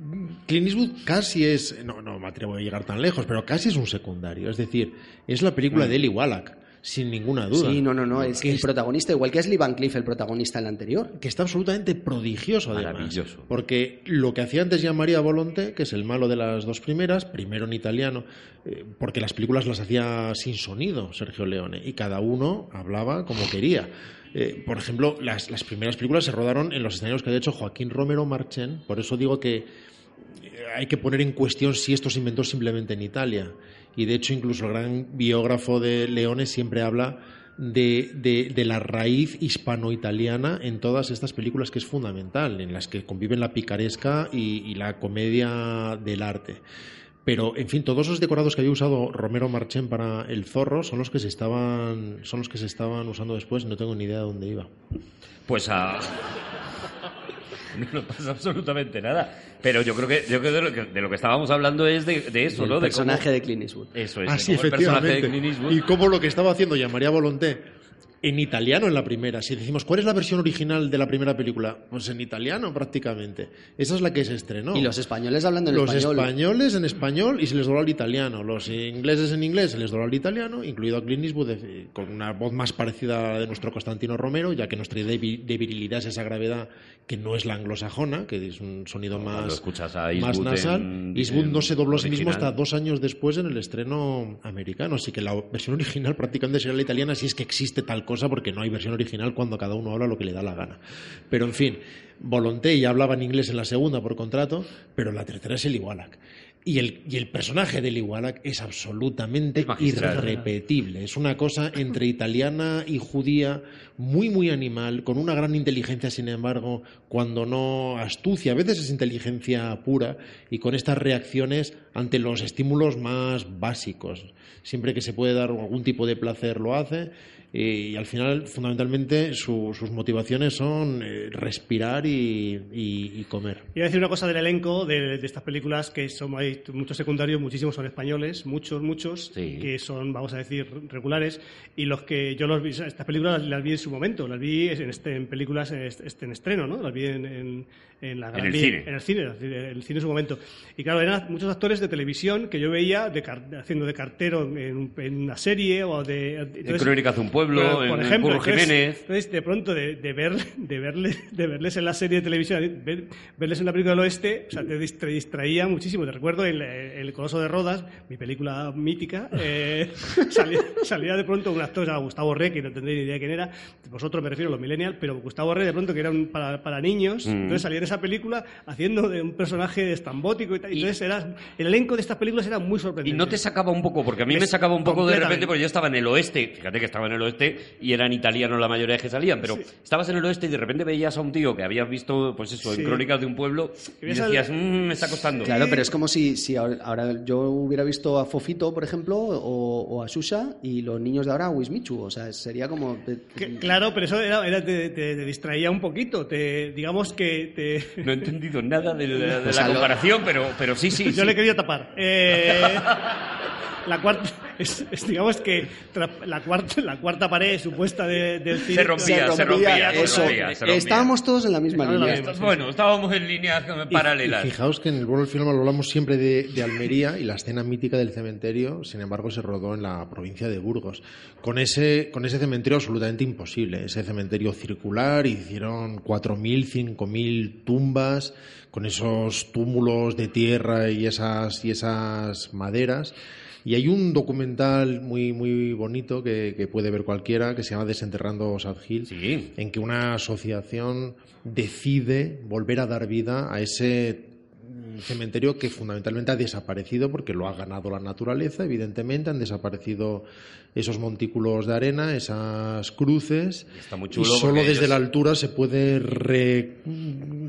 Clint Eastwood casi es, no, no me atrevo a llegar tan lejos, pero casi es un secundario. Es decir, es la película de Eli Wallach, sin ninguna duda. Sí, no, no, no, es Que el es- protagonista, igual que es Lee Van Cleef, el protagonista en la anterior. que está absolutamente prodigioso además. Maravilloso. Porque lo que hacía antes ya María Volonté, que es el malo de las dos primeras, primero en italiano, eh, porque las películas las hacía sin sonido Sergio Leone, y cada uno hablaba como quería. Eh, por ejemplo, las, las primeras películas se rodaron en los escenarios que ha hecho Joaquín Romero Marchén, por eso digo que eh, hay que poner en cuestión si esto se inventó simplemente en Italia. Y de hecho, incluso el gran biógrafo de Leone siempre habla de, de- de la raíz hispano-italiana en todas estas películas que es fundamental, en las que conviven la picaresca y, y la comedia del arte. Pero, en fin, todos esos decorados que había usado Romero Marchén para El Zorro son los que se estaban, son los que se estaban usando después. No tengo ni idea de dónde iba. Pues a... No nos pasa absolutamente nada. Pero yo creo que, yo creo que de, lo que, de lo que estábamos hablando es de, de eso, el ¿no? De personaje cómo- de Clint Eastwood. Eso es, Ah, de sí, cómo el personaje de efectivamente. Clint Eastwood... Y cómo lo que estaba haciendo ya María Volonté en italiano en la primera. Si decimos, ¿cuál es la versión original de la primera película? Pues en italiano prácticamente. Esa es la que se estrenó. Y los españoles hablando en Los español. españoles en español y se les dobló al italiano. Los ingleses en inglés se les dobló al italiano, incluido a Clint Eastwood, eh, con una voz más parecida a la de nuestro Constantino Romero, ya que nuestra idea de vi- de virilidad es esa gravedad que no es la anglosajona, que es un sonido Cuando más, escuchas a más nasal. en- Eastwood no en se dobló a sí mismo hasta dos años después en el estreno americano. Así que la versión original prácticamente sería la italiana si es que existe tal cosa, porque no hay versión original cuando cada uno habla lo que le da la gana. Pero en fin, Volonté ya hablaba en inglés en la segunda por contrato, pero la tercera es el Wallach. Y el, y el personaje de Eli Wallach es absolutamente Es irrepetible. Es una cosa entre italiana y judía, muy, muy animal, con una gran inteligencia, sin embargo, cuando no astucia, a veces es inteligencia pura, y con estas reacciones ante los estímulos más básicos. Siempre que se puede dar algún tipo de placer lo hace. Y, al final, fundamentalmente, su- sus motivaciones son eh, respirar y, y- y comer. Iba a decir una cosa del elenco de, de estas películas, que son, hay muchos secundarios, muchísimos son españoles, muchos, muchos, Sí. que son, vamos a decir, regulares, y los que yo los vi, estas películas las, las vi en su momento, las vi en, este, en películas en, este- en estreno, ¿no? Las vi en, en- en la gran el vi- cine. En el cine, en el cine en su momento. Y claro, eran muchos actores de televisión que yo veía de car- haciendo de cartero en, un- en una serie o de... En entonces- Crónicas de un pueblo, por- en, ejemplo, Jiménez... entonces, de pronto, de, de, ver, de, verle, de verles en la serie de televisión, ver- verles en la película del oeste, o sea, te distra- distraía muchísimo. Te recuerdo el, el Coloso de Rodas, mi película mítica, eh, salía, salía de pronto un actor, o Gustavo Re, que no tendréis ni idea quién era, vosotros me refiero a los millennials, pero Gustavo Re, de pronto, que era un para, para niños, Mm. entonces salía en esa película haciendo de un personaje estambótico y tal. Entonces, era, el elenco de estas películas era muy Y sorprendente. no te sacaba un poco, porque a mí me Es sacaba un poco de repente, porque yo estaba en el oeste, fíjate que estaba en el oeste y eran italianos la mayoría que salían, pero estabas en el oeste y de repente veías a un tío que habías visto, pues eso, Sí. en Crónicas de un pueblo y ves al- decías, "Mm, me está costando. Claro, pero es como si, si ahora, ahora yo hubiera visto a Fofito, por ejemplo, o, o a Susha, y los niños de ahora a Wismichu. O sea, sería como... Que- claro, pero eso era, era- te, te- te distraía un poquito. Te, digamos que te, No he entendido nada de la, de Pues la a lo- comparación, pero, pero sí, sí. Yo sí. le quería tapar. Eh, la, cuarta, es, es, digamos que tra- la cuarta, la cuarta pared supuesta de- del cine. Se rompía, se rompía, se eso. rompía, se rompía. Estábamos todos en la misma Claro, línea. la- Bueno, estábamos en líneas Y- paralelas. Y, fijaos que en el del Film hablamos siempre de, de Almería y la escena mítica del cementerio, sin embargo, se rodó en la provincia de Burgos. Con ese, con ese cementerio absolutamente imposible. Ese cementerio circular, hicieron 4.000, 5.000 tumbas con esos túmulos de tierra y esas, y esas maderas. Y hay un documental muy, muy bonito que, que puede ver cualquiera que se llama Desenterrando Sad Hill, Sí. en que una asociación decide volver a dar vida a ese mm, cementerio que fundamentalmente ha desaparecido porque lo ha ganado la naturaleza, evidentemente, han desaparecido esos montículos de arena, esas cruces, Está muy y chulo solo porque desde ellos- la altura se puede re-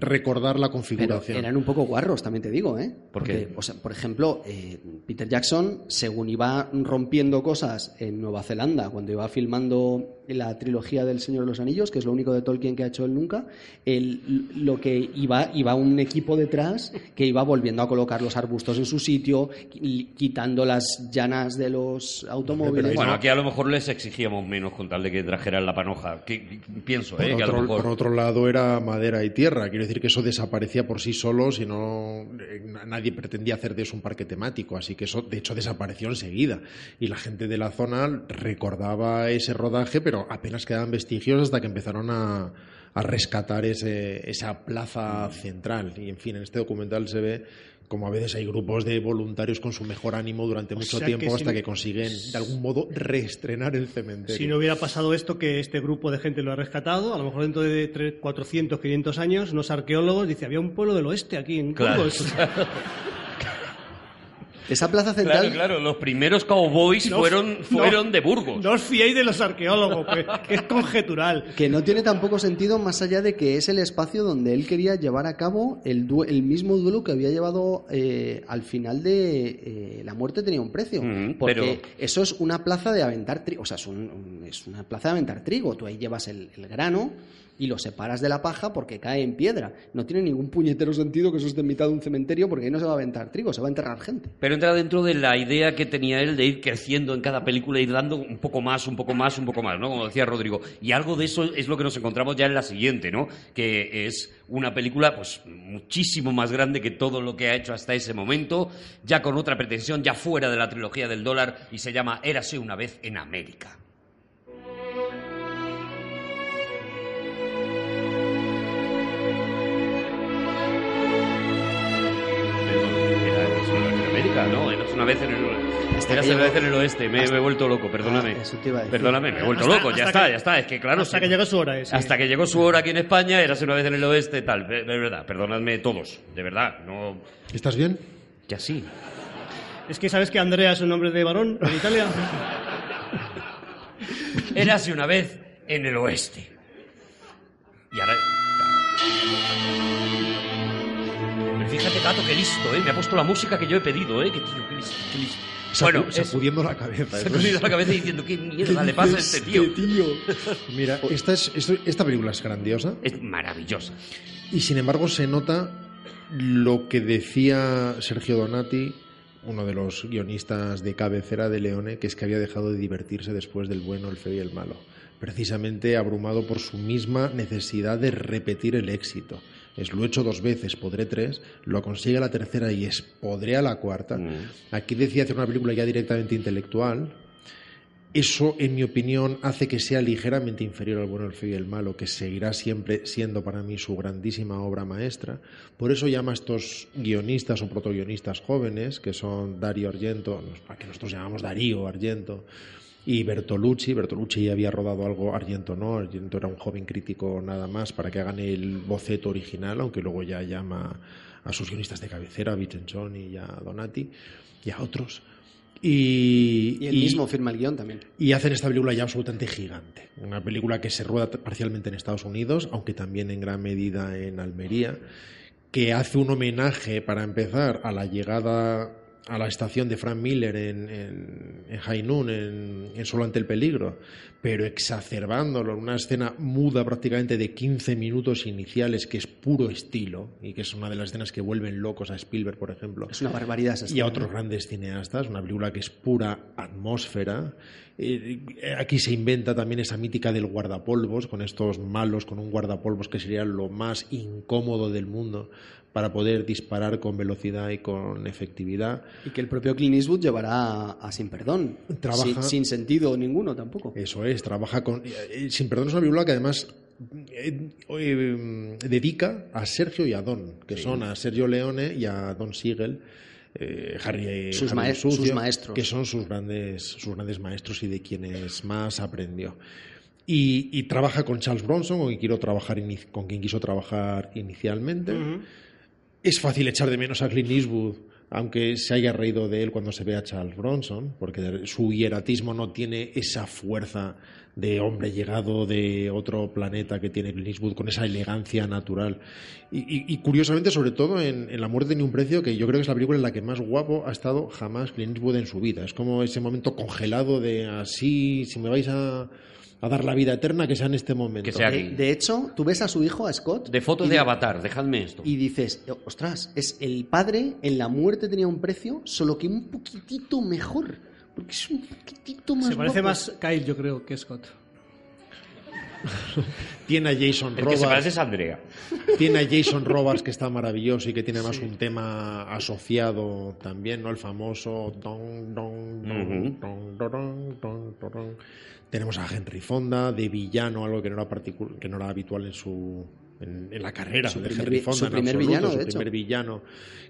recordar la Pero configuración. eran un poco guarros, también te digo, ¿eh? ¿Por Porque, o sea, por ejemplo, eh, Peter Jackson, según iba rompiendo cosas en Nueva Zelanda, cuando iba filmando la trilogía del Señor de los Anillos, que es lo único de Tolkien que ha hecho él nunca, él, lo que iba, iba un equipo detrás que iba volviendo a colocar los arbustos en su sitio, qui- quitando las llanas de los automóviles. Bueno, aquí a lo mejor les exigíamos menos con tal de que trajeran la panoja. Que, pienso, Por, ¿eh? Que a lo otro, mejor... por otro lado era madera y tierra, quiero decir que eso desaparecía por sí solo, si no eh, nadie pretendía hacer de eso un parque temático, así que eso de hecho desapareció enseguida y la gente de la zona recordaba ese rodaje, pero apenas quedaban vestigios hasta que empezaron a, a rescatar ese, esa plaza central y en fin, en este documental se ve como a veces hay grupos de voluntarios con su mejor ánimo durante mucho sea que tiempo si hasta no- que consiguen de algún modo reestrenar el cementerio. Si no hubiera pasado esto, que este grupo de gente lo ha rescatado, a lo mejor dentro de tres- 400, 500 años, unos arqueólogos dicen, había un pueblo del oeste aquí en Claro. Burgos". Esa plaza central... Claro, claro, los primeros cowboys No- fueron, no- fueron de Burgos. No os fiéis de los arqueólogos, que, que es conjetural. Que no tiene tampoco sentido más allá de que es el espacio donde él quería llevar a cabo el, el mismo duelo que había llevado eh, al final de eh, La muerte tenía un precio. Mm, porque pero- eso es una plaza de aventar trigo. O sea, es, un- un- es una plaza de aventar trigo. Tú ahí llevas el, el grano y lo separas de la paja porque cae en piedra. No tiene ningún puñetero sentido que eso esté en mitad de un cementerio porque ahí no se va a aventar trigo, se va a enterrar gente. Pero entra dentro de la idea que tenía él de ir creciendo en cada película, ir dando un poco más, un poco más, un poco más, ¿no? Como decía Rodrigo. Y algo de eso es lo que nos encontramos ya en la siguiente, ¿no? Que es una película, pues, muchísimo más grande que todo lo que ha hecho hasta ese momento, ya con otra pretensión, ya fuera de la trilogía del dólar, y se llama Érase una vez en América. América, ¿no? Érase una vez en el Hasta que una vez en el oeste. Me, me he vuelto loco, perdóname. Ah, eso te iba a decir. Perdóname, me he vuelto Hasta- loco. Ya está, ya está. Es que claro. hasta sí. que llegó su hora. ese. Hasta que llegó su hora aquí en España, érase una vez en el oeste, tal. De, verdad, perdonadme todos. De verdad, no. ¿Estás bien? Que así. Es que sabes que Andrea es un nombre de varón en Italia. Érase una vez en el oeste. Y ahora. Gato, qué listo, ¿eh? Me ha puesto la música que yo he pedido, ¿eh? Qué tío, qué listo, qué listo. Bueno, Sacu- eso. sacudiendo la cabeza. Es- cogido la cabeza diciendo, ¿qué mierda le pasa a este tío? Mira, esta, es, esta película es grandiosa Es maravillosa. y sin embargo se nota lo que decía Sergio Donati, uno de los guionistas de cabecera de Leone, que es que había dejado de divertirse después del bueno, el feo y el malo, precisamente abrumado por su misma necesidad de repetir el éxito. Es lo he hecho dos veces, podré tres, lo consigue a la tercera y es podré a la cuarta. Mm. Aquí decía hacer una película ya directamente intelectual, eso, en mi opinión, hace que sea ligeramente inferior al bueno, el feo y el malo, que seguirá siempre siendo para mí su grandísima obra maestra. Por eso llama a estos guionistas o protoguionistas jóvenes, que son Dario Argento, a que nosotros llamamos Darío Argento, y Bertolucci. Bertolucci ya había rodado algo, Argento no, Argento era un joven crítico nada más para que hagan el boceto original, aunque luego ya llama a sus guionistas de cabecera, a Vicencioni y a Donati, y a otros. Y, Y él y- mismo firma el guion también. y hacen esta película ya absolutamente gigante. Una película que se rueda parcialmente en Estados Unidos, aunque también en gran medida en Almería, que hace un homenaje, para empezar, a la llegada a la estación de Frank Miller en, en, en Noon, en, en Solo ante el peligro, pero exacerbándolo en una escena muda prácticamente de 15 minutos iniciales, que es puro estilo, y que es una de las escenas que vuelven locos a Spielberg, por ejemplo. Es una barbaridad esa Y a otros grandes cineastas, una película que es pura atmósfera. Eh, aquí se inventa también esa mítica del guardapolvos, con estos malos, con un guardapolvos que sería lo más incómodo del mundo para poder disparar con velocidad y con efectividad. Y que el propio Clint Eastwood llevará a, Sin Perdón. Trabaja- Sin, sin sentido ninguno tampoco. Eso es, trabaja con... eh, Sin perdón es una película que además eh, eh, dedica a Sergio y a Don, que son a Sergio Leone y a Don Siegel. eh, Harry, Sus Harry maes- Sucio, sus maestros. que son sus grandes, sus grandes maestros y de quienes más aprendió. Y, y trabaja con Charles Bronson, con quien, quiero trabajar con quien quiso trabajar inicialmente. Es fácil echar de menos a Clint Eastwood, aunque se haya reído de él cuando se ve a Charles Bronson, porque su hieratismo no tiene esa fuerza de hombre llegado de otro planeta que tiene Clint Eastwood, con esa elegancia natural. Y, y- curiosamente, sobre todo en, en La muerte tiene un precio, que yo creo que es la película en la que más guapo ha estado jamás Clint Eastwood en su vida. Es como ese momento congelado de así, si me vais a, a dar la vida eterna, que sea en este momento. Que sea De, aquí. de hecho, tú ves a su hijo, a Scott. De fotos y de Avatar, dejadme esto. Y dices, ostras, es el padre en la muerte tenía un precio, solo que un poquitito mejor. Porque es un poquitito más. Se parece guapo. más Kyle, yo creo, que Scott. Tiene a Jason El que se parece es Andrea. Tiene a Jason Robards que está maravilloso y que tiene más un tema asociado también, ¿no? El famoso don, don, don, Ujú. don, Tenemos a Henry Fonda de villano, algo que no era que no era habitual en su en, en la carrera Su de primer Henry Fonda su en primer absoluto, villano, su de hecho. primer villano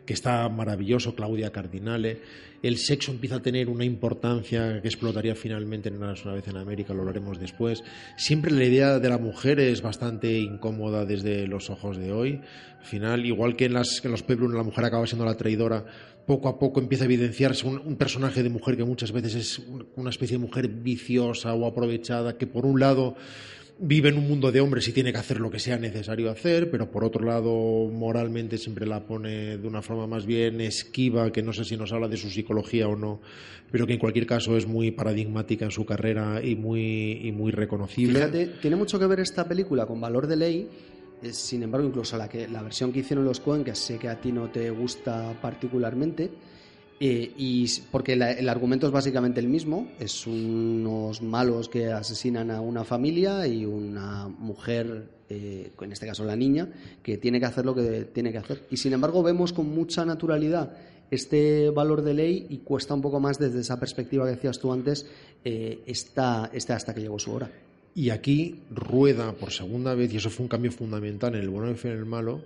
que está maravilloso, Claudia Cardinale. El sexo empieza a tener una importancia que explotaría finalmente en una, una vez en América, lo hablaremos después. Siempre la idea de la mujer es bastante incómoda desde los ojos de hoy. Al final, igual que en, las, que en los Peplum la mujer acaba siendo la traidora, poco a poco empieza a evidenciarse un, un personaje de mujer que muchas veces es un- una especie de mujer viciosa o aprovechada, que por un lado vive en un mundo de hombres y tiene que hacer lo que sea necesario hacer, pero por otro lado moralmente siempre la pone de una forma más bien esquiva, que no sé si nos habla de su psicología o no, pero que en cualquier caso es muy paradigmática en su carrera y muy, y muy reconocible. Fíjate, tiene mucho que ver esta película con Valor de Ley. eh, Sin embargo, incluso la, que, la versión que hicieron los Coen, que sé que a ti no te gusta particularmente, eh, y porque la- el argumento es básicamente el mismo, es unos malos que asesinan a una familia y una mujer, eh, en este caso la niña, que tiene que hacer lo que tiene que hacer. Y sin embargo vemos con mucha naturalidad este valor de ley y cuesta un poco más desde esa perspectiva que decías tú antes, eh, hasta que llegó su hora. Y aquí rueda por segunda vez, y eso fue un cambio fundamental en el bueno, y el malo,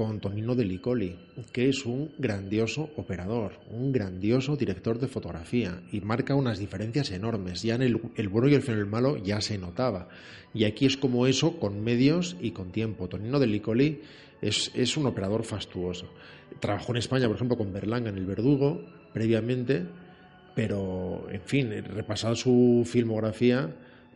con Tonino de Licoli, que es un grandioso operador, un grandioso director de fotografía, y marca unas diferencias enormes. Ya en el, bueno y el el malo ya se notaba. Y aquí es como eso, con medios y con tiempo. Tonino de Licoli es, es un operador fastuoso. Trabajó en España, por ejemplo, con Berlanga en El Verdugo, previamente, pero, en fin, repasad su filmografía,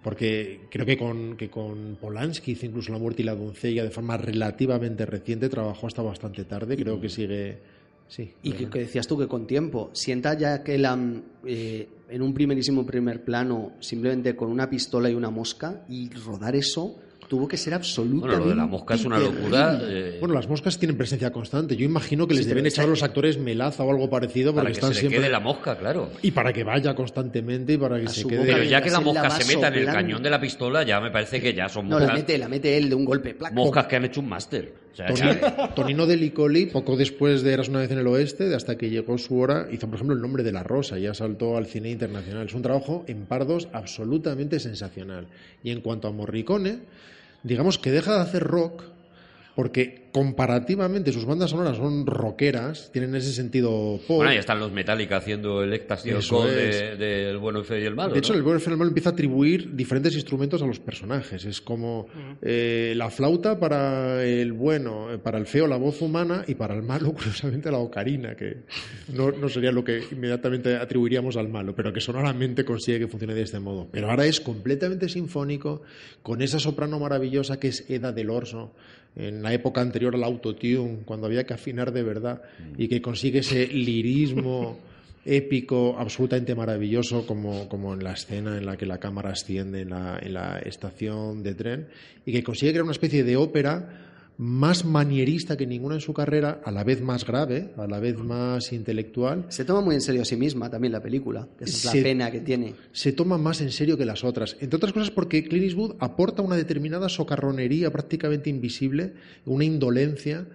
porque creo que con, que con Polanski hizo incluso La muerte y la doncella de forma relativamente reciente, trabajó hasta bastante tarde, creo que sigue... Sí, Y que decías tú que con tiempo, sienta ya que la, eh, en un primerísimo primer plano, simplemente con una pistola y una mosca, y rodar eso tuvo que ser absolutamente. Bueno, lo de la mosca es una locura. eh, Bueno, las moscas tienen presencia constante. Yo imagino que les Sí, deben echar a los actores melaza o algo parecido porque para que están se le siempre... quede la mosca, claro. Y para que vaya constantemente y para que A se quede... boca Pero ya que la mosca se meta en el cañón de la pistola, ya me parece que ya son No, la moscas, mete, la mete él de un golpe. plac. moscas que han hecho un máster. Sea, Tonino, ya- Tonino de Licoli, poco después de Eras una vez en el oeste, de hasta que llegó su hora, hizo, por ejemplo, El nombre de la rosa, ya saltó al cine internacional. Es un trabajo en pardos absolutamente sensacional. Y en cuanto a Morricone, digamos que deja de hacer rock, porque comparativamente sus bandas sonoras son rockeras, tienen ese sentido pop. Bueno, ya están los Metallica haciendo el éxtasis Eso alcohol de- del bueno, el feo y el malo. De hecho, ¿no? el buen fenómeno empieza a atribuir diferentes instrumentos a los personajes. Es como eh, la flauta para el bueno, eh, para el feo la voz humana y para el malo, curiosamente, la ocarina, que no, no sería lo que inmediatamente atribuiríamos al malo, pero que sonoramente consigue que funcione de este modo. Pero ahora es completamente sinfónico, con esa soprano maravillosa que es Eda del Orso en la época anterior al autotune, cuando había que afinar de verdad y que consigue ese lirismo épico, absolutamente maravilloso, como, como en la escena en la que la cámara asciende en la, en la estación de tren y que consigue crear una especie de ópera más manierista que ninguna en su carrera, a la vez más grave, a la vez más intelectual. Se toma muy en serio a sí misma también la película, que es Se- la pena que tiene. Se toma más en serio que las otras. Entre otras cosas porque Clint Eastwood aporta una determinada socarronería prácticamente invisible, una indolencia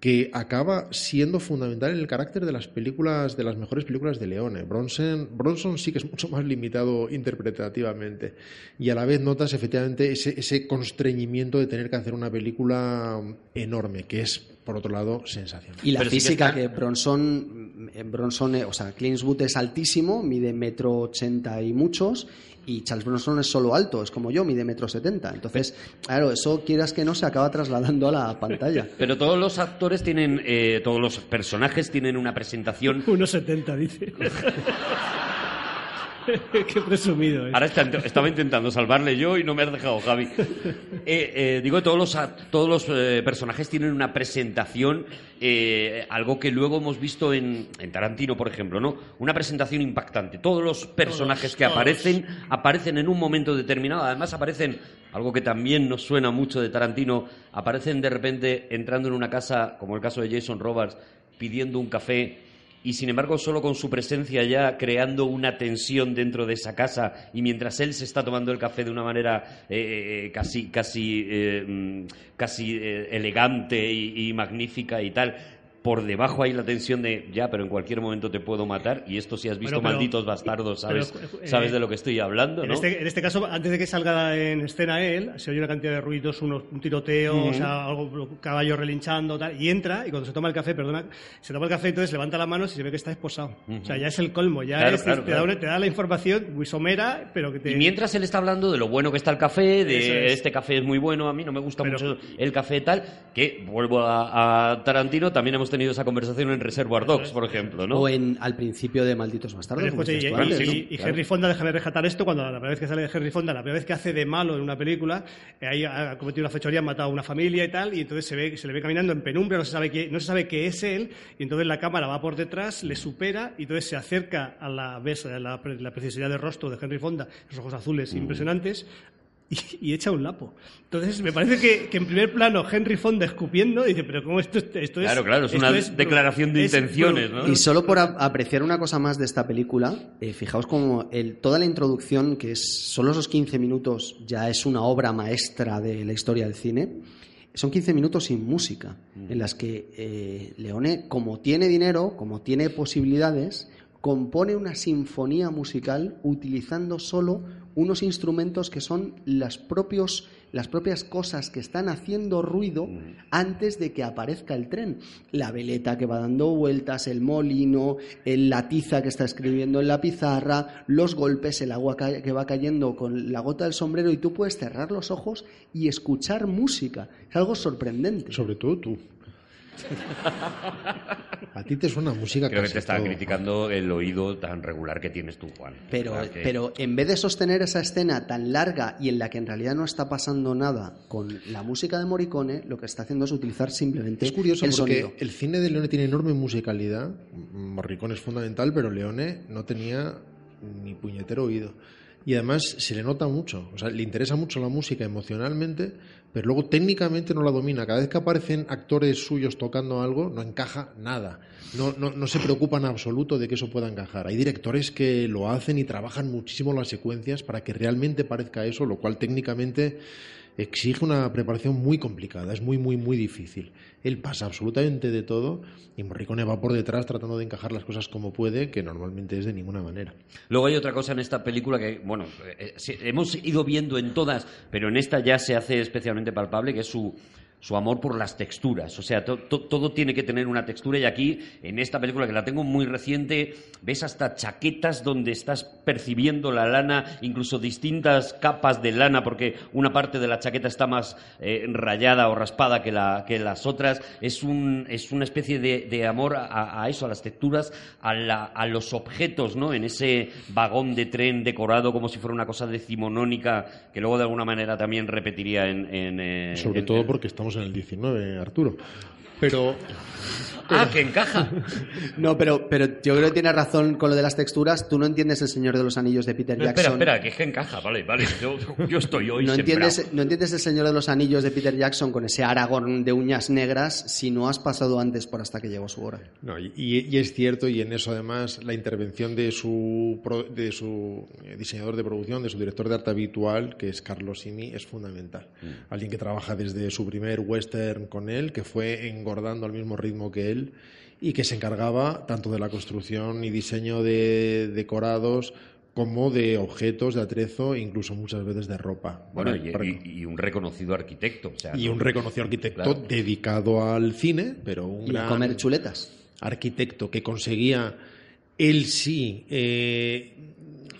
que acaba siendo fundamental en el carácter de las películas, de las mejores películas de Leone. Bronson, Bronson sí que es mucho más limitado interpretativamente y a la vez notas efectivamente ese, ese constreñimiento de tener que hacer una película enorme, que es, por otro lado, sensacional. Y la Pero sí que física está- que, Bronson, eh, Bronson, eh, o sea, Clint Eastwood es altísimo, mide metro ochenta y muchos, y Charles Bronson es solo alto, es como yo, mide metro setenta. Entonces, claro, eso quieras que no se acaba trasladando a la pantalla. Pero todos los actores tienen, eh, todos los personajes tienen una presentación. 1,70 dice. Qué presumido es. Ahora está- estaba intentando salvarle yo y no me has dejado, Javi. Eh, eh, digo, todos los, a- todos los eh, personajes tienen una presentación, eh, algo que luego hemos visto en, en Tarantino, por ejemplo, ¿no? Una presentación impactante. Todos los personajes que todos. aparecen, aparecen en un momento determinado. Además, aparecen, algo que también nos suena mucho de Tarantino, aparecen de repente entrando en una casa, como el caso de Jason Roberts, pidiendo un café y sin embargo solo con su presencia ya creando una tensión dentro de esa casa y mientras él se está tomando el café de una manera eh, eh, casi casi eh, mm, casi eh, elegante y magnífica y tal por debajo hay la tensión de ya pero en cualquier momento te puedo matar y esto si has visto Bueno, pero- malditos bastardos sabes pero, eh, sabes de lo que estoy hablando En, ¿no? este, en este caso, antes de que salga en escena él, se oye una cantidad de ruidos, unos, un tiroteo, o sea, algo, caballo relinchando, tal, y entra, y cuando se toma el café, perdona, se toma el café, entonces levanta las manos y se ve que está esposado. O sea, ya es el colmo, ya Claro, es- claro, te, claro. Da una- te da la información muy somera, pero que te... Y mientras él está hablando de lo bueno que está el café, de es. este café es muy bueno, a mí no me gusta Pero- mucho el café tal, que vuelvo a, a Tarantino, también hemos tenido esa conversación en Reservoir Dogs, por ejemplo, ¿no? O en, al principio de Malditos como escucha, y, decías tú y- antes, y- ¿no? y Claro. Henry Fonda, déjame rescatar esto, cuando la primera vez que sale de Henry Fonda, la primera vez que hace de malo en una película, eh, ahí ha cometido una fechoría, ha matado a una familia y tal, y entonces se, ve, se le ve caminando en penumbra, no se, sabe que, no se sabe que es él, y entonces la cámara va por detrás, le supera, y entonces se acerca a la, ves a la, la precisidad del rostro de Henry Fonda, los ojos azules impresionantes, y, y echa un lapo. Entonces, me parece que, que en primer plano Henry Fonda escupiendo, dice, pero ¿cómo esto, esto es... Claro, claro, es una declaración de es intenciones. Y solo por apreciar una cosa más de esta película, eh, fijaos como el, toda la introducción, que es solo esos 15 minutos, ya es una obra maestra de la historia del cine. Son 15 minutos sin música, en las que eh, Leone, como tiene dinero, como tiene posibilidades, compone una sinfonía musical utilizando solo unos instrumentos que son las, propios, las propias cosas que están haciendo ruido antes de que aparezca el tren. La veleta que va dando vueltas, el molino, el- la tiza que está escribiendo en la pizarra, los golpes, el agua que va cayendo con la gota del sombrero y tú puedes cerrar los ojos y escuchar música. Es algo sorprendente. Sobre todo tú. A ti te suena música Creo que te estaba todo. criticando el oído tan regular que tienes tú, Juan. Pero, que- pero en vez de sostener esa escena tan larga y en la que en realidad no está pasando nada con la música de Morricone, lo que está haciendo es utilizar simplemente Es curioso el porque sonido. el cine de Leone tiene enorme musicalidad. Morricone es fundamental, pero Leone no tenía ni puñetero oído. Y además se le nota mucho. O sea, le interesa mucho la música emocionalmente, pero luego técnicamente no la domina. Cada vez que aparecen actores suyos tocando algo, no encaja nada. No, no, no se preocupa en absoluto de que eso pueda encajar. Hay directores que lo hacen y trabajan muchísimo las secuencias para que realmente parezca eso, lo cual técnicamente exige una preparación muy complicada, es muy, muy, muy difícil. Él pasa absolutamente de todo y Morricone va por detrás tratando de encajar las cosas como puede, que normalmente es de ninguna manera. Luego hay otra cosa en esta película que, bueno, eh, sí, hemos ido viendo en todas, pero en esta ya se hace especialmente palpable, que es su, su amor por las texturas. O sea, to- to- todo tiene que tener una textura y aquí, en esta película que la tengo muy reciente, ves hasta chaquetas donde estás percibiendo la lana, incluso distintas capas de lana, porque una parte de la chaqueta está más eh, rayada o raspada que, la, que las otras. Es, un, es una especie de, de amor a, a eso, a las texturas, a, la- a los objetos, ¿no? En ese vagón de tren decorado como si fuera una cosa decimonónica que luego de alguna manera también repetiría en... en, eh, Sobre en- todo porque estamos en el 19, Arturo. Pero Ah, que encaja. No, pero, pero yo creo que tienes razón con lo de las texturas. Tú no entiendes El Señor de los Anillos de Peter No, Jackson. espera, espera, que es que encaja, vale, vale. Yo, yo estoy hoy No sembrado. entiendes, no entiendes El Señor de los Anillos de Peter Jackson con ese Aragorn de uñas negras si no has pasado antes por hasta que llegó su hora. No, y, y es cierto, y en eso además la intervención de su, pro- de su eh, diseñador de producción, de su director de arte habitual, que es Carlos Sini, es fundamental. Alguien que trabaja desde su primer western con él, que fue engordando al mismo ritmo que él y que se encargaba tanto de la construcción y diseño de decorados como de objetos de atrezo, incluso muchas veces de ropa. Bueno, y, para- y- y un reconocido arquitecto. o sea, y un reconocido arquitecto Claro. dedicado al cine, pero un Y gran comer chuletas. arquitecto que conseguía él sí eh,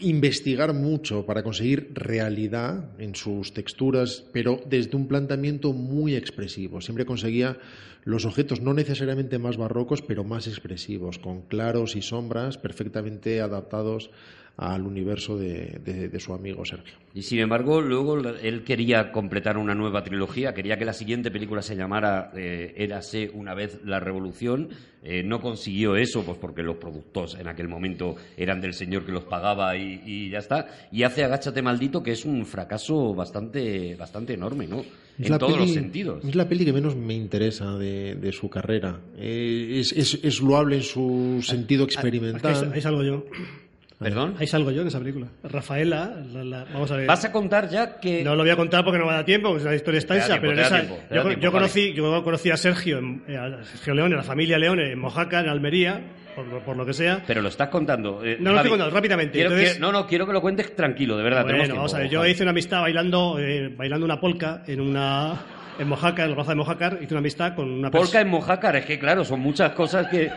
investigar mucho para conseguir realidad en sus texturas, pero desde un planteamiento muy expresivo. Siempre conseguía los objetos no necesariamente más barrocos, pero más expresivos, con claros y sombras perfectamente adaptados al universo de, de- de su amigo Sergio. Y sin embargo, luego él quería completar una nueva trilogía, quería que la siguiente película se llamara eh, Érase una vez la revolución. Eh, no consiguió eso, pues porque los productos en aquel momento eran del señor que los pagaba y, y ya está. Y hace Agáchate maldito, que es un fracaso bastante, bastante enorme, ¿no? Es en todos los sentidos. Es la peli que menos me interesa de, de su carrera. Eh, es, es- es loable en su sentido Aquí experimental. ahí salgo yo. ¿Perdón? Ahí salgo yo en esa película. Rafaela, la- la- vamos a ver. ¿Vas a contar ya que... No lo voy a contar porque no me da tiempo, porque la historia está tiempo, pero en esa, tiempo, yo, tiempo, yo vale. conocí, yo conocí a Sergio, eh, a Sergio Leone, a la familia Leone, en Mojaca, en Almería, por, lo- por lo que sea. Pero lo estás contando. eh, No lo Javi, estoy contando, rápidamente. quiero Entonces- que- no, no, quiero que lo cuentes tranquilo, de verdad. Bueno, vamos a ver, yo hice una amistad bailando, eh, bailando una polka en una en Mojaca, en la plaza de Mojácar, hice una amistad con una Polka persona. en Mojácar, es que claro, son muchas cosas que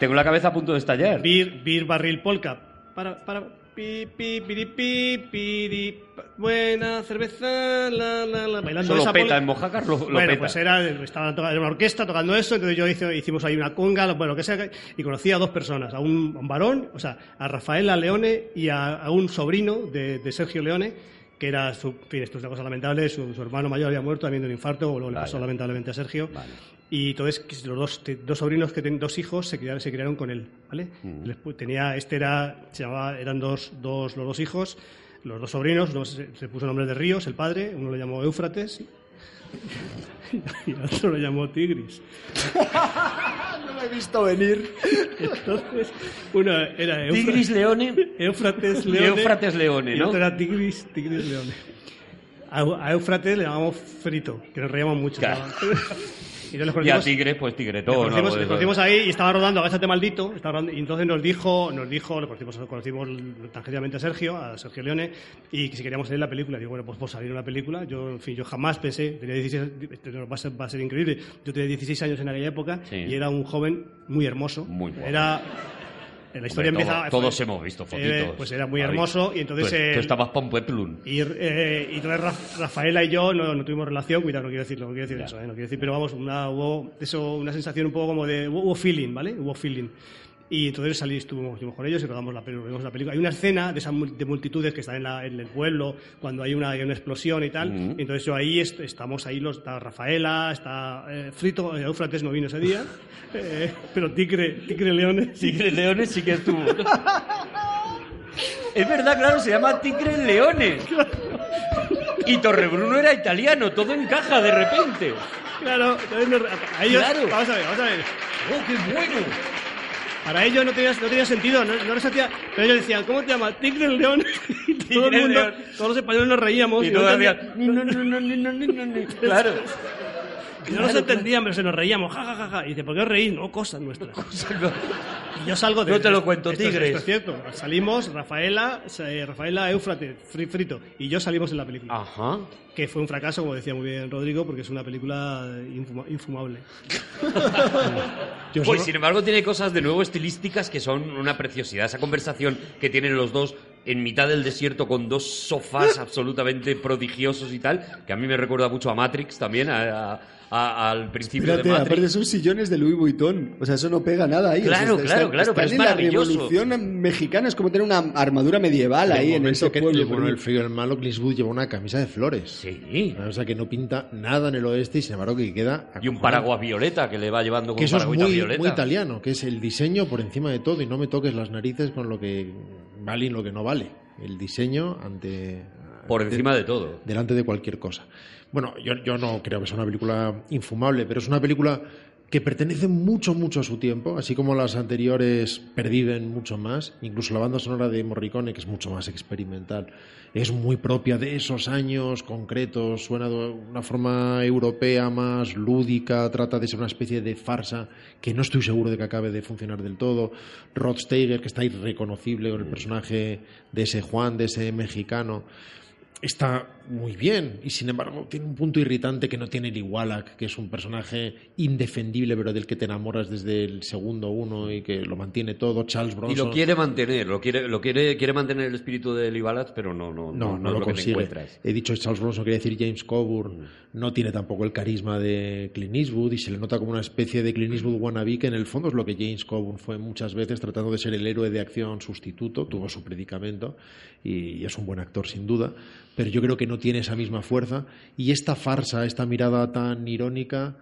tengo la cabeza a punto de estallar. Bir, bir barril polka. Para, para, pi, pi, piri, pi, piri, buena cerveza, la, la, la, bailando Eso lo esa peta polka. en Mojácar, lo, lo bueno, peta. pues era, tocando- era una orquesta tocando eso, entonces yo hice, hicimos ahí una conga, bueno, lo que sea, y conocí a dos personas, a un, a un varón, o sea, a Rafaela Leone y a, a un sobrino de, de Sergio Leone, que era su, en fin, esto es una cosa lamentable, su, su hermano mayor había muerto también de un infarto, o luego le pasó lamentablemente a Sergio. Vale. Y entonces los dos, te- dos sobrinos que tienen dos hijos se criaron, se criaron con él, ¿vale? Mm. Les tenía, este era, se llamaba, eran dos, dos, los dos hijos, los dos sobrinos, uno se, se puso nombre de Ríos, el padre, uno lo llamó Éufrates y el otro lo llamó Tigris. No lo he visto venir. Entonces, uno era Eufra- Tigris Leone Éufrates y Leone. Éufrates Leone, Y ¿no? otro era Tigris, Tigris Leone. A, a Éufrates le llamamos Frito, que nos reíamos mucho. Claro. Y nos Y a conocimos- Tigres, pues Tigretón. conocimos, le eso. conocimos ahí y estaba rodando Agáchate maldito. estaba rodando- y entonces nos dijo, nos dijo, lo conocimos, conocimos tangencialmente a Sergio, a Sergio Leone, y que si queríamos salir en la película. Digo, bueno, pues por salir en una película. Yo, en fin, yo jamás pensé, tenía 16, esto no va a ser, va a ser increíble. Yo tenía 16 años en aquella época Sí. y era un joven muy hermoso. Muy guapo. Era. La historia Hombre, empieza. todo- todos hemos visto fotitos. Eh, pues era muy hermoso y entonces. Tú, tú el- estabas pa' un y, eh, y entonces Raf- Rafaela y yo no, no tuvimos relación, cuidado, no quiero decirlo, no quiero decir Ya. eso, eh, no quiero decir, pero vamos, una, hubo eso, una sensación un poco como de, hubo feeling, ¿vale? Hubo feeling. Y entonces salí, estuvimos, estuvimos con ellos y rodamos la, rodamos la película. Hay una escena de esas de multitudes que están en, la- en el pueblo, cuando hay una, hay una explosión y tal. Ujú. y entonces yo ahí est- estamos ahí, los, está Rafaela, está eh, Frito, eh, Eufrates no vino ese día, eh, pero Tigre, Tigre Leones. Tigres Leones sí que estuvo. es verdad, claro, se llama Tigres Leones. Y Torrebruno era italiano, todo encaja de repente. Claro, ellos, Claro. vamos a ver, vamos a ver. ¡Oh, qué bueno! Para ellos no tenía, no tenía sentido, no, no les hacía. Pero ellos decían, ¿cómo te llamas? Tigre el León. Y todo el Tigre el mundo, León. todos los españoles nos reíamos. Y y no, hacían, "No, no, no, no, no, no, no". Claro. Y no nos entendían, pero se nos reíamos. Ja, ja, ja, ja. Y dice, ¿por qué os reís? No, cosas nuestras. Y yo salgo de. No te lo cuento, esto es- Tigres. Esto es cierto. Salimos, Rafaela, Rafaela Éufrate, Fri- Frito. Y yo salimos en la película. Ajá. Que fue un fracaso, como decía muy bien Rodrigo, porque es una película infuma- infumable. Pues sin embargo tiene cosas de nuevo estilísticas que son una preciosidad. Esa conversación que tienen los dos en mitad del desierto con dos sofás absolutamente prodigiosos y tal, que a mí me recuerda mucho a Matrix también, a- a- a- al principio Espérate, de aparte Matrix. son sillones de Louis Vuitton. O sea, eso no pega nada ahí. Claro, O sea, claro, claro, pero es en la maravilloso. revolución mexicana es como tener una armadura medieval ahí en ese que pueblo. el bueno, el frío y el malo, Clint Eastwood lleva una camisa de flores. Sí. O sea, que no pinta nada en el oeste y sin embargo que queda... Y un paraguas violeta que le va llevando con Que eso un es muy, violeta. muy italiano, que es el diseño por encima de todo y no me toques las narices con lo que vale y lo que no vale. El diseño ante... Por ante- encima de todo. delante de cualquier cosa. Bueno, yo, yo no creo que sea una película infumable, pero es una película que pertenece mucho, mucho a su tiempo, así como las anteriores perviven mucho más, incluso la banda sonora de Morricone, que es mucho más experimental, es muy propia de esos años concretos, suena de una forma europea más lúdica, trata de ser una especie de farsa que no estoy seguro de que acabe de funcionar del todo. Rod Steiger, que está irreconocible con el personaje de ese Juan, de ese mexicano está muy bien y sin embargo tiene un punto irritante que no tiene el Igualak, que es un personaje indefendible pero del que te enamoras desde el segundo uno y que lo mantiene todo. Charles Y Bronson lo quiere mantener, lo quiere, lo quiere, quiere mantener el espíritu de Libalat, pero no, no, no, no, es lo, lo consigue. He dicho Charles Bronson, quería decir James Coburn. Mm. No tiene tampoco el carisma de Clint Eastwood y se le nota como una especie de Clint Eastwood wannabe, que en el fondo es lo que James Coburn fue muchas veces, tratando de ser el héroe de acción sustituto. Tuvo su predicamento y es un buen actor sin duda, pero yo creo que no tiene esa misma fuerza. Y esta farsa, esta mirada tan irónica,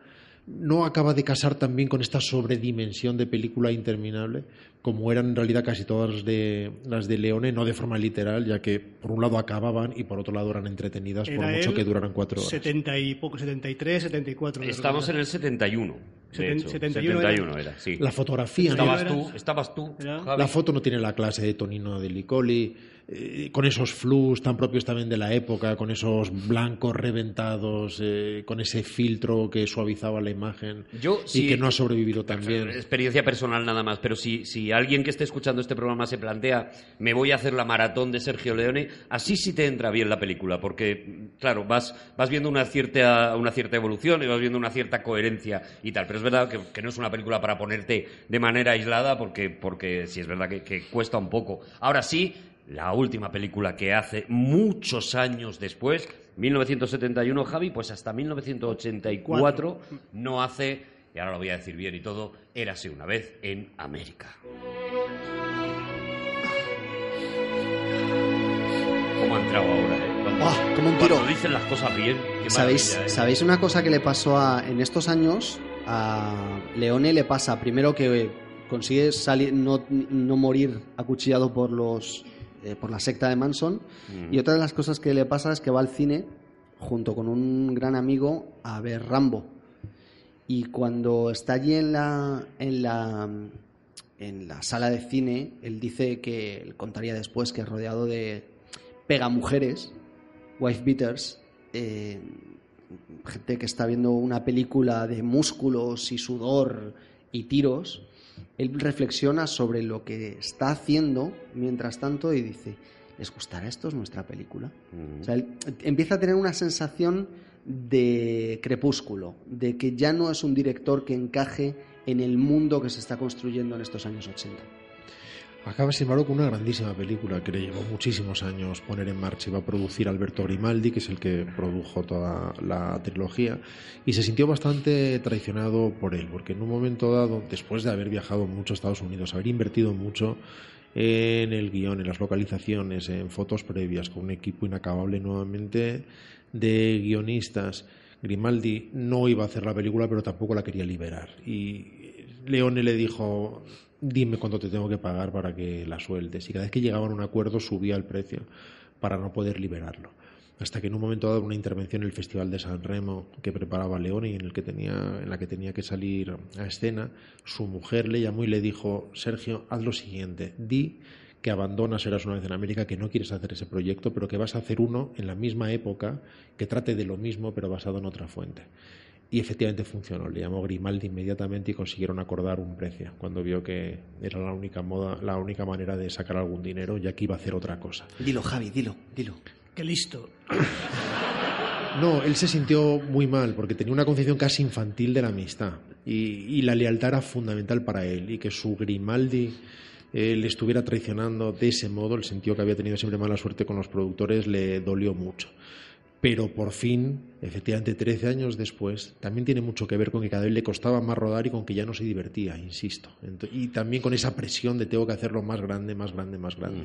no acaba de casar también con esta sobredimensión de película interminable, como eran en realidad casi todas las de, las de Leone, no de forma literal, ya que por un lado acababan y por otro lado eran entretenidas, por mucho que duraran cuatro horas. 70 y poco, 73, 74. Estamos en el 71. de Seten- hecho. 71 71 era, sí. La fotografía, ¿no? Estabas Era- tú, estabas tú. Javi. La foto no tiene la clase de Tonino de Licoli, eh, con esos flus tan propios también de la época, con esos blancos reventados, eh, con ese filtro que suavizaba la imagen Yo, y que no ha sobrevivido tan bien. Experiencia personal nada más, pero si, si alguien que esté escuchando este programa se plantea, me voy a hacer la maratón de Sergio Leone, así sí te entra bien la película, porque, claro, vas, vas viendo una cierta, una cierta evolución y vas viendo una cierta coherencia y tal, pero es verdad que, que no es una película para ponerte de manera aislada, porque, porque sí es verdad que, que cuesta un poco. Ahora sí, la última película que hace muchos años después, 1971, Javi, pues hasta 1984 no hace y ahora lo voy a decir bien y todo, érase una vez en América. ¿Cómo ha entrado ahora, eh? Cuando, ¡Ah, como un cuando tiro! dicen las cosas bien, ¿Sabéis, ¿eh? ¿Sabéis una cosa que le pasó a, en estos años? A Leone le pasa primero que consigue salir, no, no morir acuchillado por los eh, por la secta de Manson Mm. y otra de las cosas que le pasa es que va al cine junto con un gran amigo a ver Rambo y cuando está allí en la en la en la sala de cine él dice que él contaría después que rodeado de pegamujeres wife beaters eh, gente que está viendo una película de músculos y sudor y tiros, él reflexiona sobre lo que está haciendo mientras tanto y dice, ¿les gustará esto es nuestra película? Mm. O sea, él empieza a tener una sensación de crepúsculo, de que ya no es un director que encaje en el mundo que se está construyendo en estos años 80. Acaba, sin embargo, con una grandísima película que le llevó muchísimos años poner en marcha. Iba a producir Alberto Grimaldi, que es el que produjo toda la trilogía, y se sintió bastante traicionado por él, porque en un momento dado, después de haber viajado mucho a Estados Unidos, haber invertido mucho en el guion, en las localizaciones, en fotos previas, con un equipo inacabable nuevamente de guionistas, Grimaldi no iba a hacer la película, pero tampoco la quería liberar. Y Leone le dijo, dime cuánto te tengo que pagar para que la sueltes. Y cada vez que llegaban a un acuerdo subía el precio para no poder liberarlo. Hasta que en un momento dado una intervención en el Festival de San Remo que preparaba Leone y en, el que tenía, en la que tenía que salir a escena, su mujer le llamó y le dijo, Sergio, haz lo siguiente, di que abandonas Eras una vez en América, que no quieres hacer ese proyecto, pero que vas a hacer uno en la misma época, que trate de lo mismo, pero basado en otra fuente. Y efectivamente funcionó. Le llamó Grimaldi inmediatamente y consiguieron acordar un precio cuando vio que era la única moda, la única manera de sacar algún dinero, ya que iba a hacer otra cosa. Dilo, Javi, dilo, dilo. Qué listo. No, él se sintió muy mal porque tenía una concepción casi infantil de la amistad y, y la lealtad era fundamental para él y que su Grimaldi eh, le estuviera traicionando de ese modo, el sentido que había tenido siempre mala suerte con los productores, le dolió mucho. Pero por fin, efectivamente, 13 años después, también tiene mucho que ver con que cada vez le costaba más rodar y con que ya no se divertía, insisto. Y también con esa presión de tengo que hacerlo más grande, más grande, más grande.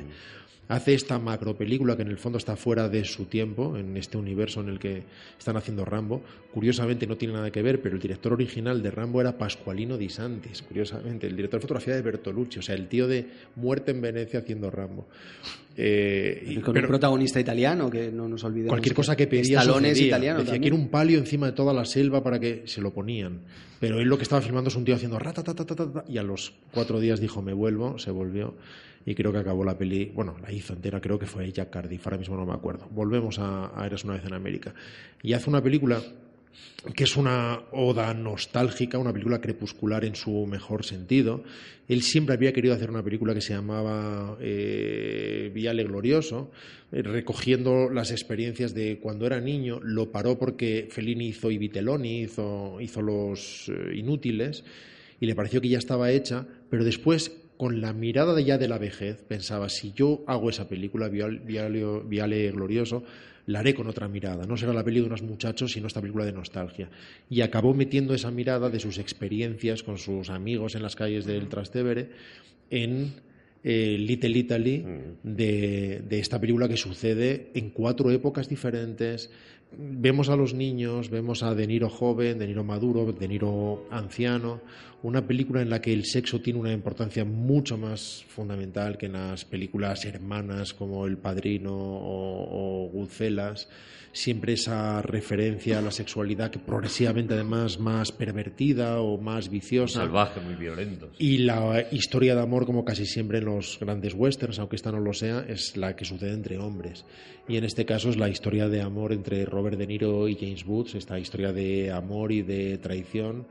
Hace esta macro película que en el fondo está fuera de su tiempo, en este universo en el que están haciendo Rambo. Curiosamente no tiene nada que ver, pero el director original de Rambo era Pascualino Di Santis, curiosamente. El director de fotografía de Bertolucci, o sea, el tío de Muerte en Venecia haciendo Rambo. Eh, y- con pero- un protagonista italiano, que no nos olvidemos. Cualquier cosa que pedía Stallone es sucedía. italiano Decía, quiero un palio encima de toda la selva para que se lo ponían. Pero él lo que estaba filmando es un tío haciendo ratatatatata y a los cuatro días dijo me vuelvo, se volvió y creo que acabó la peli, bueno, la hizo entera, creo que fue Jack Cardiff, ahora mismo no me acuerdo. Volvemos a, a Eres una vez en América. Y hace una película que es una oda nostálgica, una película crepuscular en su mejor sentido. Él siempre había querido hacer una película que se llamaba eh, Viale Glorioso, eh, recogiendo las experiencias de cuando era niño. Lo paró porque Fellini hizo I Vitelloni, hizo, hizo Los eh, Inútiles, y le pareció que ya estaba hecha, pero después, con la mirada de ya de la vejez, pensaba, si yo hago esa película, Viale Glorioso, la haré con otra mirada. No será la peli de unos muchachos, sino esta película de nostalgia. Y acabó metiendo esa mirada de sus experiencias con sus amigos en las calles del Trastevere en eh, Little Italy de, de esta película que sucede en cuatro épocas diferentes. Vemos a los niños, vemos a De Niro joven, De Niro maduro, De Niro anciano. Una película en la que el sexo tiene una importancia mucho más fundamental que en las películas hermanas como El Padrino o, o Goodfellas. Siempre esa referencia a la sexualidad que progresivamente además más pervertida o más viciosa. Salvaje, muy violento. Y la historia de amor, como casi siempre en los grandes westerns, aunque esta no lo sea, es la que sucede entre hombres. Y en este caso es la historia de amor entre Robert De Niro y James Woods, esta historia de amor y de traición,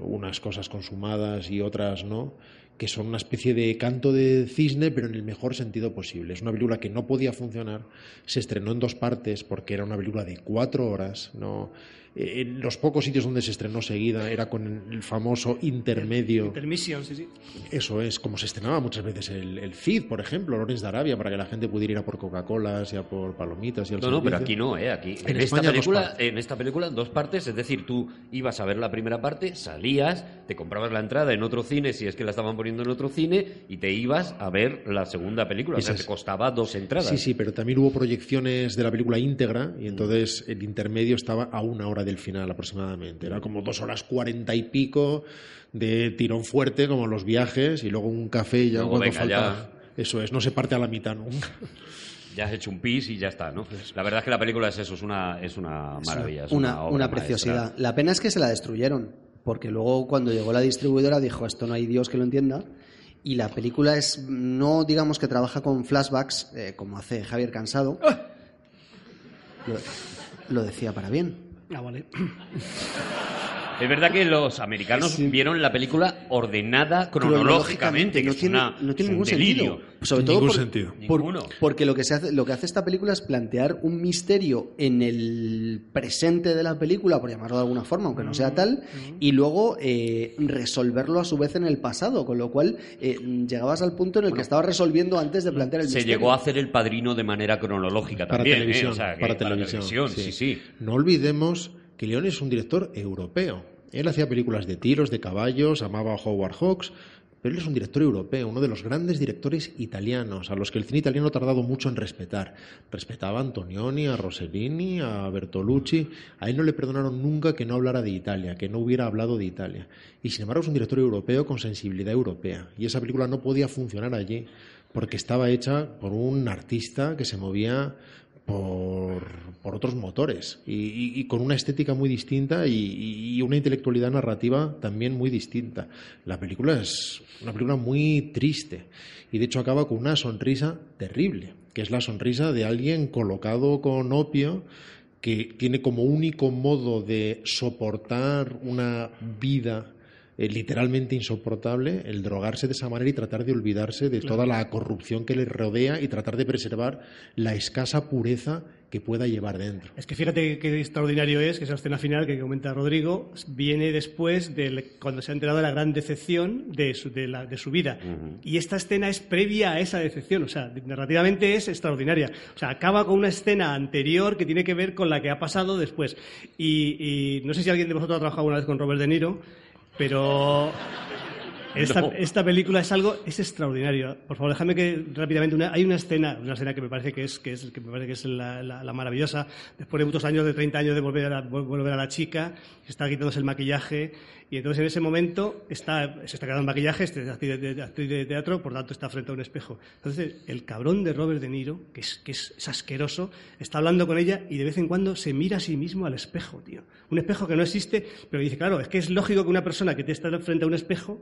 unas cosas consumadas y otras no, que son una especie de canto de cisne, pero en el mejor sentido posible. Es una película que no podía funcionar, se estrenó en dos partes porque era una película de cuatro horas, no eh, en los pocos sitios donde se estrenó seguida era con el famoso intermedio. Intermission, sí, sí. Eso es, como se estrenaba muchas veces el, el Cid, por ejemplo, Lorenz de Arabia, para que la gente pudiera ir a por Coca-Colas y a por palomitas y al No, no, pero aquí no, ¿eh? Aquí, en, En esta España, película, en esta película, dos partes, es decir, tú ibas a ver la primera parte, salías, te comprabas la entrada en otro cine, si es que la estaban poniendo en otro cine, y te ibas a ver la segunda película. O sea, Esas- te costaba dos entradas. Sí, sí, pero también hubo proyecciones de la película íntegra y entonces el intermedio estaba a una hora del final aproximadamente. Era como dos horas cuarenta y pico de tirón fuerte, como los viajes, y luego un café y ya Luego, cuando venga, falta. Eso es, no se parte a la mitad nunca. Ya has hecho un pis y ya está, ¿no? La verdad es que la película es eso, es una, es una maravilla. Es una, obra una maestra. preciosidad. La pena es que se la destruyeron, porque luego cuando llegó la distribuidora dijo, esto no hay Dios que lo entienda, y la película es, no digamos que trabaja con flashbacks, eh, como hace Javier Cansado, lo, lo decía para bien. Ah, vale. Es verdad que los americanos vieron la película ordenada cronológicamente, que no es tiene, una- no tiene ningún delirio. sentido. Sobre todo Ningún por- sentido. por- Ninguno. porque lo que, se hace, lo que hace esta película es plantear un misterio en el presente de la película, por llamarlo de alguna forma, aunque no sea tal, y luego eh, resolverlo a su vez en el pasado, con lo cual eh, llegabas al punto en el que estabas resolviendo antes de plantear el Se misterio. llegó a hacer el padrino de manera cronológica para también. ¿eh? televisión. O sea, que para televisión, sí, sí. No olvidemos que León es un director europeo. Él hacía películas de tiros, de caballos, amaba a Howard Hawks, pero él es un director europeo, uno de los grandes directores italianos, a los que el cine italiano ha tardado mucho en respetar. Respetaba a Antonioni, a Rossellini, a Bertolucci. A él no le perdonaron nunca que no hablara de Italia, que no hubiera hablado de Italia. Y sin embargo es un director europeo con sensibilidad europea. Y esa película no podía funcionar allí porque estaba hecha por un artista que se movía por, otros motores y con una estética muy distinta y, y una intelectualidad narrativa también muy distinta. La película es una película muy triste y de hecho acaba con una sonrisa terrible, que es la sonrisa de alguien colocado con opio que tiene como único modo de soportar una vida eh, literalmente insoportable el drogarse de esa manera y tratar de olvidarse de toda la corrupción que le rodea y tratar de preservar la escasa pureza que pueda llevar dentro. Es que fíjate qué extraordinario es que esa escena final que comenta Rodrigo viene después de cuando se ha enterado de la gran decepción de su, de la, de su vida. Y esta escena es previa a esa decepción, o sea, narrativamente es extraordinaria. O sea, acaba con una escena anterior que tiene que ver con la que ha pasado después. Y, y no sé si alguien de vosotros ha trabajado una vez con Robert De Niro, pero esta, película es algo, es extraordinario. Por favor, déjame que rápidamente, hay una escena, una escena que me parece que es, que es, que me parece que es la, maravillosa, después de muchos años, de 30 años de volver a, volver a la chica, está quitándose el maquillaje, y entonces en ese momento está, se está quedando el maquillaje, es actriz de, teatro, por tanto está frente a un espejo. Entonces, el cabrón de Robert De Niro, que es, que es, asqueroso, está hablando con ella y de vez en cuando se mira a sí mismo al espejo, tío. Un espejo que no existe, pero dice, claro, es que es lógico que una persona que te está frente a un espejo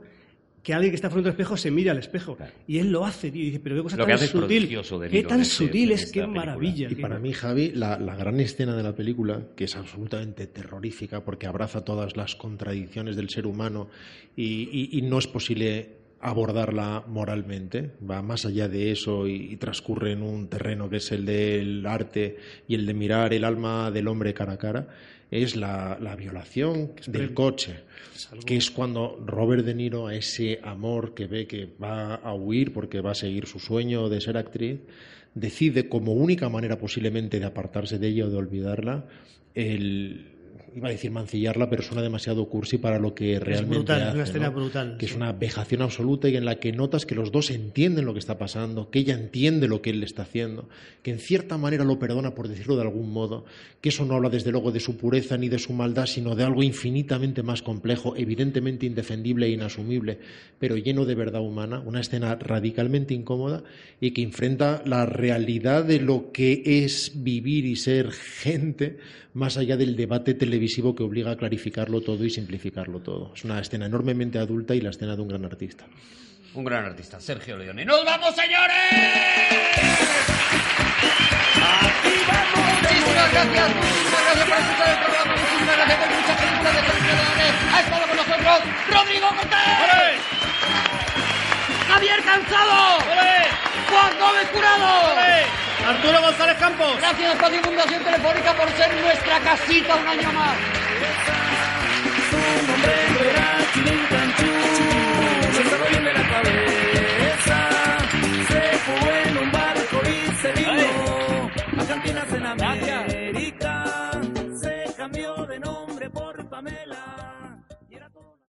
que alguien que está frente al espejo se mire al espejo. Y él lo hace, y dice, pero qué cosa tan sutil. Qué tan sutil es, qué maravilla. Y para mí, Javi, la, gran escena de la película, que es absolutamente terrorífica porque abraza todas las contradicciones del ser humano y, no es posible abordarla moralmente, va más allá de eso y, transcurre en un terreno que es el del arte y el de mirar el alma del hombre cara a cara es la, violación del coche, que es cuando Robert De Niro, a ese amor que ve que va a huir porque va a seguir su sueño de ser actriz, decide como única manera posiblemente de apartarse de ella o de olvidarla, el, iba a decir mancillarla, pero suena demasiado cursi para lo que realmente es hace, una escena brutal. Que es una vejación absoluta y en la que notas que los dos entienden lo que está pasando, que ella entiende lo que él le está haciendo, que en cierta manera lo perdona, por decirlo de algún modo, que eso no habla desde luego de su pureza ni de su maldad, sino de algo infinitamente más complejo, evidentemente indefendible e inasumible, pero lleno de verdad humana, una escena radicalmente incómoda y que enfrenta la realidad de lo que es vivir y ser gente más allá del debate televisivo que obliga a clarificarlo todo y simplificarlo todo. Es una escena enormemente adulta y la escena de un gran artista. Un gran artista, Sergio Leone. ¡Nos vamos, señores! ¡Aquí vamos! Muchísimas gracias, muchísimas gracias por escuchar el programa, muchísimas gracias por muchas películas de Sergio Leone. Ha estado con nosotros Rodrigo Cortés. Javier Cansado. Juan Gómez Curado. Arturo González Campos. Gracias a Fundación Telefónica por ser nuestra casita un año más. Gracias.